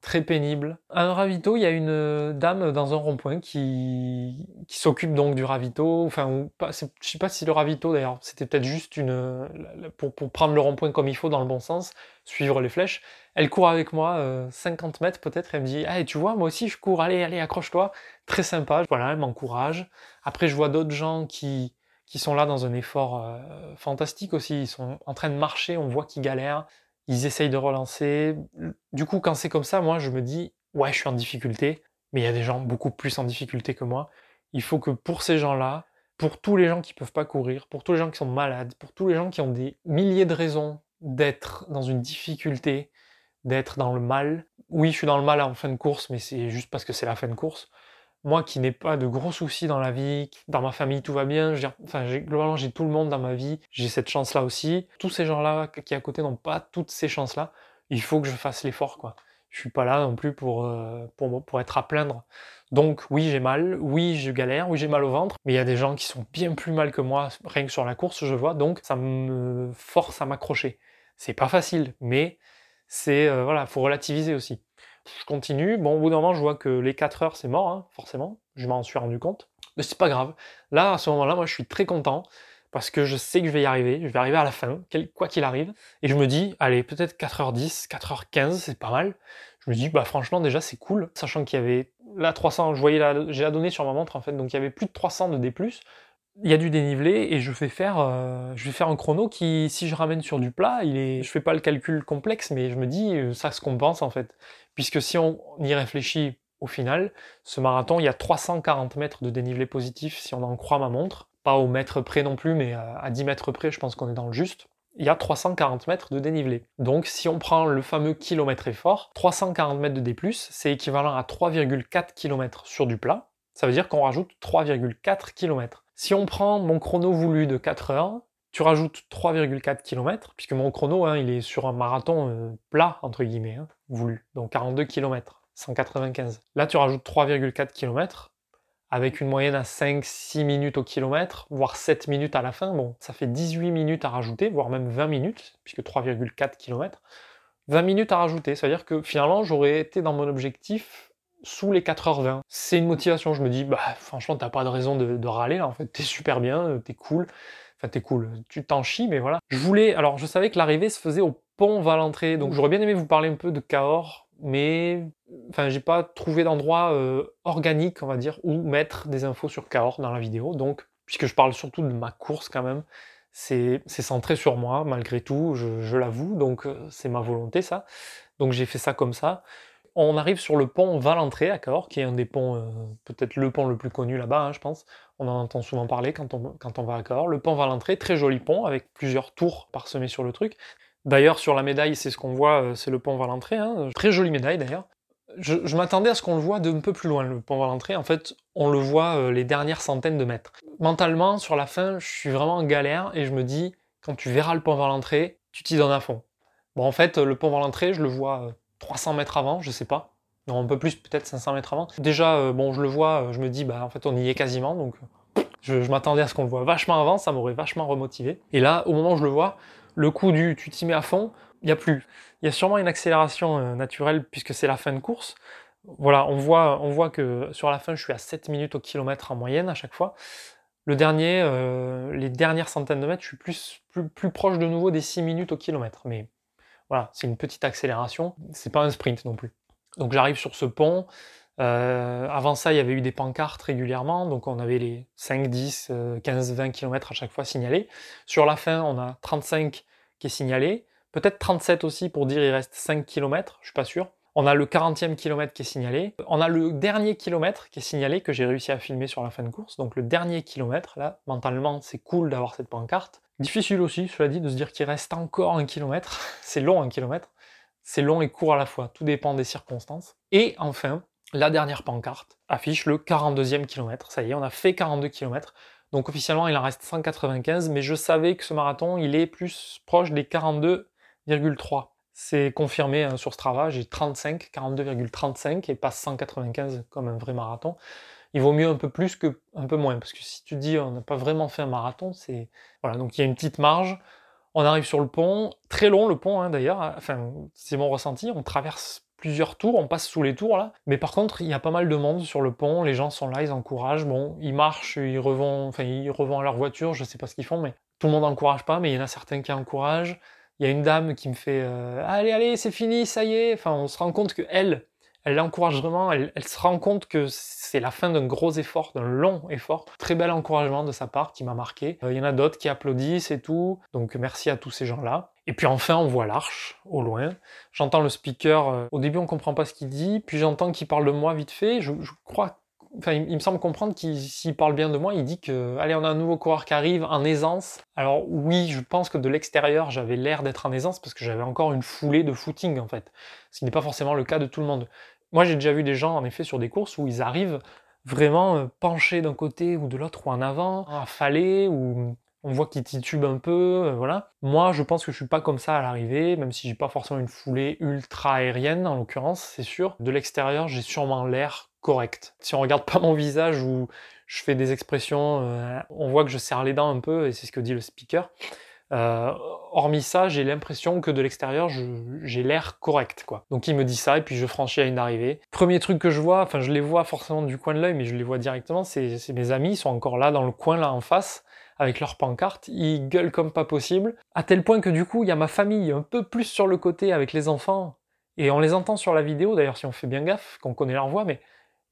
très pénible. À un ravito, il y a une dame dans un rond-point qui, qui s'occupe donc du ravito. Enfin, je sais pas si le ravito d'ailleurs, c'était peut-être juste une pour, prendre le rond-point comme il faut dans le bon sens, suivre les flèches. Elle court avec moi euh, 50 mètres peut-être. Elle me dit, hey, tu vois, moi aussi je cours. Allez, allez, accroche-toi. Très sympa. Voilà, elle m'encourage. Après, je vois d'autres gens qui qui sont là dans un effort euh, fantastique aussi. Ils sont en train de marcher. On voit qu'ils galèrent ils essayent de relancer. Du coup, quand c'est comme ça, moi, je me dis, ouais, je suis en difficulté, mais il y a des gens beaucoup plus en difficulté que moi. Il faut que pour ces gens-là, pour tous les gens qui peuvent pas courir, pour tous les gens qui sont malades, pour tous les gens qui ont des milliers de raisons d'être dans une difficulté, d'être dans le mal. Oui, je suis dans le mal en fin de course, mais c'est juste parce que c'est la fin de course moi qui n'ai pas de gros soucis dans la vie, dans ma famille tout va bien, je enfin globalement j'ai tout le monde dans ma vie, j'ai cette chance-là aussi. Tous ces gens-là qui à côté n'ont pas toutes ces chances-là, il faut que je fasse l'effort quoi. Je suis pas là non plus pour, euh, pour, pour être à plaindre. Donc oui j'ai mal, oui je galère, oui j'ai mal au ventre, mais il y a des gens qui sont bien plus mal que moi, rien que sur la course je vois, donc ça me force à m'accrocher. C'est pas facile, mais c'est euh, voilà, faut relativiser aussi. Je continue. Bon, au bout d'un moment, je vois que les 4 heures, c'est mort, hein, forcément. Je m'en suis rendu compte. Mais c'est pas grave. Là, à ce moment-là, moi, je suis très content parce que je sais que je vais y arriver. Je vais arriver à la fin, quoi qu'il arrive. Et je me dis, allez, peut-être 4h10, 4h15, c'est pas mal. Je me dis, bah, franchement, déjà, c'est cool. Sachant qu'il y avait, là, 300, je voyais la, j'ai la donnée sur ma montre, en fait. Donc, il y avait plus de 300 de D+. Il y a du dénivelé et je vais faire, euh, je vais faire un chrono qui, si je ramène sur du plat, il est, je fais pas le calcul complexe, mais je me dis, euh, ça se compense en fait. Puisque si on y réfléchit au final, ce marathon, il y a 340 mètres de dénivelé positif si on en croit ma montre. Pas au mètre près non plus, mais à 10 mètres près, je pense qu'on est dans le juste. Il y a 340 mètres de dénivelé. Donc si on prend le fameux kilomètre effort, 340 mètres de D+, c'est équivalent à 3,4 km sur du plat. Ça veut dire qu'on rajoute 3,4 km. Si on prend mon chrono voulu de 4 heures, tu rajoutes 3,4 km, puisque mon chrono, hein, il est sur un marathon euh, plat, entre guillemets, hein, voulu, donc 42 km, 195. Là, tu rajoutes 3,4 km, avec une moyenne à 5-6 minutes au kilomètre, voire 7 minutes à la fin. Bon, ça fait 18 minutes à rajouter, voire même 20 minutes, puisque 3,4 km. 20 minutes à rajouter, c'est-à-dire que finalement, j'aurais été dans mon objectif sous les 4h20. C'est une motivation, je me dis, bah franchement, t'as pas de raison de, râler, là, en fait, t'es super bien, t'es cool. Enfin, t'es cool, tu t'en chies, mais voilà. Je voulais, alors je savais que l'arrivée se faisait au pont Valentré, donc j'aurais bien aimé vous parler un peu de Cahors, mais enfin, j'ai pas trouvé d'endroit euh, organique, on va dire, où mettre des infos sur Cahors dans la vidéo. Donc, puisque je parle surtout de ma course quand même, c'est centré sur moi, malgré tout, je, je l'avoue, donc euh, c'est ma volonté ça. Donc j'ai fait ça comme ça on arrive sur le pont Valentré à qui est un des ponts, euh, peut-être le pont le plus connu là-bas, hein, je pense. On en entend souvent parler quand on, quand on va à Cahors. Le pont Valentré, très joli pont, avec plusieurs tours parsemées sur le truc. D'ailleurs, sur la médaille, c'est ce qu'on voit, euh, c'est le pont Valentré. Hein. Très jolie médaille d'ailleurs. Je, m'attendais à ce qu'on le voit d'un peu plus loin, le pont Valentré. En fait, on le voit euh, les dernières centaines de mètres. Mentalement, sur la fin, je suis vraiment en galère et je me dis, quand tu verras le pont Valentré, tu t'y donnes à fond. Bon, en fait, le pont Valentré, je le vois 300 mètres avant, je sais pas. Non, un peu plus, peut-être 500 mètres avant. Déjà, euh, bon, je le vois, euh, je me dis, bah en fait, on y est quasiment, donc je, m'attendais à ce qu'on le voit vachement avant, ça m'aurait vachement remotivé. Et là, au moment où je le vois, le coup du tu t'y mets à fond, il n'y a plus. Il y a sûrement une accélération euh, naturelle puisque c'est la fin de course. Voilà, on voit, on voit que sur la fin, je suis à 7 minutes au kilomètre en moyenne à chaque fois. Le dernier, les dernières centaines de mètres, je suis plus, plus, plus proche de nouveau des 6 minutes au kilomètre. Mais c'est une petite accélération, c'est pas un sprint non plus. Donc j'arrive sur ce pont. Euh, avant ça, il y avait eu des pancartes régulièrement, donc on avait les 5, 10, 15, 20 km à chaque fois signalés. Sur la fin, on a 35 qui est signalé, peut-être 37 aussi pour dire il reste 5 km, je suis pas sûr. On a le 40e kilomètre qui est signalé. On a le dernier kilomètre qui est signalé que j'ai réussi à filmer sur la fin de course. Donc le dernier kilomètre, là, mentalement, c'est cool d'avoir cette pancarte. Difficile aussi, cela dit, de se dire qu'il reste encore un kilomètre. *laughs* c'est long un kilomètre. C'est long et court à la fois. Tout dépend des circonstances. Et enfin, la dernière pancarte affiche le 42e kilomètre. Ça y est, on a fait 42 km. Donc officiellement, il en reste 195, mais je savais que ce marathon, il est plus proche des 42,3. C'est confirmé hein, sur Strava, j'ai 35, 42,35 et pas 195 comme un vrai marathon. Il vaut mieux un peu plus que un peu moins, parce que si tu dis on n'a pas vraiment fait un marathon, c'est... Voilà, donc il y a une petite marge. On arrive sur le pont, très long le pont hein, d'ailleurs, enfin c'est mon ressenti, on traverse plusieurs tours, on passe sous les tours là. Mais par contre, il y a pas mal de monde sur le pont, les gens sont là, ils encouragent. Bon, ils marchent, ils revendent, enfin, ils revendent leur voiture, je sais pas ce qu'ils font, mais tout le monde n'encourage pas, mais il y en a certains qui encouragent. Il y a une dame qui me fait euh, Allez, allez, c'est fini, ça y est. Enfin, on se rend compte que elle, elle l'encourage vraiment, elle, se rend compte que c'est la fin d'un gros effort, d'un long effort. Très bel encouragement de sa part qui m'a marqué. Euh, il y en a d'autres qui applaudissent et tout. Donc merci à tous ces gens-là. Et puis enfin, on voit l'arche au loin. J'entends le speaker. Euh, au début, on comprend pas ce qu'il dit. Puis j'entends qu'il parle de moi vite fait. Je, crois. Enfin, il, me semble comprendre qu'il s'il parle bien de moi, il dit que allez, on a un nouveau coureur qui arrive en aisance. Alors oui, je pense que de l'extérieur, j'avais l'air d'être en aisance parce que j'avais encore une foulée de footing en fait. Ce qui n'est pas forcément le cas de tout le monde. Moi, j'ai déjà vu des gens en effet sur des courses où ils arrivent vraiment euh, penchés d'un côté ou de l'autre ou en avant, affalés ou on voit qu'il titube un peu, euh, voilà. Moi, je pense que je suis pas comme ça à l'arrivée, même si j'ai pas forcément une foulée ultra aérienne, en l'occurrence, c'est sûr. De l'extérieur, j'ai sûrement l'air correct. Si on regarde pas mon visage ou je fais des expressions, euh, on voit que je serre les dents un peu, et c'est ce que dit le speaker. Euh, hormis ça, j'ai l'impression que de l'extérieur, j'ai l'air correct, quoi. Donc il me dit ça, et puis je franchis à une arrivée. Premier truc que je vois, enfin je les vois forcément du coin de l'œil, mais je les vois directement, c'est mes amis, ils sont encore là dans le coin, là en face avec leur pancarte, ils gueulent comme pas possible, à tel point que du coup, il y a ma famille un peu plus sur le côté avec les enfants, et on les entend sur la vidéo, d'ailleurs si on fait bien gaffe, qu'on connaît leur voix, mais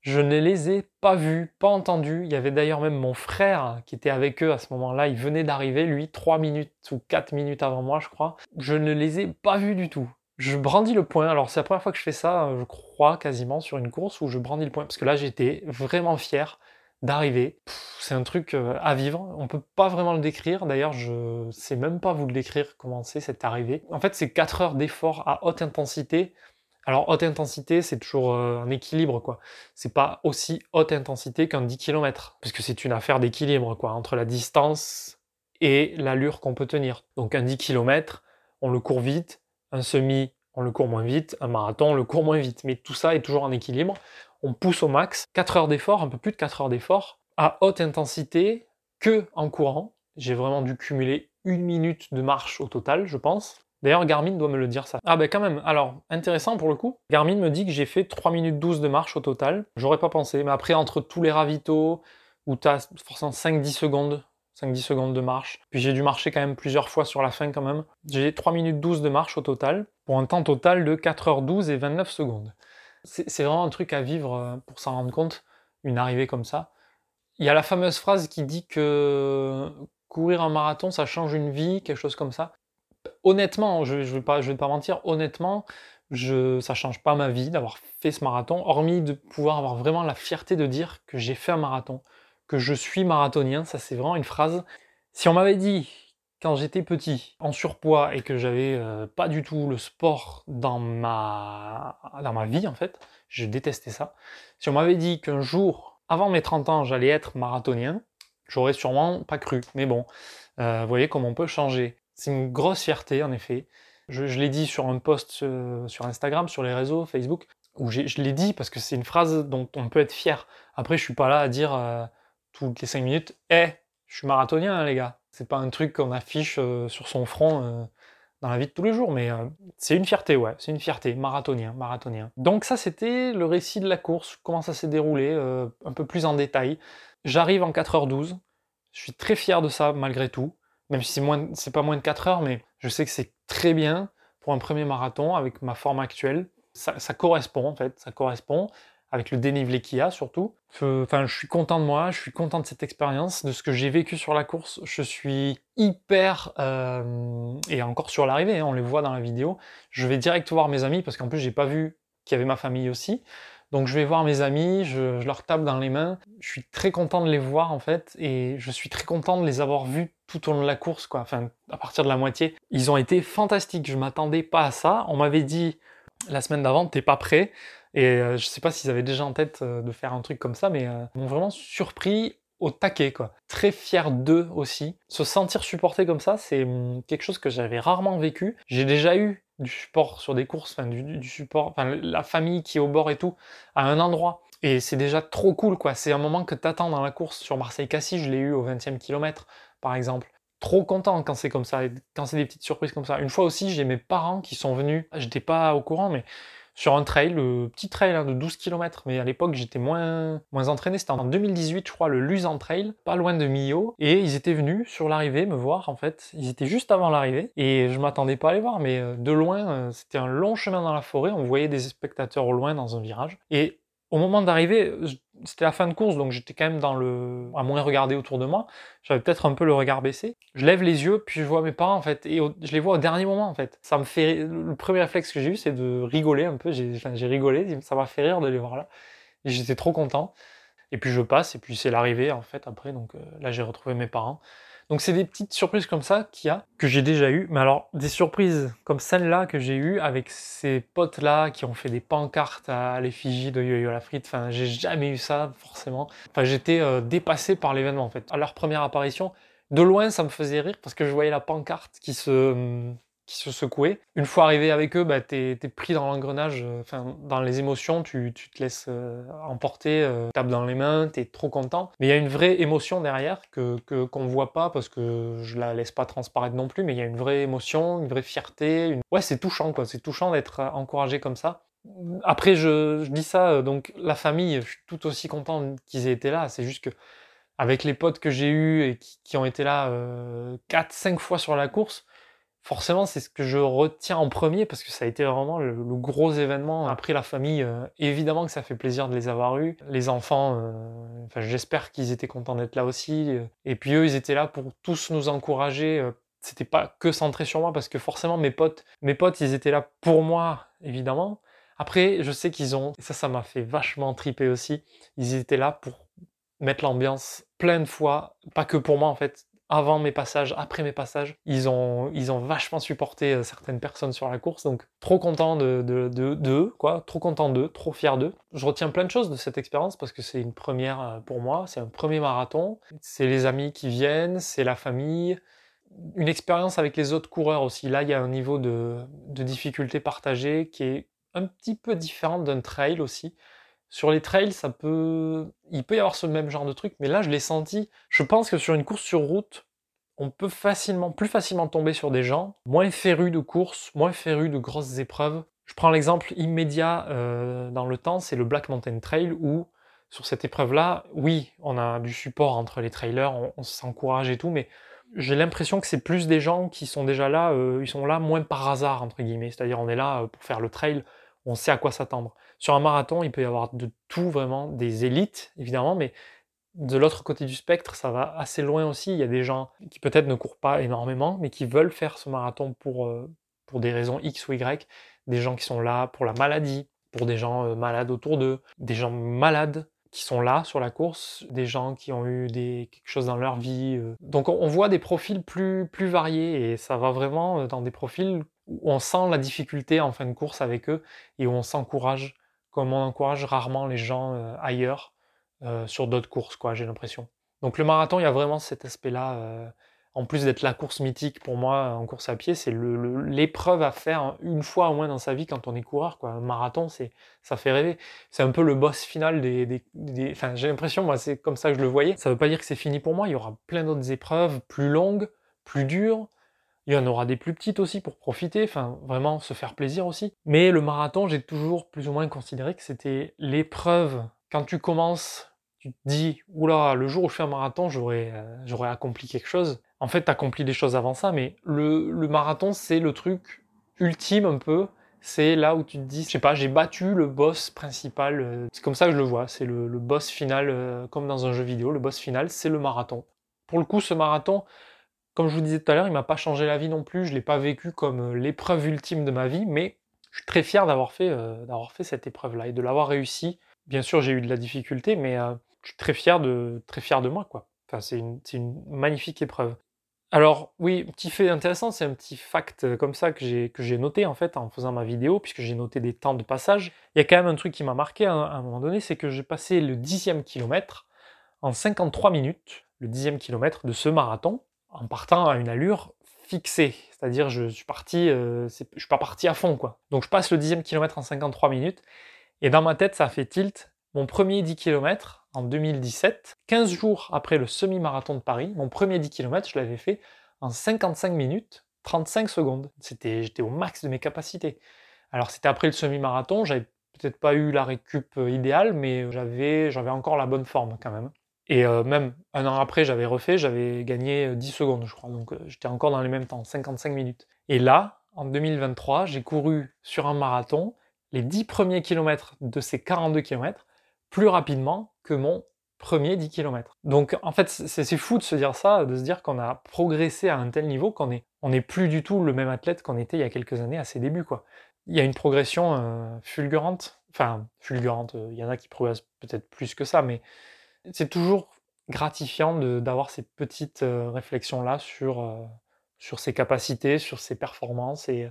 je ne les ai pas vus, pas entendus. Il y avait d'ailleurs même mon frère qui était avec eux à ce moment-là, il venait d'arriver, lui, 3 minutes ou 4 minutes avant moi, je crois. Je ne les ai pas vus du tout. Je brandis le point, alors c'est la première fois que je fais ça, je crois, quasiment, sur une course où je brandis le point, parce que là j'étais vraiment fier d'arriver. C'est un truc euh, à vivre. On peut pas vraiment le décrire. D'ailleurs, je sais même pas vous le décrire comment c'est cette arrivée. En fait, c'est 4 heures d'effort à haute intensité. Alors, haute intensité, c'est toujours euh, un équilibre, quoi. C'est pas aussi haute intensité qu'un 10 km, puisque c'est une affaire d'équilibre, quoi, entre la distance et l'allure qu'on peut tenir. Donc, un 10 km, on le court vite. Un semi, on le court moins vite. Un marathon, on le court moins vite. Mais tout ça est toujours en équilibre on pousse au max, 4 heures d'effort, un peu plus de 4 heures d'effort, à haute intensité, que en courant. J'ai vraiment dû cumuler une minute de marche au total, je pense. D'ailleurs, Garmin doit me le dire ça. Ah ben quand même, alors, intéressant pour le coup. Garmin me dit que j'ai fait 3 minutes 12 de marche au total. J'aurais pas pensé, mais après, entre tous les ravitaux, où tu as forcément 5-10 secondes, 5-10 secondes de marche, puis j'ai dû marcher quand même plusieurs fois sur la fin quand même, j'ai 3 minutes 12 de marche au total, pour un temps total de 4h12 et 29 secondes. C'est vraiment un truc à vivre euh, pour s'en rendre compte, une arrivée comme ça. Il y a la fameuse phrase qui dit que courir un marathon, ça change une vie, quelque chose comme ça. Honnêtement, je ne vais, pas, mentir, honnêtement, je, ça change pas ma vie d'avoir fait ce marathon, hormis de pouvoir avoir vraiment la fierté de dire que j'ai fait un marathon, que je suis marathonien. Ça, c'est vraiment une phrase. Si on m'avait dit quand j'étais petit, en surpoids et que j'avais euh, pas du tout le sport dans ma, dans ma vie en fait, je détestais ça. Si on m'avait dit qu'un jour, avant mes 30 ans, j'allais être marathonien, j'aurais sûrement pas cru. Mais bon, euh, vous voyez comment on peut changer. C'est une grosse fierté en effet. Je, l'ai dit sur un post euh, sur Instagram, sur les réseaux, Facebook, où je l'ai dit parce que c'est une phrase dont on peut être fier. Après, je suis pas là à dire toutes les 5 minutes, Eh, je suis marathonien hein, les gars c'est pas un truc qu'on affiche euh, sur son front euh, dans la vie de tous les jours, mais euh, c'est une fierté, ouais, c'est une fierté, marathonien, marathonien. Donc ça, c'était le récit de la course, comment ça s'est déroulé, un peu plus en détail. J'arrive en 4h12, je suis très fier de ça malgré tout, même si c'est pas moins de 4 heures, mais je sais que c'est très bien pour un premier marathon avec ma forme actuelle. ça correspond en fait, ça correspond avec le dénivelé qu'il y a surtout. Enfin, je suis content de moi, je suis content de cette expérience, de ce que j'ai vécu sur la course. Je suis hyper euh, et encore sur l'arrivée, hein, on les voit dans la vidéo. Je vais direct voir mes amis parce qu'en plus j'ai pas vu qu'il y avait ma famille aussi. Donc je vais voir mes amis, je, leur tape dans les mains. Je suis très content de les voir en fait, et je suis très content de les avoir vus tout au long de la course, quoi. Enfin, à partir de la moitié, ils ont été fantastiques. Je m'attendais pas à ça. On m'avait dit la semaine d'avant, t'es pas prêt. Et euh, je sais pas s'ils avaient déjà en tête euh, de faire un truc comme ça, mais euh, ils m'ont vraiment surpris au taquet, quoi. Très fier d'eux aussi. Se sentir supporté comme ça, c'est hum, quelque chose que j'avais rarement vécu. J'ai déjà eu du support sur des courses, enfin du, support, enfin la famille qui est au bord et tout, à un endroit. Et c'est déjà trop cool, quoi. C'est un moment que t'attends dans la course. Sur Marseille-Cassis, je l'ai eu au 20e kilomètre, par exemple. Trop content quand c'est comme ça, quand c'est des petites surprises comme ça. Une fois aussi, j'ai mes parents qui sont venus, j'étais pas au courant, mais sur un trail, le petit trail hein, de 12 km, mais à l'époque j'étais moins, moins entraîné, c'était en 2018 je crois, le Luzan Trail, pas loin de Millau, et ils étaient venus sur l'arrivée me voir en fait, ils étaient juste avant l'arrivée, et je m'attendais pas à les voir, mais euh, de loin, euh, c'était un long chemin dans la forêt, on voyait des spectateurs au loin dans un virage, et au moment d'arriver, c'était la fin de course, donc j'étais quand même dans le. à moins regarder autour de moi. J'avais peut-être un peu le regard baissé. Je lève les yeux, puis je vois mes parents, en fait, et je les vois au dernier moment, en fait. Ça me fait. Le premier réflexe que j'ai eu, c'est de rigoler un peu. J'ai rigolé, ça m'a fait rire de les voir là. Et j'étais trop content. Et puis je passe, et puis c'est l'arrivée, en fait, après. Donc euh, là, j'ai retrouvé mes parents. Donc c'est des petites surprises comme ça qu'il y a, que j'ai déjà eu. Mais alors, des surprises comme celle-là que j'ai eu avec ces potes-là qui ont fait des pancartes à l'effigie de Yo-Yo la frite, enfin, j'ai jamais eu ça, forcément. Enfin, j'étais euh, dépassé par l'événement, en fait. À leur première apparition, de loin, ça me faisait rire parce que je voyais la pancarte qui se, hum, qui se secouaient. Une fois arrivé avec eux, bah, tu es, pris dans l'engrenage, euh, enfin, dans les émotions, tu, tu te laisses euh, emporter, euh, tape dans les mains, tu es trop content. Mais il y a une vraie émotion derrière que qu'on ne voit pas parce que je la laisse pas transparaître non plus, mais il y a une vraie émotion, une vraie fierté. Ouais, c'est touchant, quoi. C'est touchant d'être encouragé comme ça. Après, je, je, dis ça, donc la famille, je suis tout aussi content qu'ils aient été là. C'est juste que avec les potes que j'ai eus et qui, ont été là euh, 4-5 fois sur la course, forcément, c'est ce que je retiens en premier parce que ça a été vraiment le, gros événement. Après, la famille, euh, évidemment que ça fait plaisir de les avoir eus. Les enfants, euh, j'espère qu'ils étaient contents d'être là aussi. Et puis eux, ils étaient là pour tous nous encourager. Euh, c'était pas que centré sur moi parce que forcément, mes potes, mes potes, ils étaient là pour moi, évidemment. Après, je sais qu'ils ont, et ça, ça m'a fait vachement triper aussi, ils étaient là pour mettre l'ambiance plein de fois, pas que pour moi en fait, avant mes passages, après mes passages. Ils ont, ils ont vachement supporté euh, certaines personnes sur la course, donc trop content de, de, d'eux, quoi, trop content d'eux, trop fier d'eux. Je retiens plein de choses de cette expérience parce que c'est une première euh, pour moi, c'est un premier marathon. C'est les amis qui viennent, c'est la famille, une expérience avec les autres coureurs aussi. Là, il y a un niveau de, de difficulté partagée qui est un petit peu différent d'un trail aussi. Sur les trails, ça peut, il peut y avoir ce même genre de truc, mais là, je l'ai senti. Je pense que sur une course sur route, on peut facilement, plus facilement tomber sur des gens moins férus de course, moins férus de grosses épreuves. Je prends l'exemple immédiat euh, dans le temps, c'est le Black Mountain Trail où sur cette épreuve-là, oui, on a du support entre les trailers, on, s'encourage et tout, mais j'ai l'impression que c'est plus des gens qui sont déjà là, euh, ils sont là moins par hasard, entre guillemets. C'est-à-dire, on est là euh, pour faire le trail, on sait à quoi s'attendre. Sur un marathon, il peut y avoir de tout vraiment, des élites évidemment, mais de l'autre côté du spectre, ça va assez loin aussi. Il y a des gens qui peut-être ne courent pas énormément, mais qui veulent faire ce marathon pour, euh, pour des raisons X ou Y. Des gens qui sont là pour la maladie, pour des gens euh, malades autour d'eux, des gens malades qui sont là sur la course, des gens qui ont eu des, quelque chose dans leur vie. Euh. Donc on, voit des profils plus, plus variés et ça va vraiment dans des profils où on sent la difficulté en fin de course avec eux et où on s'encourage comme on encourage rarement les gens euh, ailleurs euh, sur d'autres courses, quoi, j'ai l'impression. Donc le marathon, il y a vraiment cet aspect-là. Euh, en plus d'être la course mythique pour moi en course à pied, c'est l'épreuve à faire une fois au moins dans sa vie quand on est coureur. Quoi. Un marathon, c'est ça fait rêver. C'est un peu le boss final des. des, Enfin, j'ai l'impression, moi, c'est comme ça que je le voyais. Ça veut pas dire que c'est fini pour moi. Il y aura plein d'autres épreuves plus longues, plus dures, il y en aura des plus petites aussi pour profiter, enfin vraiment se faire plaisir aussi. Mais le marathon, j'ai toujours plus ou moins considéré que c'était l'épreuve. Quand tu commences, tu te dis, oula, le jour où je fais un marathon, j'aurais euh, accompli quelque chose. En fait, tu accompli des choses avant ça, mais le, marathon, c'est le truc ultime un peu. C'est là où tu te dis, je sais pas, j'ai battu le boss principal. Euh, c'est comme ça que je le vois. C'est le, boss final, euh, comme dans un jeu vidéo. Le boss final, c'est le marathon. Pour le coup, ce marathon, comme je vous disais tout à l'heure, il m'a pas changé la vie non plus, je l'ai pas vécu comme euh, l'épreuve ultime de ma vie, mais Je suis très fier d'avoir fait, d'avoir fait cette épreuve-là et de l'avoir réussi. Bien sûr, j'ai eu de la difficulté, mais je suis très fier de, très fier de moi, quoi. Enfin, c'est une, une, magnifique épreuve. Alors oui, petit fait intéressant, c'est un petit fact euh, comme ça que j'ai noté en fait en faisant ma vidéo, puisque j'ai noté des temps de passage. Il y a quand même un truc qui m'a marqué à un, moment donné, c'est que j'ai passé le dixième kilomètre en 53 minutes, le dixième kilomètre de ce marathon, en partant à une allure fixée. C'est-à-dire je suis parti, euh, je suis pas parti à fond quoi. Donc je passe le dixième kilomètre en 53 minutes, et dans ma tête ça fait tilt. Mon premier 10 km, en 2017, 15 jours après le semi-marathon de Paris. Mon premier 10 km, je l'avais fait en 55 minutes, 35 secondes. J'étais au max de mes capacités. Alors c'était après le semi-marathon, j'avais peut-être pas eu la récup euh, idéale, mais j'avais, j'avais encore la bonne forme quand même. Et euh, même un an après, j'avais refait, j'avais gagné 10 euh, secondes, je crois. Donc j'étais encore dans les mêmes temps, 55 minutes. Et là, en 2023, j'ai couru sur un marathon les 10 premiers kilomètres de ces 42 kilomètres plus rapidement que mon premier 10 km. Donc en fait, c'est fou de se dire ça, de se dire qu'on a progressé à un tel niveau qu'on est, on n'est plus du tout le même athlète qu'on était il y a quelques années à ses débuts. Il y a une progression euh, fulgurante, enfin fulgurante, euh, il y en a qui progressent peut-être plus que ça, mais c'est toujours gratifiant d'avoir ces petites euh, réflexions-là sur, sur ses capacités, sur ses performances et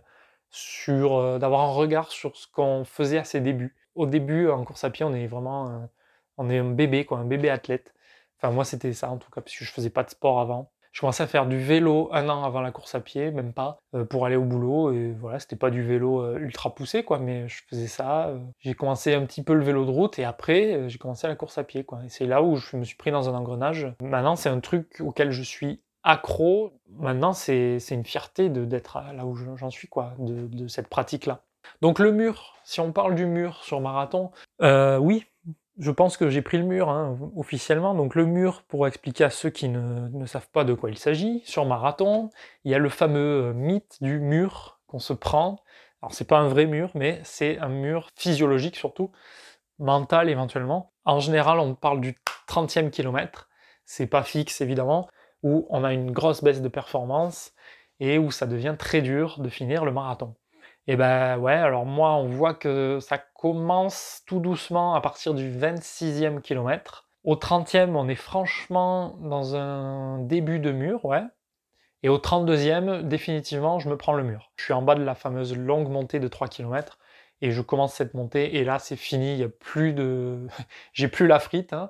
sur d'avoir un regard sur ce qu'on faisait à ses débuts au début, en course à pied, on est vraiment on est un bébé, quoi, un bébé athlète. Enfin, moi, c'était ça en tout cas, puisque je faisais pas de sport avant. Je commençais à faire du vélo un an avant la course à pied, même pas, euh, pour aller au boulot. Et voilà, c'était pas du vélo euh, ultra poussé, quoi, mais je faisais ça. Euh. j'ai commencé un petit peu le vélo de route et après, j'ai commencé la course à pied, quoi. Et c'est là où je me suis pris dans un engrenage. Maintenant, c'est un truc auquel je suis accro. Maintenant, c'est une fierté d'être là où j'en suis, quoi, de, de cette pratique-là. Donc le mur, si on parle du mur sur marathon, oui, je pense que j'ai pris le mur hein, officiellement. Donc le mur, pour expliquer à ceux qui ne, savent pas de quoi il s'agit, sur marathon, il y a le fameux euh, mythe du mur qu'on se prend. Alors c'est pas un vrai mur, mais c'est un mur physiologique surtout, mental éventuellement. En général, on parle du 30e kilomètre. C'est pas fixe évidemment, où on a une grosse baisse de performance et où ça devient très dur de finir le marathon. Et ben ouais, alors moi, on voit que ça commence tout doucement à partir du 26e kilomètre. Au 30e, on est franchement dans un début de mur, ouais. Et au 32e, définitivement, je me prends le mur. Je suis en bas de la fameuse longue montée de 3 km et je commence cette montée et là c'est fini, il y a plus de *laughs* j'ai plus la frite hein.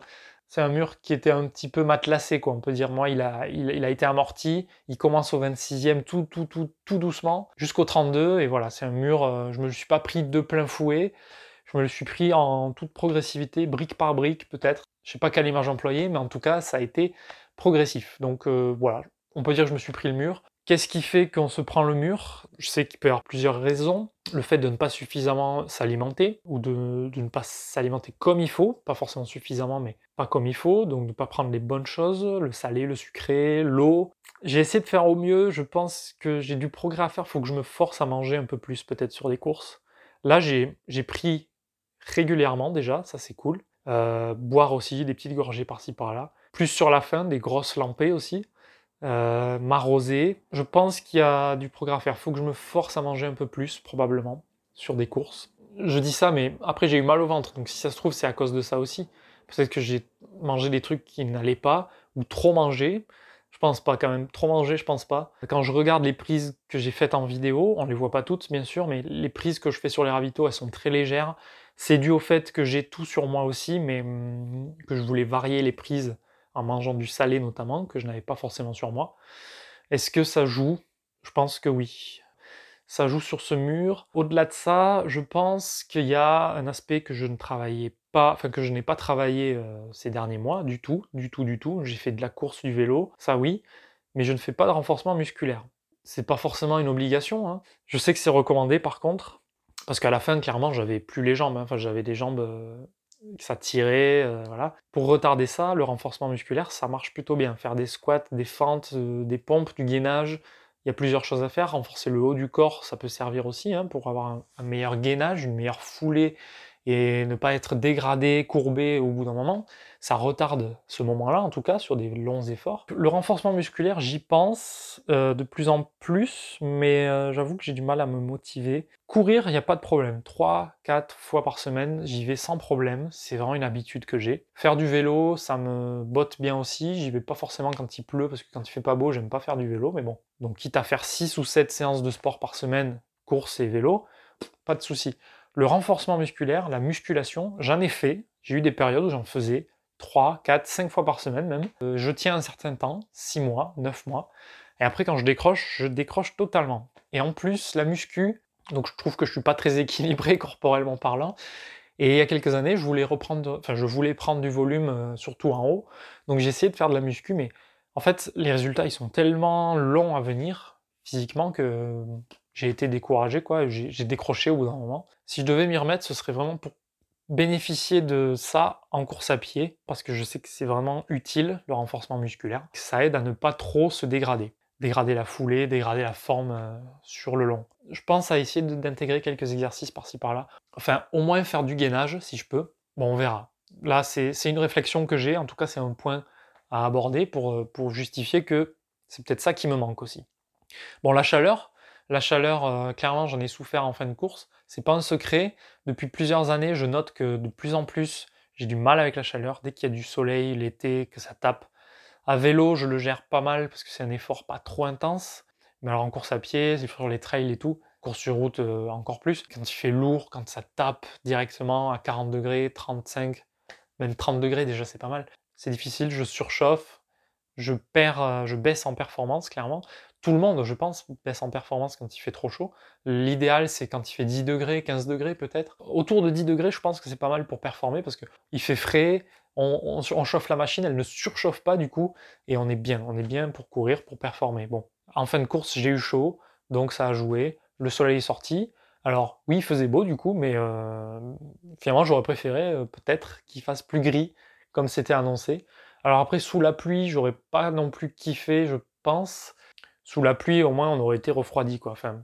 C'est un mur qui était un petit peu matelassé, quoi. On peut dire, moi, il a, été amorti. Il commence au 26e tout, tout, tout, tout doucement jusqu'au 32. Et voilà, c'est un mur, euh, je me suis pas pris de plein fouet. Je me le suis pris en toute progressivité, brique par brique, peut-être. Je sais pas quelle image employer, mais en tout cas, ça a été progressif. Donc euh, voilà, on peut dire que je me suis pris le mur. Qu'est-ce qui fait qu'on se prend le mur? Je sais qu'il peut y avoir plusieurs raisons. Le fait de ne pas suffisamment s'alimenter ou de, ne pas s'alimenter comme il faut, pas forcément suffisamment, mais pas comme il faut, donc ne pas prendre les bonnes choses, le salé, le sucré, l'eau. J'ai essayé de faire au mieux, je pense que j'ai du progrès à faire, il faut que je me force à manger un peu plus peut-être sur des courses. Là, j'ai pris régulièrement déjà, ça c'est cool. Euh, boire aussi, des petites gorgées par-ci par-là. Plus sur la fin, des grosses lampées aussi euh, m'arroser. Je pense qu'il y a du progrès à faire. Faut que je me force à manger un peu plus, probablement, sur des courses. Je dis ça, mais après j'ai eu mal au ventre, donc si ça se trouve, c'est à cause de ça aussi. Peut-être que j'ai mangé des trucs qui n'allaient pas, ou trop mangé. Je pense pas quand même. Trop manger, je pense pas. Quand je regarde les prises que j'ai faites en vidéo, on les voit pas toutes bien sûr, mais les prises que je fais sur les ravitaux, elles sont très légères. C'est dû au fait que j'ai tout sur moi aussi, mais hum, que je voulais varier les prises en mangeant du salé notamment, que je n'avais pas forcément sur moi. Est-ce que ça joue? Je pense que oui. Ça joue sur ce mur. Au-delà de ça, je pense qu'il y a un aspect que je ne travaillais pas, enfin que je n'ai pas travaillé euh, ces derniers mois du tout, du tout, du tout. J'ai fait de la course, du vélo, ça oui, mais je ne fais pas de renforcement musculaire. C'est pas forcément une obligation. Hein. Je sais que c'est recommandé par contre, parce qu'à la fin, clairement, j'avais plus les jambes. Hein. Enfin, j'avais des jambes euh, ça tirait, euh, voilà. Pour retarder ça, le renforcement musculaire, ça marche plutôt bien. Faire des squats, des fentes, euh, des pompes, du gainage, il y a plusieurs choses à faire. Renforcer le haut du corps, ça peut servir aussi hein, pour avoir un, meilleur gainage, une meilleure foulée et ne pas être dégradé, courbé au bout d'un moment, ça retarde ce moment-là, en tout cas, sur des longs efforts. Le renforcement musculaire, j'y pense euh, de plus en plus, mais euh, j'avoue que j'ai du mal à me motiver. Courir, il n'y a pas de problème. 3, 4 fois par semaine, j'y vais sans problème. C'est vraiment une habitude que j'ai. Faire du vélo, ça me botte bien aussi. J'y vais pas forcément quand il pleut, parce que quand il fait pas beau, j'aime pas faire du vélo, mais bon. Donc, quitte à faire 6 ou 7 séances de sport par semaine, course et vélo, pas de souci. Le renforcement musculaire, la musculation, j'en ai fait. J'ai eu des périodes où j'en faisais 3, 4, 5 fois par semaine même. Euh, je tiens un certain temps, 6 mois, 9 mois. Et après, quand je décroche, je décroche totalement. Et en plus, la muscu, donc je trouve que je suis pas très *laughs* équilibré corporellement parlant. Et il y a quelques années, je voulais reprendre, enfin, je voulais prendre du volume, euh, surtout en haut. Donc j'ai essayé de faire de la muscu, mais en fait, les résultats, ils sont tellement longs à venir physiquement que j'ai été découragé, quoi. J'ai décroché au bout d'un moment. Si je devais m'y remettre, ce serait vraiment pour bénéficier de ça en course à pied, parce que je sais que c'est vraiment utile, le renforcement musculaire. Ça aide à ne pas trop se dégrader. Dégrader la foulée, dégrader la forme euh, sur le long. Je pense à essayer d'intégrer quelques exercices par-ci par-là. Enfin, au moins faire du gainage, si je peux. Bon, on verra. Là, c'est une réflexion que j'ai, en tout cas, c'est un point à aborder pour, euh, pour justifier que c'est peut-être ça qui me manque aussi. Bon, la chaleur, la chaleur, euh, clairement, j'en ai souffert en fin de course. C'est pas un secret. Depuis plusieurs années, je note que de plus en plus, j'ai du mal avec la chaleur. Dès qu'il y a du soleil, l'été, que ça tape. À vélo, je le gère pas mal parce que c'est un effort pas trop intense. Mais alors en course à pied, sur les trails et tout, course sur route euh, encore plus. Quand il fait lourd, quand ça tape directement à 40 degrés, 35, même 30 degrés déjà, c'est pas mal. C'est difficile, je surchauffe, je perds, euh, je baisse en performance clairement tout le monde, je pense, baisse en performance quand il fait trop chaud. L'idéal, c'est quand il fait 10 degrés, 15 degrés peut-être. Autour de 10 degrés, je pense que c'est pas mal pour performer parce qu'il fait frais, on, chauffe la machine, elle ne surchauffe pas du coup, et on est bien, on est bien pour courir, pour performer. Bon, en fin de course, j'ai eu chaud, donc ça a joué. Le soleil est sorti. Alors oui, il faisait beau du coup, mais euh, finalement, j'aurais préféré euh, peut-être qu'il fasse plus gris, comme c'était annoncé. Alors après, sous la pluie, j'aurais pas non plus kiffé, je pense. Sous la pluie, au moins, on aurait été refroidi, quoi. Enfin,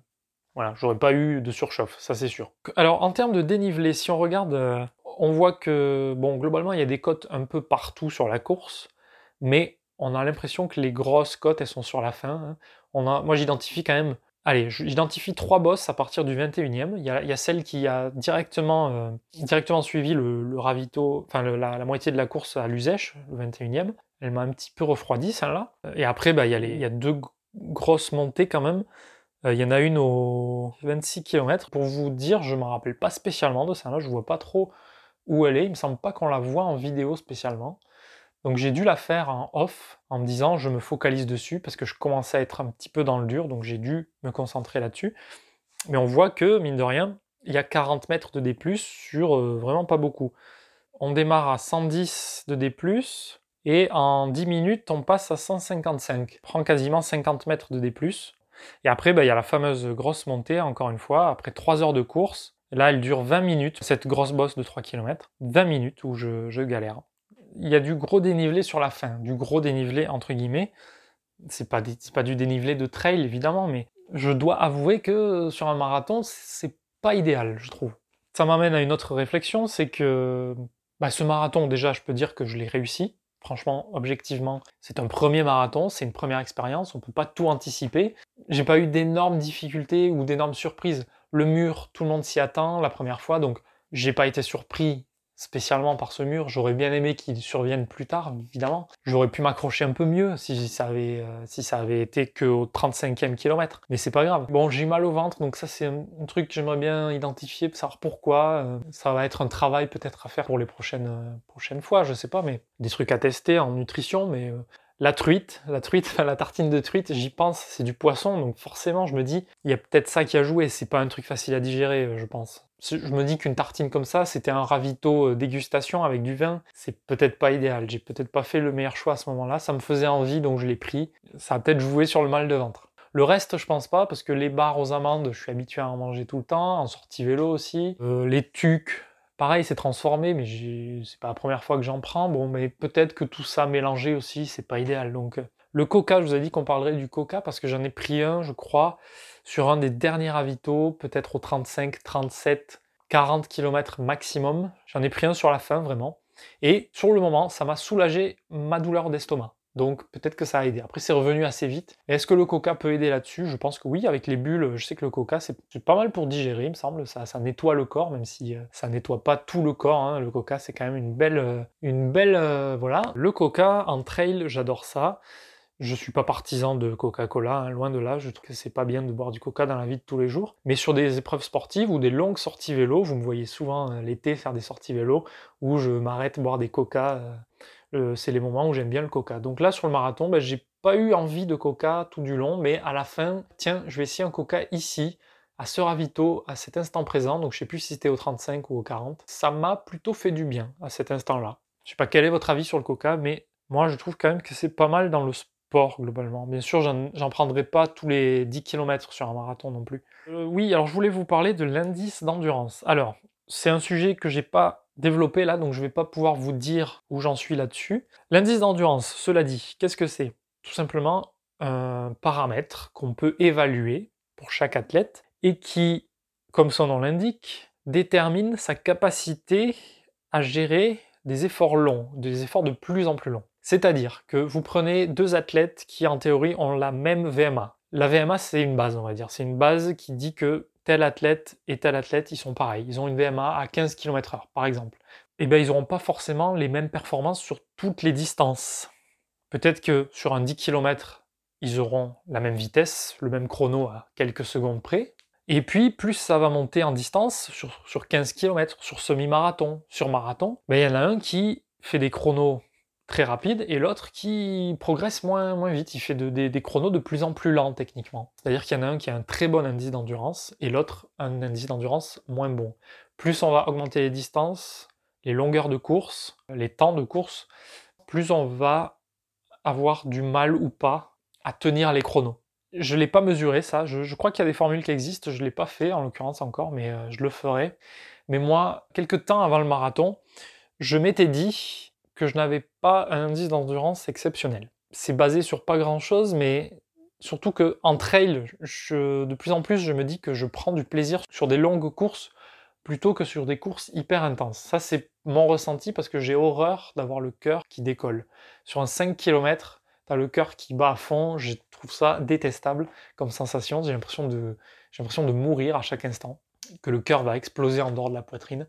voilà, j'aurais pas eu de surchauffe, ça c'est sûr. Alors, en termes de dénivelé, si on regarde, euh, on voit que, bon, globalement, il y a des côtes un peu partout sur la course, mais on a l'impression que les grosses côtes, elles sont sur la fin. Hein. On a, moi, j'identifie quand même, allez, j'identifie trois bosses à partir du 21e. Il y a, celle qui a directement, euh, directement suivi le, ravito, enfin, la, moitié de la course à l'usèche, le 21e. Elle m'a un petit peu refroidi, celle-là. Et après, bah, il, y a il y a deux grosse montée quand même. Euh, il y en a une aux 26 km. Pour vous dire, je ne me rappelle pas spécialement de celle-là, je vois pas trop où elle est. Il me semble pas qu'on la voit en vidéo spécialement. Donc j'ai dû la faire en off en me disant je me focalise dessus parce que je commençais à être un petit peu dans le dur, donc j'ai dû me concentrer là-dessus. Mais on voit que, mine de rien, il y a 40 mètres de D+, sur euh, vraiment pas beaucoup. On démarre à 110 de D+, et en 10 minutes, on passe à 155. On prend quasiment 50 mètres de D+. Et après, bah, il y a la fameuse grosse montée, encore une fois, après 3 heures de course. Là, elle dure 20 minutes, cette grosse bosse de 3 km. 20 minutes où je, galère. Il y a du gros dénivelé sur la fin, du gros dénivelé entre guillemets. C'est pas, pas du dénivelé de trail, évidemment, mais je dois avouer que sur un marathon, c'est pas idéal, je trouve. Ça m'amène à une autre réflexion, c'est que bah, ce marathon, déjà, je peux dire que je l'ai réussi. Franchement, objectivement, c'est un premier marathon, c'est une première expérience, on ne peut pas tout anticiper. J'ai pas eu d'énormes difficultés ou d'énormes surprises. Le mur, tout le monde s'y attend la première fois, donc j'ai pas été surpris spécialement par ce mur. J'aurais bien aimé qu'il survienne plus tard, évidemment. J'aurais pu m'accrocher un peu mieux si ça avait, euh, si ça été qu'au 35e kilomètre. Mais c'est pas grave. Bon, j'ai mal au ventre, donc ça c'est un, truc que j'aimerais bien identifier, savoir pourquoi. Euh, ça va être un travail peut-être à faire pour les prochaines, euh, prochaines fois, je sais pas, mais des trucs à tester en nutrition, mais la truite, la truite, *laughs* la tartine de truite, j'y pense, c'est du poisson, donc forcément je me dis, il y a peut-être ça qui a joué, c'est pas un truc facile à digérer, je pense. Je me dis qu'une tartine comme ça, c'était un ravito euh, dégustation avec du vin, c'est peut-être pas idéal, j'ai peut-être pas fait le meilleur choix à ce moment-là, ça me faisait envie donc je l'ai pris, ça a peut-être joué sur le mal de ventre. Le reste, je pense pas, parce que les bars aux amandes, je suis habitué à en manger tout le temps, en sortie vélo aussi. Euh, les tucs, Pareil, c'est transformé, mais c'est pas la première fois que j'en prends. Bon, mais peut-être que tout ça mélangé aussi, c'est pas idéal. Donc, euh, le coca, je vous ai dit qu'on parlerait du coca parce que j'en ai pris un, je crois, sur un des derniers ravitaux, peut-être au 35, 37, 40 km maximum. J'en ai pris un sur la fin vraiment. Et sur le moment, ça m'a soulagé ma douleur d'estomac. Donc peut-être que ça a aidé. Après, c'est revenu assez vite. Est-ce que le coca peut aider là-dessus? Je pense que oui, avec les bulles, je sais que le coca, c'est pas mal pour digérer, il me semble. Ça, nettoie le corps, même si euh, ça nettoie pas tout le corps. Hein. Le coca, c'est quand même une belle... Euh, une belle euh, voilà. Le coca en trail, j'adore ça. Je suis pas partisan de Coca-Cola, hein, loin de là. Je trouve que c'est pas bien de boire du Coca dans la vie de tous les jours. Mais sur des épreuves sportives ou des longues sorties vélo, vous me voyez souvent l'été faire des sorties vélo où je m'arrête boire des Coca euh, c'est les moments où j'aime bien le coca. Donc là, sur le marathon, ben, j'ai pas eu envie de coca tout du long, mais à la fin, tiens, je vais essayer un coca ici, à ce ravito, à cet instant présent. Donc je sais plus si c'était au 35 ou au 40. Ça m'a plutôt fait du bien à cet instant-là. Je sais pas quel est votre avis sur le coca, mais moi je trouve quand même que c'est pas mal dans le globalement. Bien sûr, j'en prendrai pas tous les 10 km sur un marathon non plus. Euh, oui, alors je voulais vous parler de l'indice d'endurance. Alors, c'est un sujet que j'ai pas développé là, donc je vais pas pouvoir vous dire où j'en suis là-dessus. L'indice d'endurance, cela dit, qu'est-ce que c'est? Tout simplement un paramètre qu'on peut évaluer pour chaque athlète et qui, comme son nom l'indique, détermine sa capacité à gérer des efforts longs, des efforts de plus en plus longs. C'est-à-dire que vous prenez deux athlètes qui en théorie ont la même VMA. La VMA c'est une base on va dire, c'est une base qui dit que tel athlète et tel athlète, ils sont pareils. Ils ont une VMA à 15 km/h, par exemple. Eh bien, ils n'auront pas forcément les mêmes performances sur toutes les distances. Peut-être que sur un 10 km, ils auront la même vitesse, le même chrono à quelques secondes près. Et puis, plus ça va monter en distance, sur, sur 15 km, sur semi-marathon, sur marathon, ben, il y en a un qui fait des chronos très rapide et l'autre qui progresse moins, moins vite. Il fait des, chronos de plus en plus lents techniquement. C'est-à-dire qu'il y en a un qui a un très bon indice d'endurance et l'autre un indice d'endurance moins bon. Plus on va augmenter les distances, les longueurs de course, les temps de course, plus on va avoir du mal ou pas à tenir les chronos. Je ne l'ai pas mesuré ça, je, crois qu'il y a des formules qui existent, je ne l'ai pas fait en l'occurrence encore, mais euh, je le ferai. Mais moi, quelques temps avant le marathon, je m'étais dit, que je n'avais pas un indice d'endurance exceptionnel. C'est basé sur pas grand chose, mais surtout que en trail, de plus en plus, je me dis que je prends du plaisir sur des longues courses plutôt que sur des courses hyper intenses. Ça, c'est mon ressenti parce que j'ai horreur d'avoir le cœur qui décolle. Sur un 5 km, t'as le cœur qui bat à fond, je trouve ça détestable comme sensation, j'ai l'impression de, j'ai l'impression de mourir à chaque instant, que le cœur va exploser en dehors de la poitrine.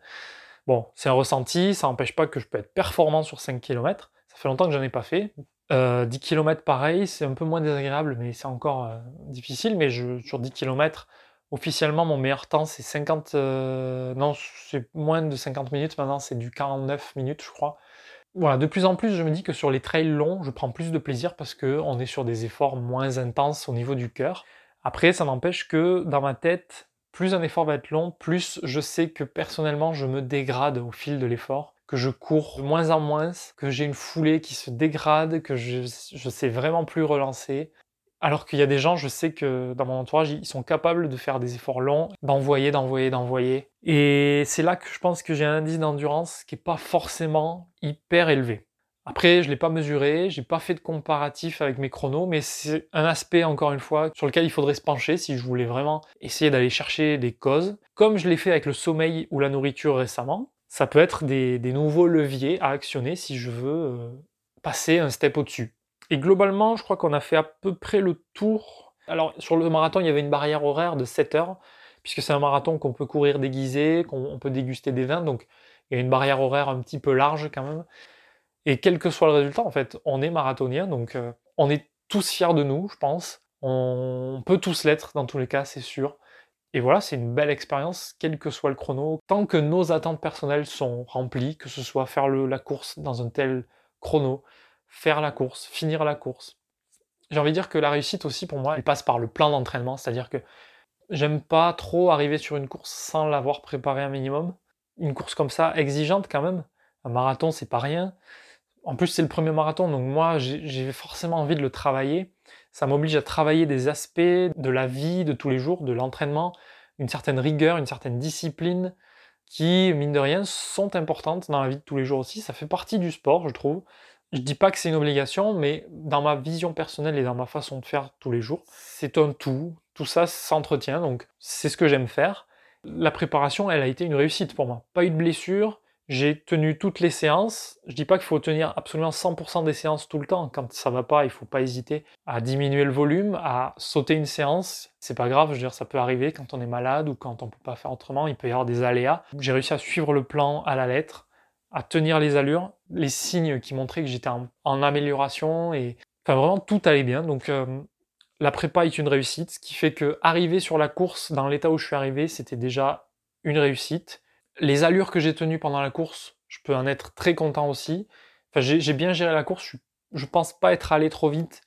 Bon, c'est un ressenti, ça n'empêche pas que je peux être performant sur 5 km. Ça fait longtemps que j'en ai pas fait. 10 euh, km pareil, c'est un peu moins désagréable, mais c'est encore euh, difficile. Mais sur 10 km, officiellement, mon meilleur temps, c'est 50... Euh, non, c'est moins de 50 minutes maintenant, c'est du 49 minutes, je crois. Voilà, de plus en plus, je me dis que sur les trails longs, je prends plus de plaisir parce qu'on est sur des efforts moins intenses au niveau du cœur. Après, ça n'empêche que dans ma tête, plus un effort va être long, plus je sais que personnellement je me dégrade au fil de l'effort, que je cours de moins en moins, que j'ai une foulée qui se dégrade, que je, je sais vraiment plus relancer. Alors qu'il y a des gens, je sais que dans mon entourage, ils sont capables de faire des efforts longs, d'envoyer, d'envoyer, d'envoyer. Et c'est là que je pense que j'ai un indice d'endurance qui n'est pas forcément hyper élevé. Après, je ne l'ai pas mesuré, j'ai pas fait de comparatif avec mes chronos, mais c'est un aspect, encore une fois, sur lequel il faudrait se pencher si je voulais vraiment essayer d'aller chercher des causes. Comme je l'ai fait avec le sommeil ou la nourriture récemment, ça peut être des, nouveaux leviers à actionner si je veux euh, passer un step au-dessus. Et globalement, je crois qu'on a fait à peu près le tour. Alors, sur le marathon, il y avait une barrière horaire de 7 heures, puisque c'est un marathon qu'on peut courir déguisé, qu'on peut déguster des vins, donc il y a une barrière horaire un petit peu large quand même. Et quel que soit le résultat, en fait, on est marathonien, donc euh, on est tous fiers de nous, je pense. On peut tous l'être, dans tous les cas, c'est sûr. Et voilà, c'est une belle expérience, quel que soit le chrono. Tant que nos attentes personnelles sont remplies, que ce soit faire la course dans un tel chrono, faire la course, finir la course. J'ai envie de dire que la réussite aussi, pour moi, elle passe par le plan d'entraînement, c'est-à-dire que j'aime pas trop arriver sur une course sans l'avoir préparé un minimum. Une course comme ça, exigeante quand même. Un marathon, c'est pas rien. En plus, c'est le premier marathon, donc moi, j'ai forcément envie de le travailler. Ça m'oblige à travailler des aspects de la vie de tous les jours, de l'entraînement, une certaine rigueur, une certaine discipline, qui, mine de rien, sont importantes dans la vie de tous les jours aussi. Ça fait partie du sport, je trouve. Je dis pas que c'est une obligation, mais dans ma vision personnelle et dans ma façon de faire tous les jours, c'est un tout. Tout ça s'entretient, donc c'est ce que j'aime faire. La préparation, elle a été une réussite pour moi. Pas eu de blessure, j'ai tenu toutes les séances. Je dis pas qu'il faut tenir absolument 100% des séances tout le temps. Quand ça va pas, il faut pas hésiter à diminuer le volume, à sauter une séance. C'est pas grave, je veux dire, ça peut arriver quand on est malade ou quand on peut pas faire autrement. Il peut y avoir des aléas. J'ai réussi à suivre le plan à la lettre, à tenir les allures, les signes qui montraient que j'étais en, amélioration et enfin vraiment tout allait bien. Donc euh, la prépa est une réussite, ce qui fait que arriver sur la course dans l'état où je suis arrivé, c'était déjà une réussite les allures que j'ai tenues pendant la course, je peux en être très content aussi. J'ai bien géré la course, je, je pense pas être allé trop vite,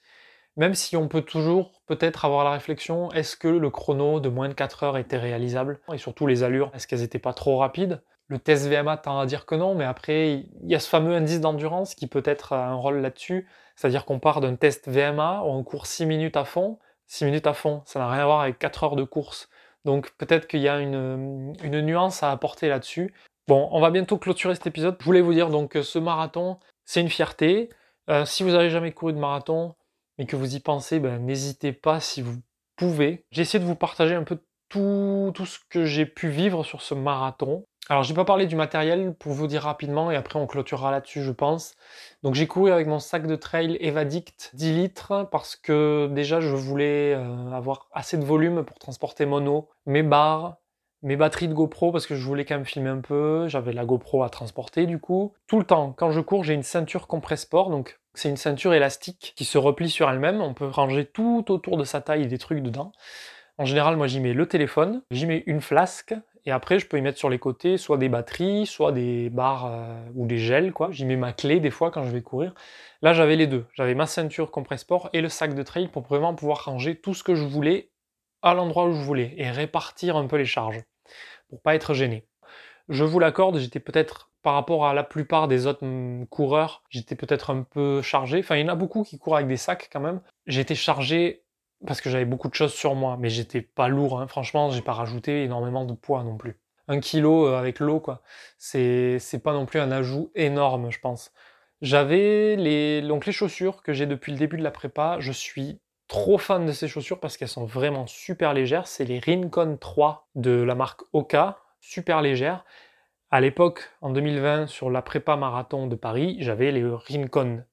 même si on peut toujours peut-être avoir la réflexion, est-ce que le chrono de moins de 4 heures était réalisable? Et surtout les allures, est-ce qu'elles n'étaient pas trop rapides? Le test VMA tend à dire que non, mais après, il y a ce fameux indice d'endurance qui peut être un rôle là-dessus, c'est-à-dire qu'on part d'un test VMA où on court 6 minutes à fond, 6 minutes à fond, ça n'a rien à voir avec 4 heures de course. Donc peut-être qu'il y a une, nuance à apporter là-dessus. Bon, on va bientôt clôturer cet épisode. Je voulais vous dire donc ce marathon, c'est une fierté. Euh, si vous n'avez jamais couru de marathon et que vous y pensez, ben, n'hésitez pas si vous pouvez. J'ai essayé de vous partager un peu tout, tout ce que j'ai pu vivre sur ce marathon. Alors, j'ai pas parlé du matériel pour vous dire rapidement et après on clôturera là-dessus, je pense. Donc, j'ai couru avec mon sac de trail Evadict 10 litres parce que déjà je voulais euh, avoir assez de volume pour transporter mon eau, mes barres, mes batteries de GoPro parce que je voulais quand même filmer un peu. J'avais la GoPro à transporter du coup. Tout le temps, quand je cours, j'ai une ceinture Compressport, donc c'est une ceinture élastique qui se replie sur elle-même. On peut ranger tout autour de sa taille des trucs dedans. En général, moi j'y mets le téléphone, j'y mets une flasque, et après je peux y mettre sur les côtés soit des batteries, soit des barres euh, ou des gels, quoi. J'y mets ma clé des fois quand je vais courir. Là j'avais les deux, j'avais ma ceinture Compressport et le sac de trail pour vraiment pouvoir ranger tout ce que je voulais à l'endroit où je voulais et répartir un peu les charges pour pas être gêné. Je vous l'accorde, j'étais peut-être par rapport à la plupart des autres mm, coureurs, j'étais peut-être un peu chargé. Enfin, il y en a beaucoup qui courent avec des sacs quand même. J'étais chargé parce que j'avais beaucoup de choses sur moi, mais j'étais pas lourd, hein. franchement, j'ai pas rajouté énormément de poids non plus. Un kilo euh, avec l'eau, quoi, c'est pas non plus un ajout énorme, je pense. J'avais les, donc les chaussures que j'ai depuis le début de la prépa, je suis trop fan de ces chaussures parce qu'elles sont vraiment super légères. C'est les Rincon 3 de la marque Oka, super légères. À l'époque, en 2020, sur la prépa marathon de Paris, j'avais les Rincon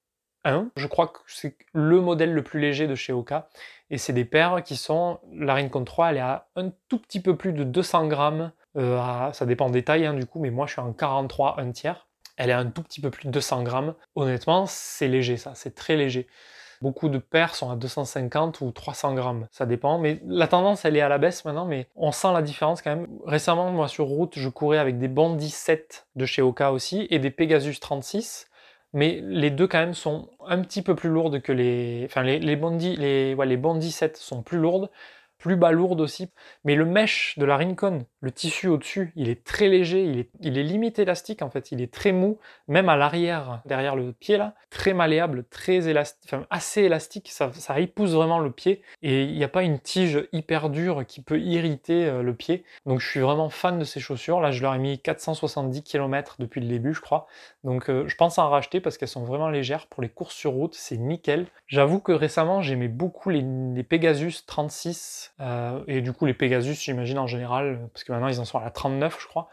1. Je crois que c'est le modèle le plus léger de chez Oka. Et c'est des paires qui sont, la Rincon 3, elle est à un tout petit peu plus de 200 grammes. Euh, ça dépend des tailles hein, du coup, mais moi je suis en 43, un tiers. Elle est à un tout petit peu plus de 200 grammes. Honnêtement, c'est léger ça, c'est très léger. Beaucoup de paires sont à 250 ou 300 grammes, ça dépend. Mais la tendance, elle est à la baisse maintenant, mais on sent la différence quand même. Récemment, moi sur route, je courais avec des Bondi 7 de chez Oka aussi et des Pegasus 36 mais les deux quand même sont un petit peu plus lourdes que les... Enfin, les, les Bondi, les, ouais, les Bondi 7 sont plus lourdes, plus balourde aussi. Mais le mesh de la Rincon, le tissu au-dessus, il est très léger, il est, limite élastique en fait, il est très mou, même à l'arrière, derrière le pied là, très malléable, très élastique, assez élastique, ça, ça épouse vraiment le pied et il n'y a pas une tige hyper dure qui peut irriter euh, le pied. Donc je suis vraiment fan de ces chaussures. Là, je leur ai mis 470 km depuis le début, je crois. Donc euh, je pense en racheter parce qu'elles sont vraiment légères pour les courses sur route, c'est nickel. J'avoue que récemment, j'aimais beaucoup les Pegasus 36 euh, et du coup, les Pegasus, j'imagine en général, parce que maintenant ils en sont à la 39, je crois.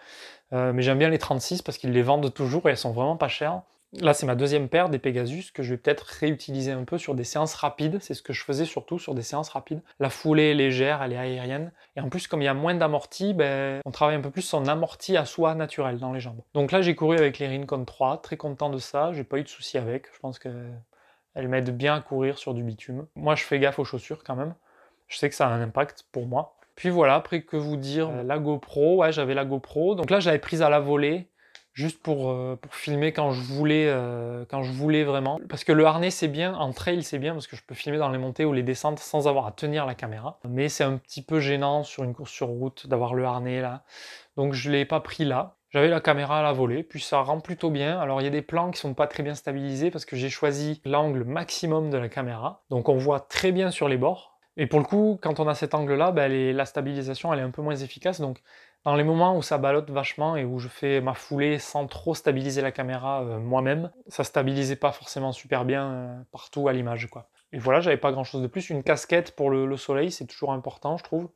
Euh, mais j'aime bien les 36 parce qu'ils les vendent toujours et elles sont vraiment pas chères. Là, c'est ma deuxième paire des Pegasus que je vais peut-être réutiliser un peu sur des séances rapides. C'est ce que je faisais surtout sur des séances rapides. La foulée est légère, elle est aérienne. Et en plus, comme il y a moins d'amorti, ben, on travaille un peu plus son amorti à soi naturel dans les jambes. Donc là, j'ai couru avec les Rincon 3, très content de ça. J'ai pas eu de soucis avec. Je pense qu'elles m'aident bien à courir sur du bitume. Moi, je fais gaffe aux chaussures quand même. Je sais que ça a un impact pour moi. Puis voilà, après que vous dire, euh, la GoPro, ouais, j'avais la GoPro. Donc là, j'avais prise à la volée, juste pour, euh, pour filmer quand je voulais, euh, quand je voulais vraiment. Parce que le harnais, c'est bien, en trail, c'est bien, parce que je peux filmer dans les montées ou les descentes sans avoir à tenir la caméra. Mais c'est un petit peu gênant sur une course sur route d'avoir le harnais là. Donc je ne l'ai pas pris là. J'avais la caméra à la volée, puis ça rend plutôt bien. Alors il y a des plans qui sont pas très bien stabilisés parce que j'ai choisi l'angle maximum de la caméra. Donc on voit très bien sur les bords. Et pour le coup, quand on a cet angle-là, ben, la stabilisation elle est un peu moins efficace. Donc dans les moments où ça ballotte vachement et où je fais ma foulée sans trop stabiliser la caméra euh, moi-même, ça stabilisait pas forcément super bien euh, partout à l'image. Et voilà, j'avais pas grand-chose de plus. Une casquette pour le, soleil, c'est toujours important, je trouve.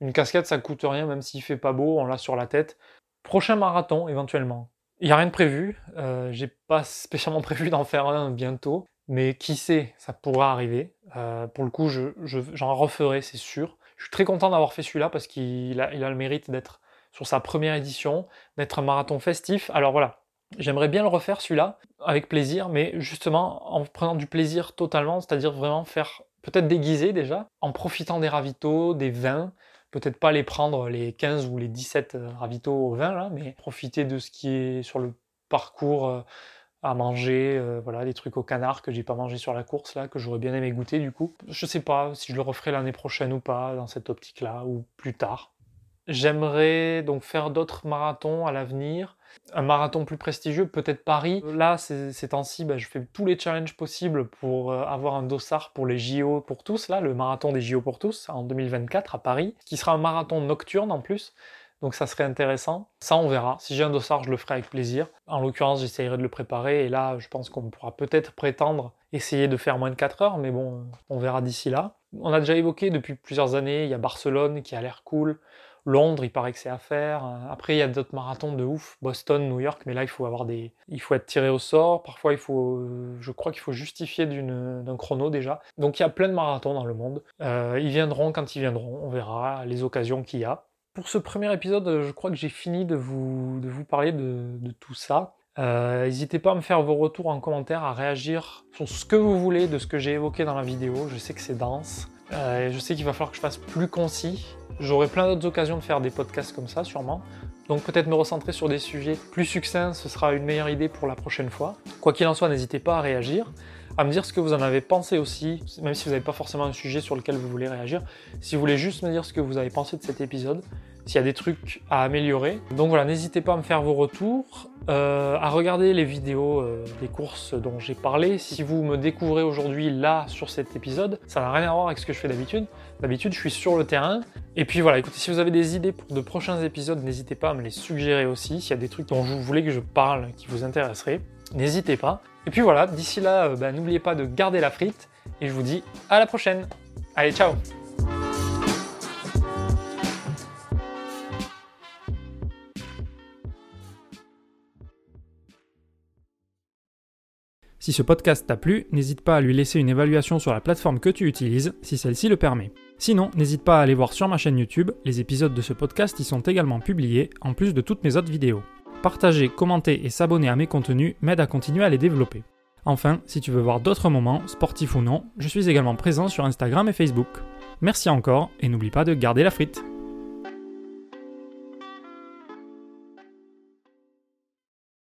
Une casquette, ça coûte rien, même s'il fait pas beau, on l'a sur la tête. Prochain marathon, éventuellement. Il n'y a rien de prévu. Euh, J'ai pas spécialement *laughs* prévu d'en faire un bientôt. Mais qui sait, ça pourra arriver. Euh, pour le coup, j'en je, j'en referai, c'est sûr. Je suis très content d'avoir fait celui-là parce qu'il a, le mérite d'être sur sa première édition, d'être un marathon festif. Alors voilà, j'aimerais bien le refaire celui-là, avec plaisir, mais justement en prenant du plaisir totalement, c'est-à-dire vraiment faire peut-être déguiser déjà, en profitant des ravitaux, des vins, peut-être pas les prendre les 15 ou les 17 euh, ravitaux au vin là, mais profiter de ce qui est sur le parcours euh, à manger, euh, voilà, des trucs au canard que j'ai pas mangé sur la course là, que j'aurais bien aimé goûter du coup. Je sais pas si je le referai l'année prochaine ou pas dans cette optique là, ou plus tard. J'aimerais donc faire d'autres marathons à l'avenir. Un marathon plus prestigieux, peut-être Paris. Là, ces, temps-ci, bah, je fais tous les challenges possibles pour euh, avoir un dossard pour les JO pour tous, là, le marathon des JO pour tous, en 2024 à Paris, qui sera un marathon nocturne en plus. Donc ça serait intéressant. Ça, on verra. Si j'ai un dossard, je le ferai avec plaisir. En l'occurrence, j'essayerai de le préparer. Et là, je pense qu'on pourra peut-être prétendre essayer de faire moins de 4 heures. Mais bon, on verra d'ici là. On a déjà évoqué depuis plusieurs années, il y a Barcelone qui a l'air cool. Londres, il paraît que c'est à faire. Après, il y a d'autres marathons de ouf, Boston, New York, mais là, il faut avoir des, il faut être tiré au sort. Parfois, il faut, je crois qu'il faut justifier d'un chrono déjà. Donc, il y a plein de marathons dans le monde. Euh, ils viendront quand ils viendront. On verra les occasions qu'il y a. Pour ce premier épisode, je crois que j'ai fini de vous, parler de, de tout ça. Euh, n'hésitez pas à me faire vos retours en commentaire, à réagir sur ce que vous voulez de ce que j'ai évoqué dans la vidéo. Je sais que c'est dense. Euh, je sais qu'il va falloir que je fasse plus concis. J'aurai plein d'autres occasions de faire des podcasts comme ça, sûrement. Donc peut-être me recentrer sur des sujets plus succincts, ce sera une meilleure idée pour la prochaine fois. Quoi qu'il en soit, n'hésitez pas à réagir, à me dire ce que vous en avez pensé aussi, même si vous n'avez pas forcément un sujet sur lequel vous voulez réagir. Si vous voulez juste me dire ce que vous avez pensé de cet épisode, s'il y a des trucs à améliorer. Donc voilà, n'hésitez pas à me faire vos retours, euh, à regarder les vidéos euh, des courses dont j'ai parlé. Si vous me découvrez aujourd'hui là sur cet épisode, ça n'a rien à voir avec ce que je fais d'habitude. D'habitude, je suis sur le terrain. Et puis voilà, écoutez, si vous avez des idées pour de prochains épisodes, n'hésitez pas à me les suggérer aussi. S'il y a des trucs dont vous voulez que je parle qui vous intéresseraient, n'hésitez pas. Et puis voilà, d'ici là, euh, bah, n'oubliez pas de garder la frite. Et je vous dis à la prochaine. Allez, ciao Si ce podcast t'a plu, n'hésite pas à lui laisser une évaluation sur la plateforme que tu utilises, si celle-ci le permet. Sinon, n'hésite pas à aller voir sur ma chaîne YouTube, les épisodes de ce podcast y sont également publiés, en plus de toutes mes autres vidéos. Partager, commenter et s'abonner à mes contenus m'aide à continuer à les développer. Enfin, si tu veux voir d'autres moments, sportifs ou non, je suis également présent sur Instagram et Facebook. Merci encore et n'oublie pas de garder la frite.